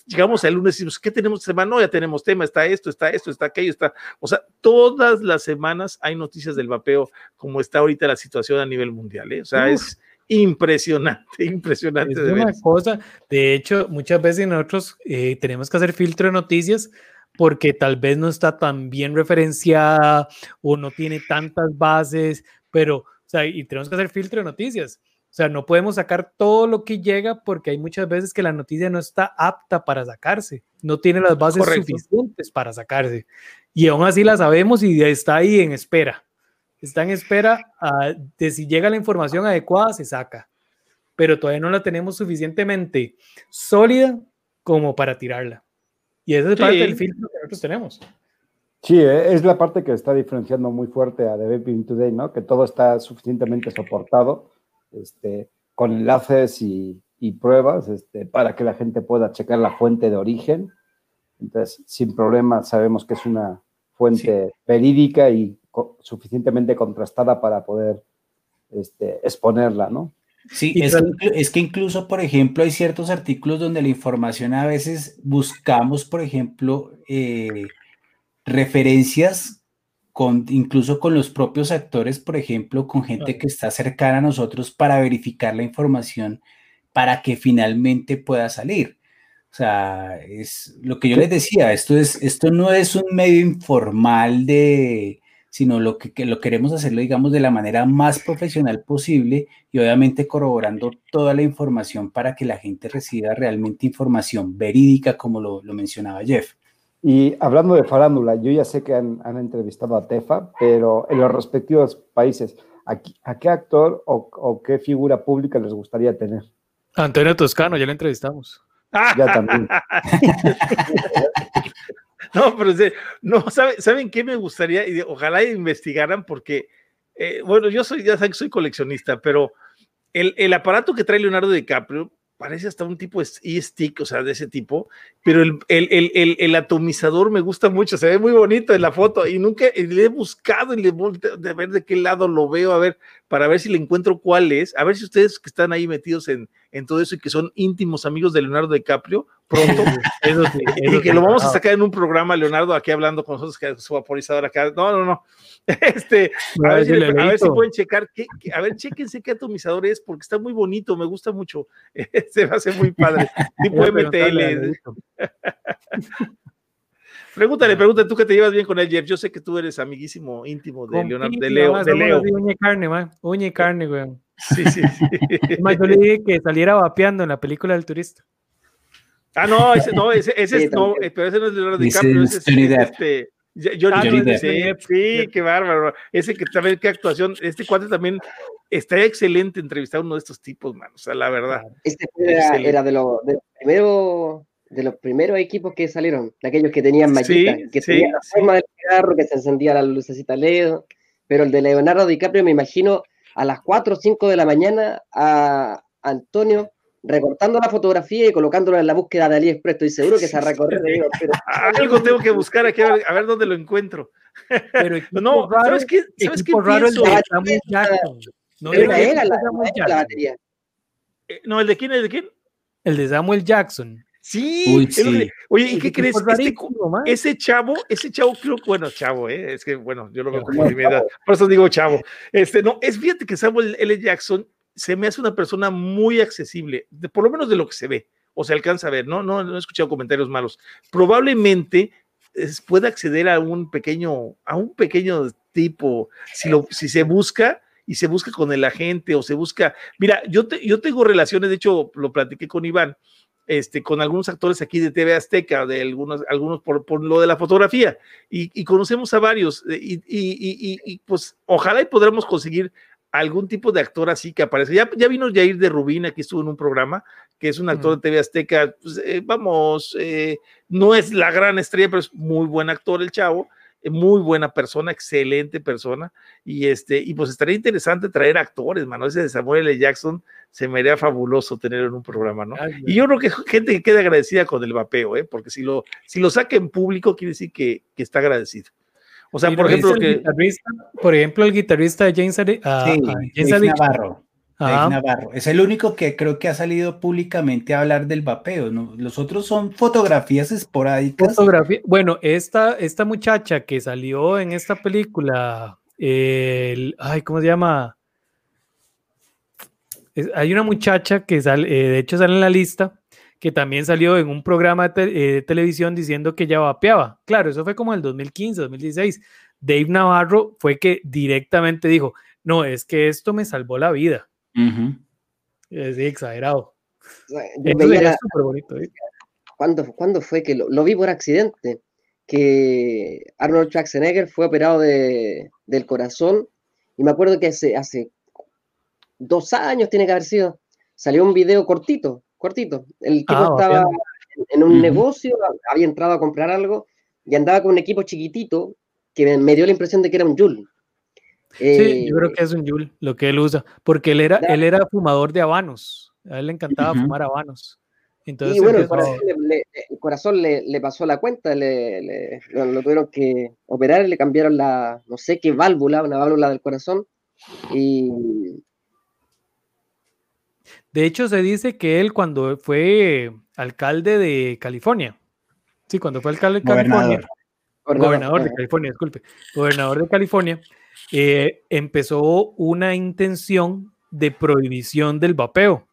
llegamos al lunes y decimos, ¿qué tenemos esta semana? No, ya tenemos tema, está esto, está esto, está aquello, está, o sea, todas las semanas hay noticias del vapeo, como está ahorita la situación a nivel mundial. ¿eh? O sea, es impresionante, impresionante. de una cosa, de hecho, muchas veces nosotros eh, tenemos que hacer filtro de noticias porque tal vez no está tan bien referenciada o no tiene tantas bases, pero, o sea, y tenemos que hacer filtro de noticias. O sea, no podemos sacar todo lo que llega porque hay muchas veces que la noticia no está apta para sacarse, no tiene las bases suficientes para sacarse. Y aún así la sabemos y está ahí en espera. Está en espera ah, de si llega la información adecuada, se saca. Pero todavía no la tenemos suficientemente sólida como para tirarla. Y esa es parte del filtro que nosotros tenemos. Sí, eh, es la parte que está diferenciando muy fuerte a The Vaping Today, ¿no? Que todo está suficientemente soportado este, con enlaces y, pruebas este, para que la gente pueda checar la fuente de origen. Entonces, sin problema, sabemos que es una fuente verídica y suficientemente contrastada para poder este, exponerla, ¿no? Sí, es que, incluso, por ejemplo, hay ciertos artículos donde la información a veces buscamos, por ejemplo, eh, referencias con, incluso con los propios actores, por ejemplo, con gente que está cercana a nosotros para verificar la información para que finalmente pueda salir. O sea, es lo que yo les decía, esto, es, esto no es un medio informal de, sino lo que, que, lo queremos hacerlo, digamos, de la manera más profesional posible y obviamente corroborando toda la información para que la gente reciba realmente información verídica, como lo, lo mencionaba Jeff. Y hablando de farándula, yo ya sé que han, entrevistado a Tefa, pero en los respectivos países, ¿a, qué actor o, qué figura pública les gustaría tener? Antonio Toscano, ya lo entrevistamos. Ya también. no, pero no, ¿saben, qué me gustaría? Y ojalá investigaran porque, eh, bueno, yo soy, ya saben que soy coleccionista, pero el, el aparato que trae Leonardo DiCaprio, parece hasta un tipo e-stick, o sea, de ese tipo, pero el, el, el, el, atomizador me gusta mucho, se ve muy bonito en la foto y nunca le he buscado y le de ver de qué lado lo veo, a ver, para ver si le encuentro cuál es, a ver si ustedes que están ahí metidos en, en todo eso y que son íntimos amigos de Leonardo DiCaprio, pronto, y que lo vamos a sacar en un programa, Leonardo, aquí hablando con nosotros, que es su vaporizador acá, no, no, no, este, a, ver, si, pueden checar, a ver, chequense qué atomizador es, porque está muy bonito, me gusta mucho, se va a hacer muy padre, tipo MTL. Pregúntale, pregúntale, tú que te llevas bien con él, Jeff. Yo sé que tú eres amiguísimo íntimo de Leonardo, de Leo. de Leo. Uña y carne, man. Uña y carne, güey. Sí, sí, sí. más, yo le dije que saliera vapeando en la película del turista. Ah, no, ese no, ese, ese no, pero ese no es Leonardo DiCaprio, ese es este. Johnny, ah, sí, sí, qué bárbaro. Ese que también, qué actuación. Este cuate también estaría excelente entrevistar a uno de estos tipos, man. O sea, la verdad. Este era, era de los primeros de los primeros equipos que salieron, de aquellos que tenían mallita, que tenían la forma del cigarro, que se encendía la lucecita LED, pero el de Leonardo DiCaprio me imagino a las 4 o 5 de la mañana a Antonio recortando la fotografía y colocándola en la búsqueda de AliExpress. Estoy seguro que se ha recorrido. Algo tengo que buscar aquí, a ver, dónde lo encuentro. Pero no, ¿sabes qué? ¿Sabes qué raro El de Samuel Jackson. No, era la, la, batería. Eh, no, ¿el de quién? ¿El de quién? El de Samuel Jackson. Sí, oye, ¿y qué crees? Este, ese chavo, ese chavo, creo, bueno, chavo, ¿eh? es que, bueno, yo lo veo como mi edad, por eso digo chavo. Este, no, es fíjate que Samuel L. Jackson se me hace una persona muy accesible, por lo menos de lo que se ve, o se alcanza a ver, ¿no? No, no he escuchado comentarios malos. Probablemente pueda acceder a un pequeño, a un pequeño tipo, si, lo, si se busca y se busca con el agente o se busca, mira, yo, yo tengo relaciones, de hecho lo platiqué con Iván, este, con algunos actores aquí de TV Azteca, de algunos, algunos por, por lo de la fotografía, y, conocemos a varios, y, y, y, pues ojalá y podamos conseguir algún tipo de actor así que aparece. Ya, ya vino Jair de Rubín, aquí estuvo en un programa, que es un actor de TV Azteca, pues, eh, vamos, eh, no es la gran estrella, pero es muy buen actor el chavo, eh, muy buena persona, excelente persona, y este, y pues estaría interesante traer actores, mano, ese de Samuel L. Jackson se me haría fabuloso tenerlo en un programa, ¿no? y yo creo que gente que quede agradecida con el vapeo, ¿eh? porque si lo, si lo saca en público, quiere decir que, que está agradecido. O sea, por ejemplo, que... por ejemplo, el guitarrista James, uh, James Navarro. Navarro. Es el único que creo que ha salido públicamente a hablar del vapeo. ¿no? Los otros son fotografías esporádicas. Bueno, esta, esta muchacha que salió en esta película, el, ay, ¿cómo se llama? hay una muchacha que sale, eh, de hecho sale en la lista, que también salió en un programa eh, de, televisión diciendo que ya vapeaba. Claro, eso fue como en el 2015, 2016. Dave Navarro fue que directamente dijo, no, es que esto me salvó la vida. Es exagerado. bonito. ¿eh? ¿Cuándo, fue que lo, vi por accidente? Que Arnold Schwarzenegger fue operado de, del corazón y me acuerdo que hace, hace dos años tiene que haber sido, salió un video cortito cortito. El tipo ah, estaba en un negocio, había entrado a comprar algo y andaba con un equipo chiquitito que me dio la impresión de que era un Joule. Sí, yo creo eh, que es un Joule lo que él usa, porque él era, él era fumador de habanos, a él le encantaba fumar habanos. Entonces, y bueno, el corazón, le, pasó la cuenta, le, lo tuvieron que operar, le cambiaron la, no sé qué válvula, una válvula del corazón, y, de hecho, se dice que él cuando fue alcalde de California, sí, cuando fue alcalde de California, gobernador, de California, disculpe, gobernador de California, eh, empezó una intención de prohibición del vapeo.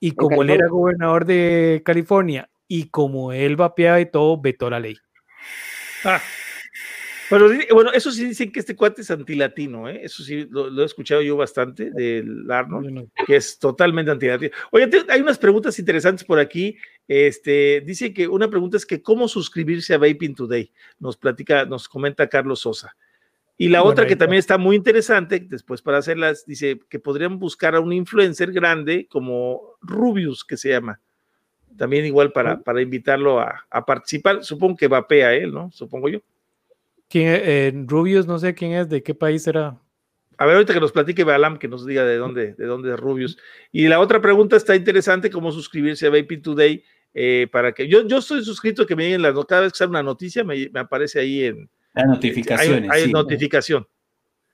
Y como él era gobernador de California y como él vapeaba y todo, vetó la ley. Ah, pero bueno, eso sí dicen que este cuate es antilatino, ¿eh? Eso sí lo, he escuchado yo bastante del Arnold, que es totalmente antilatino. Oye, hay unas preguntas interesantes por aquí. Este, dice que una pregunta es que cómo suscribirse a Vaping Today. Nos platica, nos comenta Carlos Sosa. Y la otra que también está muy interesante, después para hacerlas, dice que podrían buscar a un influencer grande como Rubius, que se llama. También igual para, para invitarlo a, a participar. Supongo que vapea él, ¿no? Supongo yo. ¿Quién, eh, Rubius, no sé quién es, de qué país era. A ver, ahorita que nos platique Balam, que nos diga de dónde, de dónde es Rubius. Y la otra pregunta está interesante, cómo suscribirse a Vaping Today, eh, para que yo, yo estoy suscrito que me lleguen las cada vez que sale una noticia, me, aparece ahí en las notificaciones. Hay, notificación.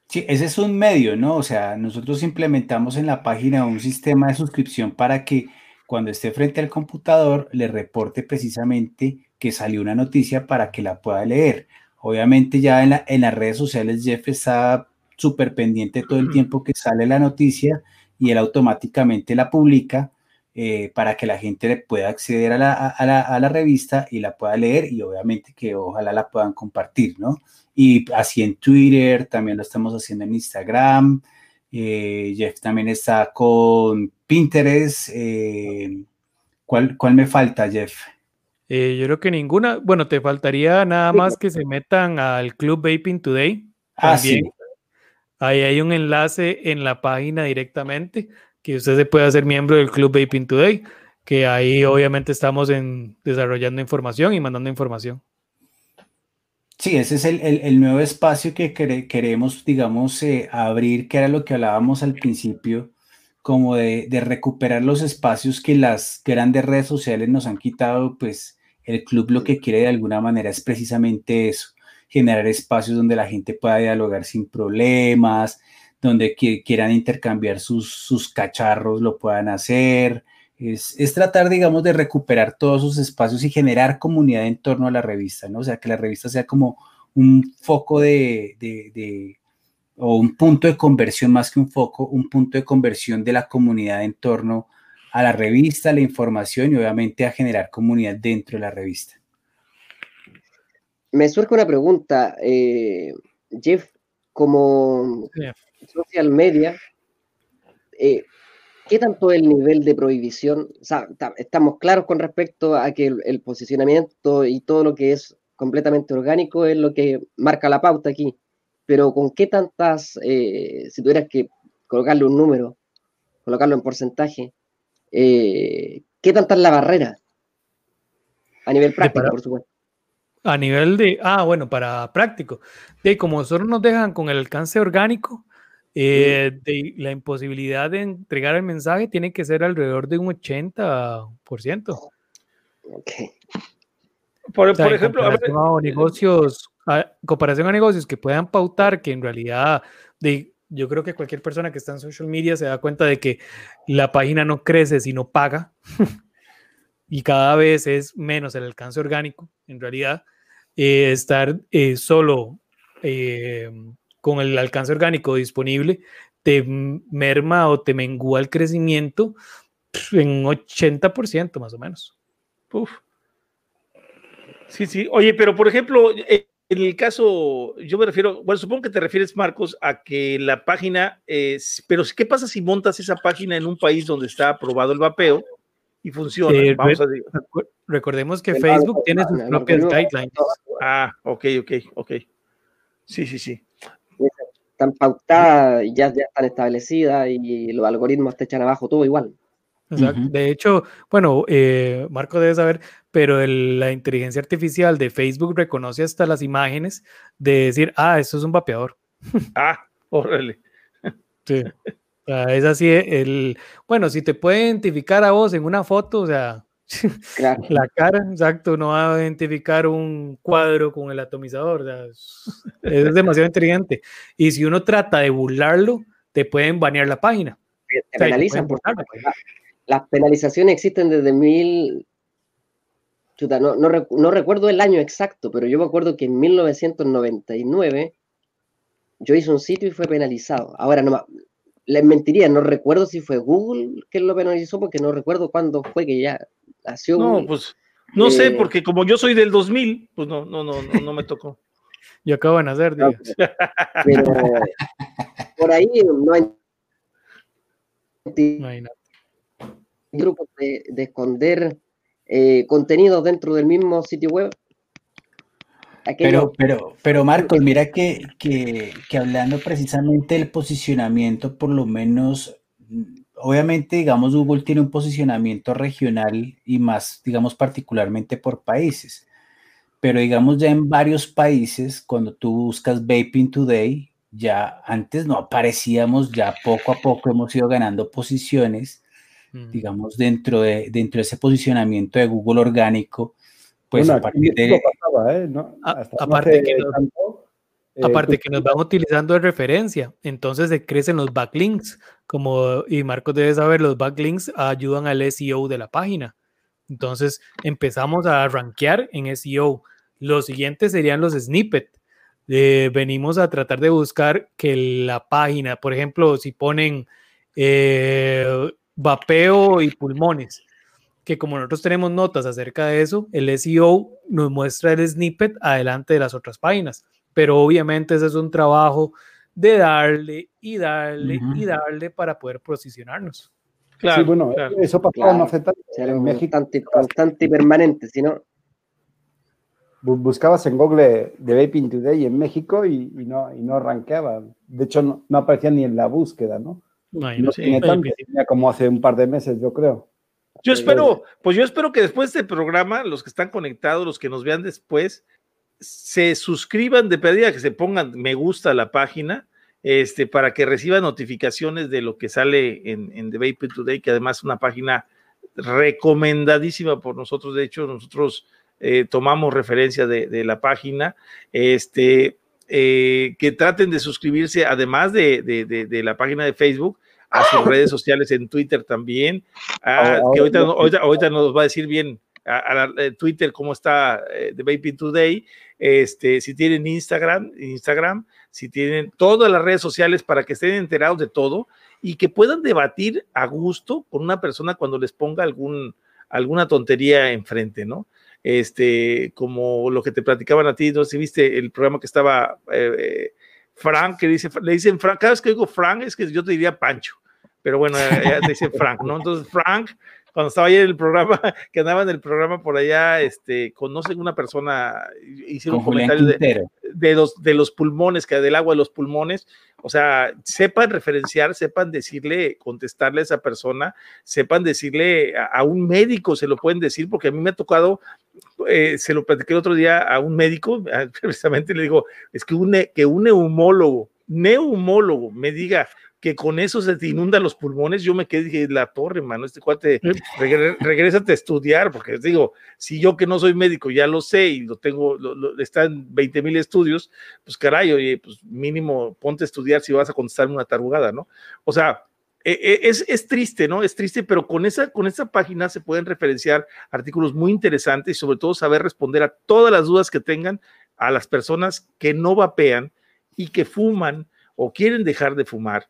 Sí, ese es un medio, ¿no? O sea, nosotros implementamos en la página un sistema de suscripción para que cuando esté frente al computador le reporte precisamente que salió una noticia para que la pueda leer. Obviamente ya en, en las redes sociales Jeff está súper pendiente todo el tiempo que sale la noticia y él automáticamente la publica eh, para que la gente pueda acceder a la, a, la, revista y la pueda leer y obviamente que ojalá la puedan compartir, ¿no? Y así en Twitter, también lo estamos haciendo en Instagram. Eh, Jeff también está con Pinterest. Eh, ¿cuál, ¿Cuál me falta, Jeff? Eh, yo creo que ninguna. Bueno, te faltaría nada más que se metan al Club Vaping Today. Ah, sí. Ahí hay un enlace en la página directamente que usted se puede hacer miembro del Club Vaping Today, que ahí obviamente estamos en, desarrollando información y mandando información. Sí, ese es el, nuevo espacio que queremos, digamos, eh, abrir, que era lo que hablábamos al principio, como de, recuperar los espacios que las grandes redes sociales nos han quitado, pues el club lo que quiere de alguna manera es precisamente eso, generar espacios donde la gente pueda dialogar sin problemas, donde quieran intercambiar sus, sus cacharros, lo puedan hacer, es, tratar, digamos, de recuperar todos sus espacios y generar comunidad en torno a la revista, ¿no? O sea, que la revista sea como un foco de, de, o un punto de conversión más que un foco, un punto de conversión de la comunidad en torno a la revista, la información y obviamente a generar comunidad dentro de la revista. Me surge una pregunta, eh, Jeff, como social media, eh, ¿Qué tanto el nivel de prohibición? O sea, estamos claros con respecto a que el, posicionamiento y todo lo que es completamente orgánico es lo que marca la pauta aquí. Pero ¿con qué tantas, eh, si tuvieras que colocarle un número, colocarlo en porcentaje, eh, ¿qué tanta es la barrera? A nivel práctico, por supuesto. A nivel de, ah, bueno, para práctico. De como solo nos dejan con el alcance orgánico, eh, de la imposibilidad de entregar el mensaje tiene que ser alrededor de un 80%. Okay. Por, por ejemplo, comparación a, negocios, a, comparación a negocios que puedan pautar que en realidad de, yo creo que cualquier persona que está en social media se da cuenta de que la página no crece si no paga y cada vez es menos el alcance orgánico en realidad eh, estar eh, solo eh, con el alcance orgánico disponible, te merma o te mengua el crecimiento en 80% más o menos. Uf. Sí, sí. Oye, pero por ejemplo, en el caso, yo me refiero, bueno, supongo que te refieres, Marcos, a que la página, es, pero ¿qué pasa si montas esa página en un país donde está aprobado el vapeo y funciona? Eh, Vamos a recordemos que Facebook tiene sus propias guidelines. Ah, ok, ok, ok. Sí, sí, sí están pautadas, ya, ya están establecidas y los algoritmos te echan abajo todo igual. De hecho, bueno, eh, Marco debe saber, pero la inteligencia artificial de Facebook reconoce hasta las imágenes de decir, ah, esto es un vapeador. Ah, órale. Sí. es así, el, bueno, si te puede identificar a vos en una foto, o sea, La cara, exacto, no va a identificar un cuadro con el atomizador. es, demasiado inteligente. Y si uno trata de burlarlo, te pueden banear la página. penalizan por Las penalizaciones existen desde mil. no, no, recuerdo el año exacto, pero yo me acuerdo que en 1999 yo hice un sitio y fue penalizado. Ahora no les mentiría, no recuerdo si fue Google que lo penalizó, porque no recuerdo cuándo fue que ya no, pues no sé, eh, porque como yo soy del 2000, pues no, no, no, no, me tocó. y acabo de nacer, por ahí no hay, no grupos de, esconder eh, contenidos dentro del mismo sitio web. pero, pero, pero Marcos, mira que, que, que hablando precisamente del posicionamiento, por lo menos obviamente, digamos, Google tiene un posicionamiento regional y más, digamos, particularmente por países. Pero digamos, ya en varios países, cuando tú buscas Vaping Today, ya antes no aparecíamos, ya poco a poco hemos ido ganando posiciones, mm. digamos, dentro de, dentro de ese posicionamiento de Google orgánico. Pues a partir de... aparte que eh, Aparte pues, que nos van utilizando de referencia, entonces se crecen los backlinks, como y Marcos debe saber, los backlinks ayudan al SEO de la página. Entonces empezamos a rankear en SEO. Los siguientes serían los snippets. Eh, venimos a tratar de buscar que la página, por ejemplo, si ponen eh, vapeo y pulmones, que como nosotros tenemos notas acerca de eso, el SEO nos muestra el snippet adelante de las otras páginas pero obviamente ese es un trabajo de darle y darle y darle para poder posicionarnos. Claro, sí, bueno, eso pasaba no hace en México. Constante, constante y permanente, si no. Buscabas en Google The Vaping Today en México y, y no, y no rankeaba. De hecho, no, no, aparecía ni en la búsqueda, ¿no? No, no tiene tanto, tenía como hace un par de meses, yo creo. Yo espero, pues yo espero que después de este programa, los que están conectados, los que nos vean después, se suscriban de pedida, que se pongan me gusta a la página, este, para que reciban notificaciones de lo que sale en, en The Vaping Today, que además es una página recomendadísima por nosotros. De hecho, nosotros eh, tomamos referencia de, la página. Este, eh, que traten de suscribirse, además de, la página de Facebook, a sus redes sociales en Twitter también, que ahorita, ahorita, nos va a decir bien a, Twitter cómo está eh, The Vaping Today, este, si tienen Instagram, Instagram, si tienen todas las redes sociales para que estén enterados de todo y que puedan debatir a gusto con una persona cuando les ponga algún, alguna tontería enfrente, ¿no? Este, como lo que te platicaban a ti, no si viste el programa que estaba eh, Frank, que dice, le dicen Frank, cada vez que digo Frank es que yo te diría Pancho, pero bueno, ya te dice Frank, ¿no? Entonces Frank cuando estaba ahí en el programa, que andaba en el programa por allá, este, conocen una persona, hicieron comentarios de, de, los, de los pulmones, que del agua de los pulmones, o sea, sepan referenciar, sepan decirle, contestarle a esa persona, sepan decirle a, un médico, se lo pueden decir, porque a mí me ha tocado, eh, se lo platiqué el otro día a un médico, precisamente le digo, es que un, que un neumólogo, neumólogo me diga que con eso se te inundan los pulmones, yo me quedé dije, la torre, mano, este cuate, regrésate a estudiar, porque digo, si yo que no soy médico ya lo sé y lo tengo, lo, está en 20 mil estudios, pues caray, oye, pues mínimo ponte a estudiar si vas a contestar una tarugada, ¿no? O sea, e, e, es, es, triste, ¿no? Es triste, pero con esa, con esa página se pueden referenciar artículos muy interesantes y sobre todo saber responder a todas las dudas que tengan a las personas que no vapean y que fuman o quieren dejar de fumar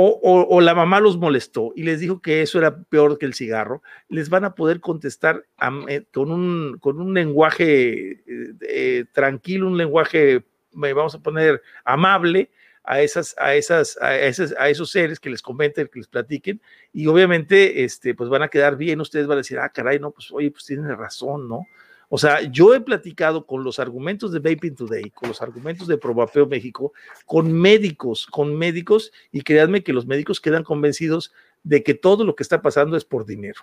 o, la mamá los molestó y les dijo que eso era peor que el cigarro, les van a poder contestar eh, con, un, con un lenguaje eh, eh, tranquilo, un lenguaje, vamos a poner, amable a, esas, a, esas, a, esas, a esos seres que les comenten, que les platiquen, y obviamente este, pues van a quedar bien, ustedes van a decir, ah, caray, no, pues oye, pues tienen razón, ¿no? O sea, yo he platicado con los argumentos de Vaping Today, con los argumentos de Probapeo México, con médicos, con médicos, y créanme que los médicos quedan convencidos de que todo lo que está pasando es por dinero.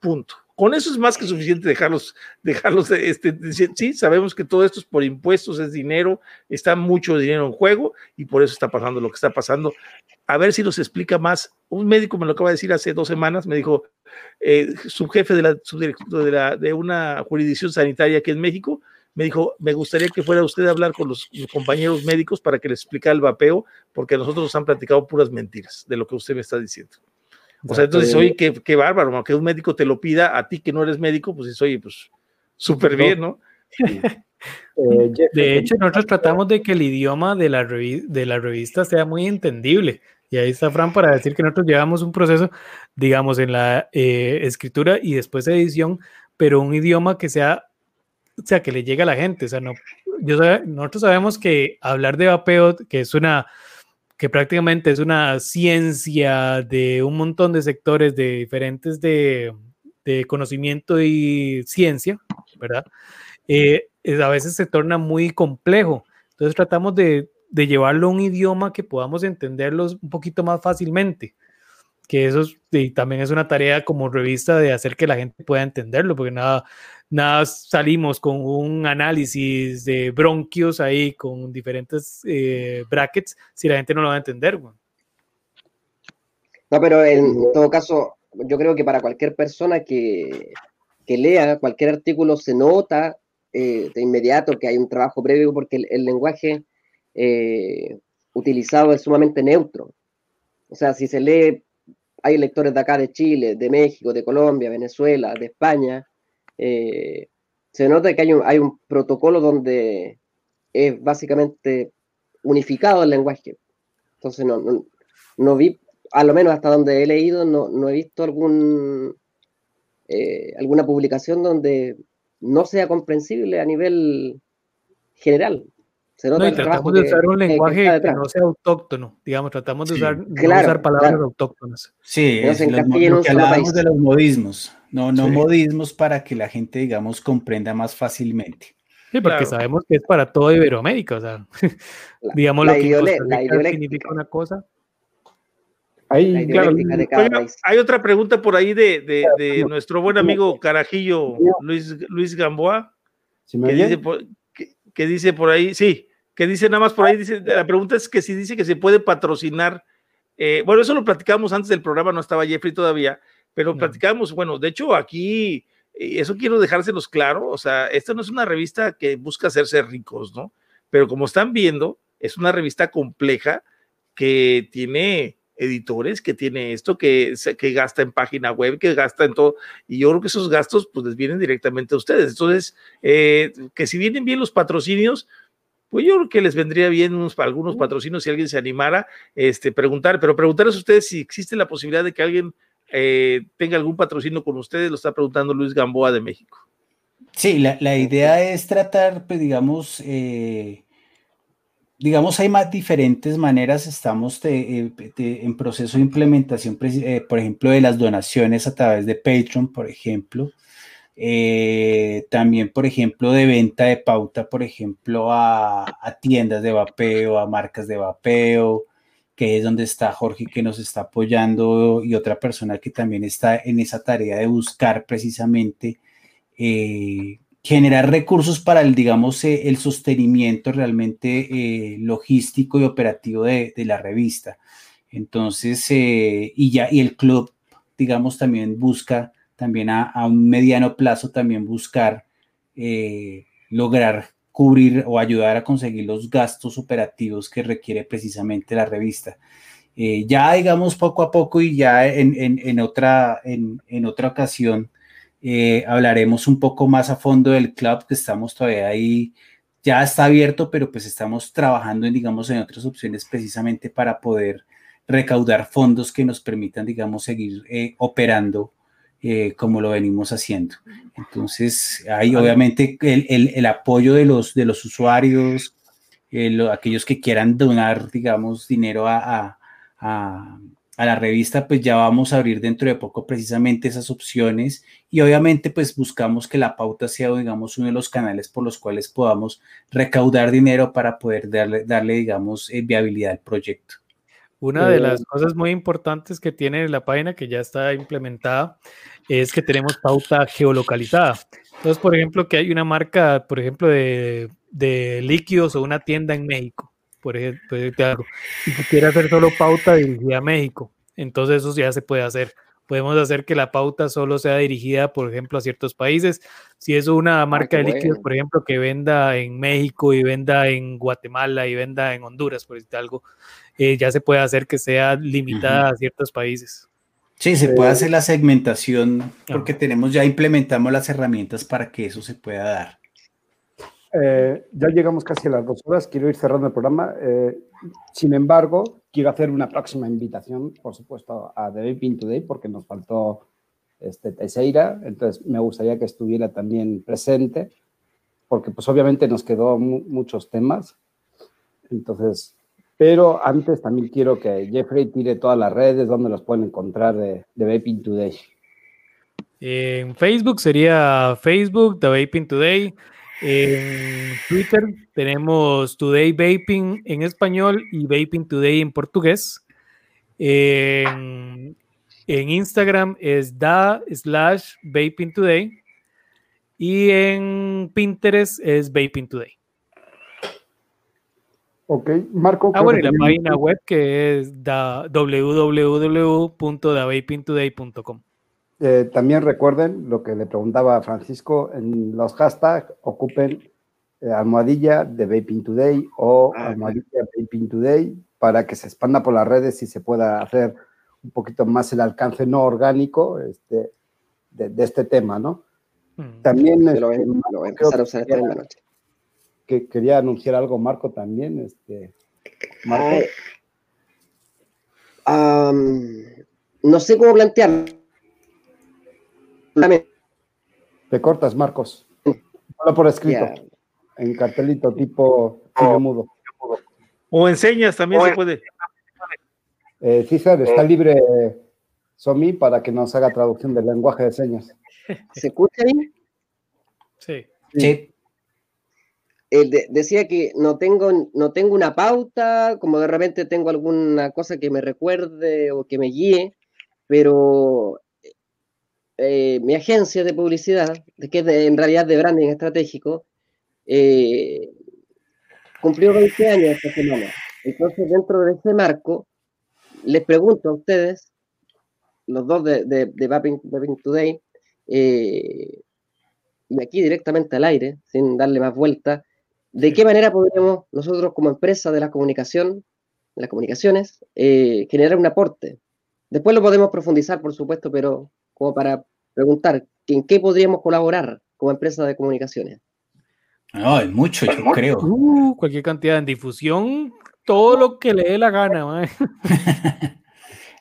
Punto. Con eso es más que suficiente dejarlos, dejarlos, este, sí, sabemos que todo esto es por impuestos, es dinero, está mucho dinero en juego y por eso está pasando lo que está pasando. A ver si nos explica más. Un médico me lo acaba de decir hace dos semanas, me dijo, eh, su jefe de, la, de, la, de una jurisdicción sanitaria aquí en México, me dijo, me gustaría que fuera usted a hablar con los, compañeros médicos para que les explique el vapeo, porque a nosotros nos han platicado puras mentiras de lo que usted me está diciendo. O sea, entonces, oye, qué, qué bárbaro, que un médico te lo pida a ti que no eres médico, pues es, oye, pues súper bien, ¿no? Eh, de hecho, nosotros tratamos de que el idioma de la, de la revista sea muy entendible. Y ahí está Fran para decir que nosotros llevamos un proceso, digamos, en la eh, escritura y después edición, pero un idioma que sea, o sea, que le llegue a la gente. O sea, no, yo, nosotros sabemos que hablar de vapeo, que es una que prácticamente es una ciencia de un montón de sectores de diferentes de, conocimiento y ciencia, ¿verdad? Eh, a veces se torna muy complejo. Entonces tratamos de, llevarlo a un idioma que podamos entenderlos un poquito más fácilmente que eso también es una tarea como revista de hacer que la gente pueda entenderlo, porque nada, nada salimos con un análisis de bronquios ahí con diferentes eh, brackets si la gente no lo va a entender. No, pero en todo caso, yo creo que para cualquier persona que, lea cualquier artículo se nota eh, de inmediato que hay un trabajo previo porque el, lenguaje eh, utilizado es sumamente neutro. O sea, si se lee, hay lectores de acá, de Chile, de México, de Colombia, Venezuela, de España, eh, se nota que hay un, protocolo donde es básicamente unificado el lenguaje. Entonces, no, no, vi, a lo menos hasta donde he leído, no, no he visto algún, eh, alguna publicación donde no sea comprensible a nivel general. Se nota tratamos de usar un lenguaje que, no sea autóctono, digamos, tratamos de usar, usar palabras autóctonas. Sí, es lo, que hablábamos de los modismos, no, no modismos para que la gente, digamos, comprenda más fácilamente. Sí, porque sabemos que es para todo Iberoamérica, o sea, digamos lo que significa una cosa. Hay, hay otra pregunta por ahí de, de, de nuestro buen amigo Carajillo Luis, Luis Gamboa, que dice, que dice por ahí, sí, que dice nada más por ahí, dice, la pregunta es que si dice que se puede patrocinar, eh, bueno, eso lo platicamos antes del programa, no estaba Jeffrey todavía, pero platicamos, bueno, de hecho aquí, eso quiero dejárselos claro, o sea, esta no es una revista que busca hacerse ricos, ¿no? Pero como están viendo, es una revista compleja que tiene editores, que tiene esto, que, que gasta en página web, que gasta en todo, y yo creo que esos gastos pues les vienen directamente a ustedes. Entonces, eh, que si vienen bien los patrocinios, pues yo creo que les vendría bien unos, algunos patrocinios si alguien se animara, este, preguntar, pero preguntarles a ustedes si existe la posibilidad de que alguien eh, tenga algún patrocinio con ustedes, lo está preguntando Luis Gamboa de México. Sí, la, la idea es tratar, pues digamos, eh, digamos, hay más diferentes maneras. Estamos eh, en proceso de implementación, eh, por ejemplo, de las donaciones a través de Patreon, por ejemplo. Eh, también, por ejemplo, de venta de pauta, por ejemplo, a, tiendas de vapeo, a marcas de vapeo, que es donde está Jorge que nos está apoyando y otra persona que también está en esa tarea de buscar precisamente generar recursos para el, digamos, eh, el sostenimiento realmente eh, logístico y operativo de, la revista. Entonces, eh, y ya, y el club, digamos, también busca, también a, un mediano plazo, también buscar lograr cubrir o ayudar a conseguir los gastos operativos que requiere precisamente la revista. ya, digamos, poco a poco y ya en, otra, en otra ocasión, eh, hablaremos un poco más a fondo del club, que estamos todavía ahí, ya está abierto, pero pues estamos trabajando en, digamos, en otras opciones precisamente para poder recaudar fondos que nos permitan, digamos, seguir eh, operando eh, como lo venimos haciendo. Entonces, hay obviamente el, apoyo de los, de los usuarios, aquellos que quieran donar, digamos, dinero a, a la revista, pues ya vamos a abrir dentro de poco precisamente esas opciones y obviamente pues buscamos que la pauta sea, digamos, uno de los canales por los cuales podamos recaudar dinero para poder darle, darle digamos, eh, viabilidad al proyecto. Una de las cosas muy importantes que tiene la página que ya está implementada es que tenemos pauta geolocalizada. Entonces, por ejemplo, que hay una marca, por ejemplo, de, de líquidos o una tienda en México por ejemplo, y que quiere hacer solo pauta dirigida a México, entonces eso ya se puede hacer. Podemos hacer que la pauta solo sea dirigida, por ejemplo, a ciertos países. Si es una ah, marca de líquidos, por ejemplo, que venda en México y venda en Guatemala y venda en Honduras, por decir algo, eh, ya se puede hacer que sea limitada a ciertos países. Sí, se puede hacer la segmentación porque tenemos ya implementamos las herramientas para que eso se pueda dar. Eh, ya llegamos casi a las dos horas, quiero ir cerrando el programa. Eh, sin embargo, quiero hacer una próxima invitación, por supuesto, a The Vaping Today, porque nos faltó este, Teixeira, entonces me gustaría que estuviera también presente, porque pues obviamente nos quedó muchos temas. Entonces, pero antes también quiero que Jeffrey tire todas las redes donde los pueden encontrar de, Vaping Today. En Facebook sería Facebook, The Vaping Today. En Twitter tenemos Today Vaping en español y Vaping Today en portugués. En, Instagram es da slash Vaping Today. Y en Pinterest es Vaping Today. Ok, Marco. Ah, bueno, y la página web que es www.davapingtoday.com. Eh, también recuerden lo que le preguntaba a Francisco, en los hashtags ocupen eh, almohadilla de Vaping Today o ah, almohadilla Vaping Today para que se expanda por las redes y se pueda hacer un poquito más el alcance no orgánico este, de, este tema, ¿no? Mm. También... lo, voy, a empezar a usar esta la noche. Que quería anunciar algo, Marco, también. Este, Marco. no sé cómo plantearlo te cortas, Marcos. Solo por escrito. En cartelito tipo oh. mudo. O enseñas, también se puede. Eh, César, está libre Somi para que nos haga traducción del lenguaje de señas. ¿Se escucha ahí? Sí. sí. Decía que no tengo, no tengo una pauta, como de repente tengo alguna cosa que me recuerde o que me guíe, pero eh, mi agencia de publicidad, que es en realidad de branding estratégico, eh, cumplió 20 años esta semana. Entonces, dentro de ese marco, les pregunto a ustedes, los dos de, de, de Today, eh, y aquí directamente al aire, sin darle más vuelta, ¿de qué manera podríamos nosotros como empresa de la comunicación, de las comunicaciones, eh, generar un aporte? Después lo podemos profundizar, por supuesto, pero como para preguntar, ¿en qué podríamos colaborar como empresa de comunicaciones? No, hay mucho, yo creo. Uh, cualquier cantidad en difusión, todo lo que le dé la gana.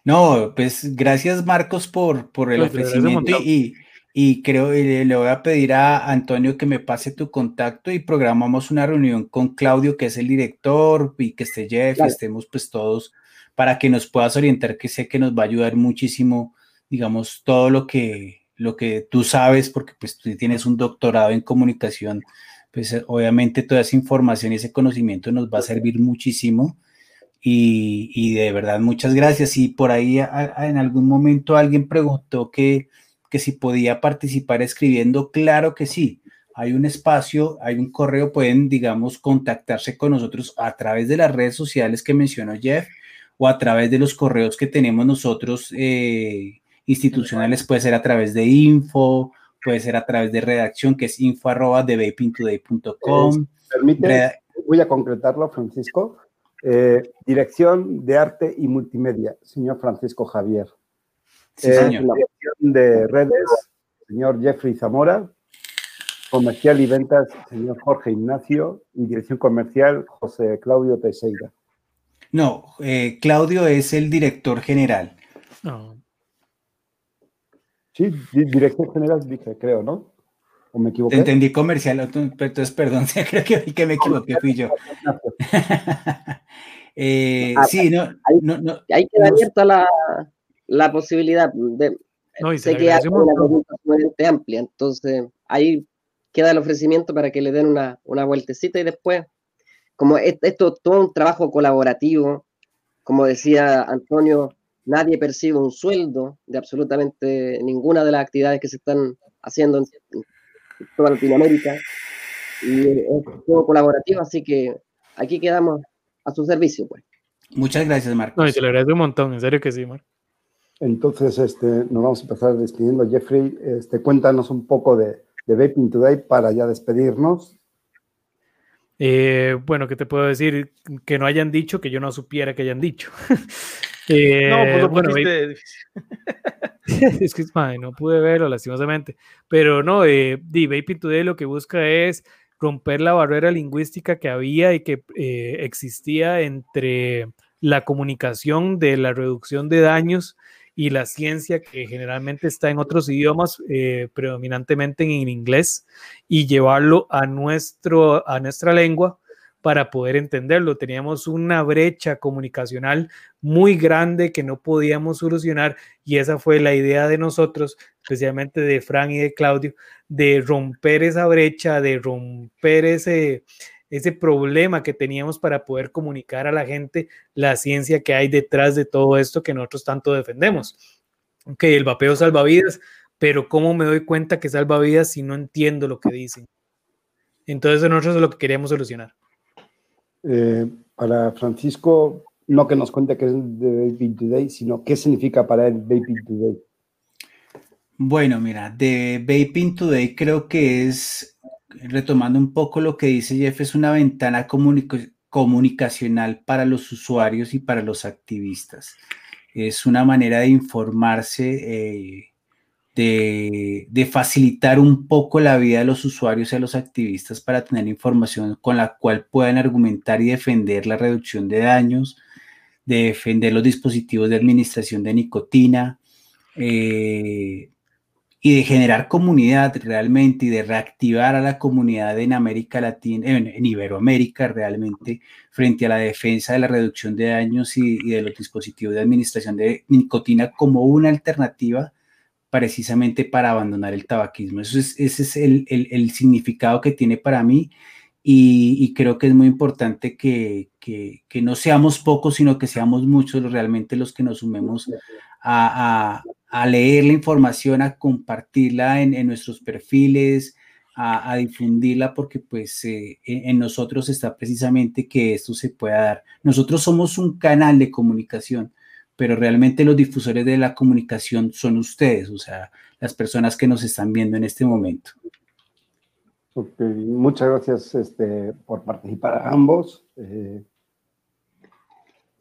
no, pues gracias Marcos por, por el ofrecimiento y, y creo y le voy a pedir a Antonio que me pase tu contacto y programamos una reunión con Claudio, que es el director, y que esté Jeff, y estemos pues todos para que nos puedas orientar, que sé que nos va a ayudar muchísimo, digamos, todo lo que, lo que tú sabes, porque pues tú tienes un doctorado en comunicación, pues obviamente toda esa información y ese conocimiento nos va a servir muchísimo. Y, y de verdad, muchas gracias. Y por ahí en algún momento alguien preguntó que que si podía participar escribiendo, claro que sí. Hay un espacio, hay un correo, pueden, digamos, contactarse con nosotros a través de las redes sociales que mencionó Jeff o a través de los correos que tenemos nosotros eh, institucionales, puede ser a través de info, puede ser a través de redacción, que es info arroba de. Permite, voy a concretarlo, Francisco. Eh, dirección de Arte y Multimedia, señor Francisco Javier. Sí, señor. La de redes, señor Jeffrey Zamora. Comercial y ventas, señor Jorge Ignacio. Y dirección comercial, José Claudio Teixeira. No, eh, Claudio es el director general. No. Sí, director general dije, creo, ¿no? ¿O me equivoqué? Entendí comercial, entonces perdón, creo que, que me equivoqué, fui yo. eh, ah, sí, no, no, no, Ahí queda abierta la, la posibilidad de... No, y sé que hay una pregunta sumamente amplia, entonces ahí queda el ofrecimiento para que le den una, una vueltecita y después, como esto es todo un trabajo colaborativo, como decía Antonio, nadie percibe un sueldo de absolutamente ninguna de las actividades que se están haciendo en, toda Latinoamérica. Y es todo colaborativo, así que aquí quedamos a su servicio. Pues. Muchas gracias, Marco. No, y te lo agradezco un montón, en serio que sí, Marco. Entonces, este, nos vamos a empezar despidiendo. Jeffrey, este, cuéntanos un poco de, de Vaping Today para ya despedirnos. Eh, bueno, ¿qué te puedo decir? Que no hayan dicho, que yo no supiera que hayan dicho. eh, no, pues lo bueno, es que no pude verlo lastimosamente. Pero no, eh, Vaping Today lo que busca es romper la barrera lingüística que había y que eh, existía entre la comunicación de la reducción de daños y la ciencia que generalmente está en otros idiomas, eh, predominantemente en inglés, y llevarlo a, nuestro, a nuestra lengua para poder entenderlo. Teníamos una brecha comunicacional muy grande que no podíamos solucionar y esa fue la idea de nosotros, especialmente de Fran y de Claudio, de romper esa brecha, de romper ese, ese problema que teníamos para poder comunicar a la gente la ciencia que hay detrás de todo esto que nosotros tanto defendemos. Ok, el vapeo salva vidas, pero ¿cómo me doy cuenta que salva vidas si no entiendo lo que dicen? Entonces nosotros es lo que queríamos solucionar. Eh, para Francisco, no que nos cuente qué es de Vaping Today, sino qué significa para él Vaping Today. Bueno, mira, de Vaping Today creo que es retomando un poco lo que dice Jeff, es una ventana comunicacional para los usuarios y para los activistas. Es una manera de informarse, eh, de, facilitar un poco la vida de los usuarios y a los activistas para tener información con la cual puedan argumentar y defender la reducción de daños, de defender los dispositivos de administración de nicotina, eh, y de generar comunidad realmente y de reactivar a la comunidad en América Latina, en, Iberoamérica realmente, frente a la defensa de la reducción de daños y, de los dispositivos de administración de nicotina como una alternativa precisamente para abandonar el tabaquismo. Eso es, ese es el, significado que tiene para mí y, creo que es muy importante que, que, no seamos pocos, sino que seamos muchos realmente los que nos sumemos a, a leer la información, a compartirla en, nuestros perfiles, a, difundirla porque pues eh, en nosotros está precisamente que esto se pueda dar. Nosotros somos un canal de comunicación, pero realmente los difusores de la comunicación son ustedes, o sea, las personas que nos están viendo en este momento. Muchas gracias este, por participar a ambos. Eh,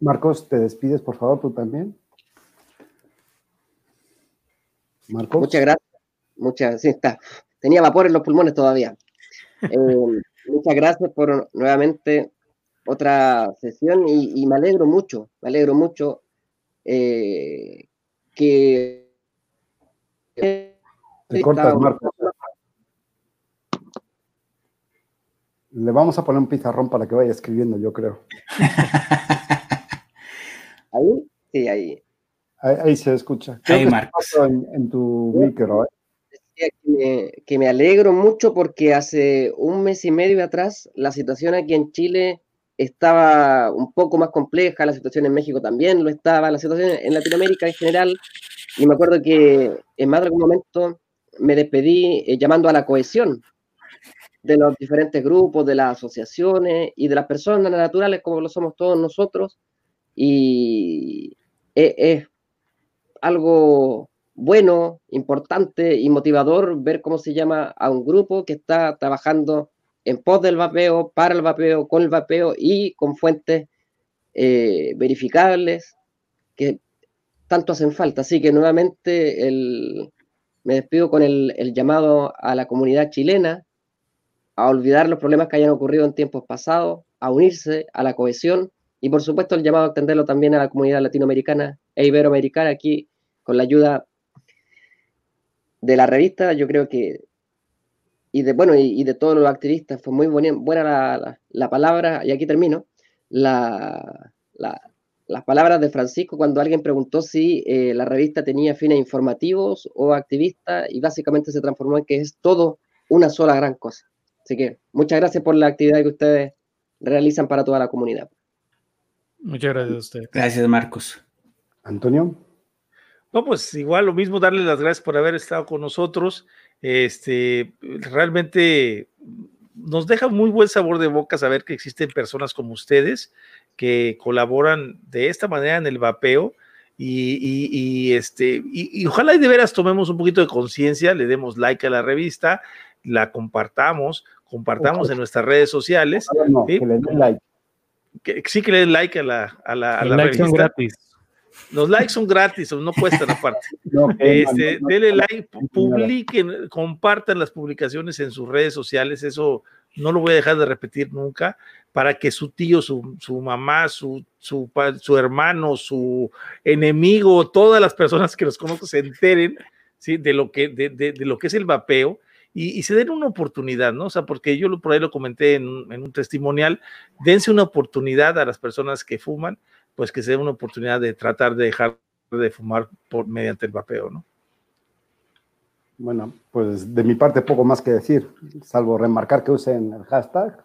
Marcos, te despides, por favor, tú también. Marcos. Muchas gracias. Muchas, sí, está tenía vapor en los pulmones todavía. Eh, muchas gracias por nuevamente otra sesión y, me alegro mucho, me alegro mucho eh, que... Te cortas, Marco. Le vamos a poner un pizarrón para que vaya escribiendo, yo creo. ¿Ahí? Sí, ahí. Ahí, se escucha. ahí, Marcos. En, en, tu micro, ¿eh? que me, alegro mucho porque hace un mes y medio atrás la situación aquí en Chile estaba un poco más compleja, la situación en México también lo estaba, la situación en Latinoamérica en general, y me acuerdo que en más de algún momento me despedí eh, llamando a la cohesión de los diferentes grupos, de las asociaciones y de las personas naturales como lo somos todos nosotros, y es, es algo bueno, importante y motivador ver cómo se llama a un grupo que está trabajando en pos del vapeo, para el vapeo, con el vapeo y con fuentes eh, verificables que tanto hacen falta. Así que nuevamente me despido con el, el llamado a la comunidad chilena a olvidar los problemas que hayan ocurrido en tiempos pasados, a unirse a la cohesión y por supuesto el llamado a extenderlo también a la comunidad latinoamericana e iberoamericana aquí con la ayuda de la revista, yo creo que, y de, bueno, y, de todos los activistas, fue muy buena, buena la, palabra, y aquí termino, la, las palabras de Francisco cuando alguien preguntó si eh, la revista tenía fines informativos o activistas, y básicamente se transformó en que es todo una sola gran cosa. Así que muchas gracias por la actividad que ustedes realizan para toda la comunidad. Muchas gracias a usted. Gracias, Marcos. Antonio. No, pues igual lo mismo, darle las gracias por haber estado con nosotros. Este, realmente nos deja muy buen sabor de boca saber que existen personas como ustedes que colaboran de esta manera en el vapeo. Y, este, y, ojalá y de veras tomemos un poquito de conciencia, le demos like a la revista, la compartamos, compartamos en nuestras redes sociales. ¿sí? Que le den like. Sí, que le den like a la, a la, a la revista. gratis. Los likes son gratis, no cuestan aparte. este, denle like, publiquen, compartan las publicaciones en sus redes sociales, eso no lo voy a dejar de repetir nunca, para que su tío, su, su mamá, su, su, su, hermano, su enemigo, todas las personas que los conozco se enteren ¿sí? de, lo que, de, de, de lo que es el vapeo y, se den una oportunidad, ¿no? O sea, porque yo por ahí lo comenté en, en un testimonial, dense una oportunidad a las personas que fuman pues que sea una oportunidad de tratar de dejar de fumar por, mediante el vapeo, ¿no? Bueno, pues de mi parte poco más que decir, salvo remarcar que usen el hashtag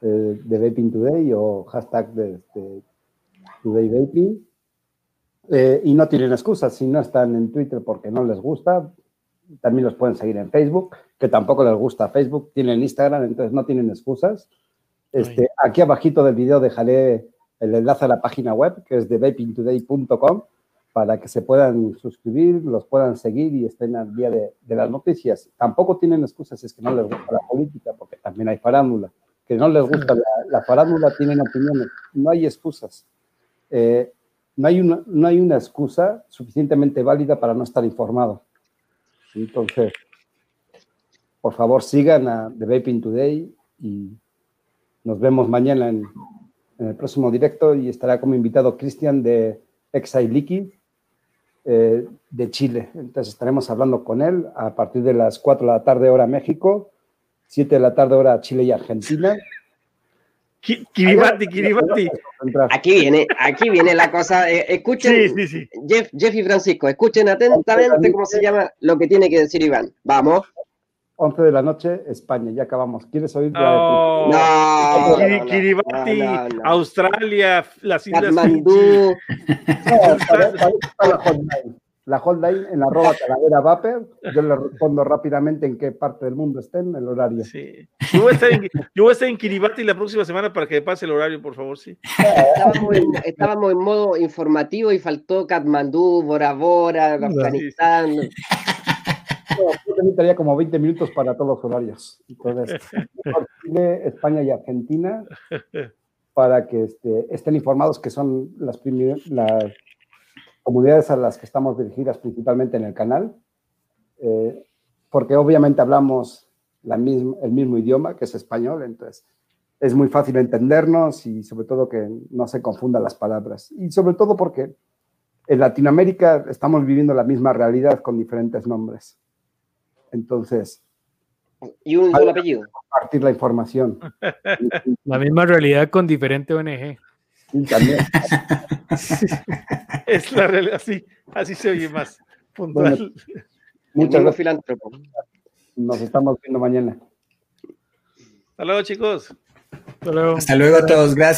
eh, de Vaping Today o hashtag de, Today Vaping. Eh, y no tienen excusas, si no están en Twitter porque no les gusta, también los pueden seguir en Facebook, que tampoco les gusta Facebook, tienen Instagram, entonces no tienen excusas. Este, aquí abajito del video dejaré el enlace a la página web, que es de vapingtoday.com, para que se puedan suscribir, los puedan seguir y estén al día de, las noticias. Tampoco tienen excusas, es que no les gusta la política, porque también hay farándula. Que no les gusta la, farándula, tienen opiniones. No hay excusas. Eh, no, hay una, no hay una excusa suficientemente válida para no estar informado. Entonces, por favor, sigan a The Vaping Today y nos vemos mañana en el próximo directo y estará como invitado Cristian de Exile eh, de Chile. Entonces estaremos hablando con él a partir de las 4 de la tarde hora México, 7 de la tarde hora Chile y Argentina. Kiribati, Kiribati. Aquí viene, aquí viene la cosa. Eh, escuchen, Jeff, Jeff y Francisco, escuchen atentamente cómo se llama lo que tiene que decir Iván. Vamos. 11 de la noche, España. Ya acabamos. ¿Quieres oír? No, no, Kiribati, Australia, las Islas Katmandú. La hotline en arroba calavera vapor. Yo le respondo rápidamente en qué parte del mundo estén, el horario. Sí. Yo voy a estar en, yo voy a estar en Kiribati la próxima semana para que pase el horario, por favor, sí. Estábamos en, estábamos en modo informativo y faltó Katmandú, Bora Bora, Afganistán. No, yo necesitaría como 20 minutos para todos los horarios. Entonces, Chile, España y Argentina para que este, estén informados que son las, las comunidades a las que estamos dirigidas principalmente en el canal, eh, porque obviamente hablamos la misma, el mismo idioma, que es español, entonces es muy fácil entendernos y sobre todo que no se confundan las palabras. Y sobre todo porque en Latinoamérica estamos viviendo la misma realidad con diferentes nombres. Entonces... Y un solo apellido. Compartir la información. La misma realidad con diferente ONG. También. es la realidad, así, así se oye más puntual. Bueno, muchas gracias. filántropo. Nos estamos viendo mañana. Hasta luego, chicos. Hasta luego. Hasta luego a todos, gracias.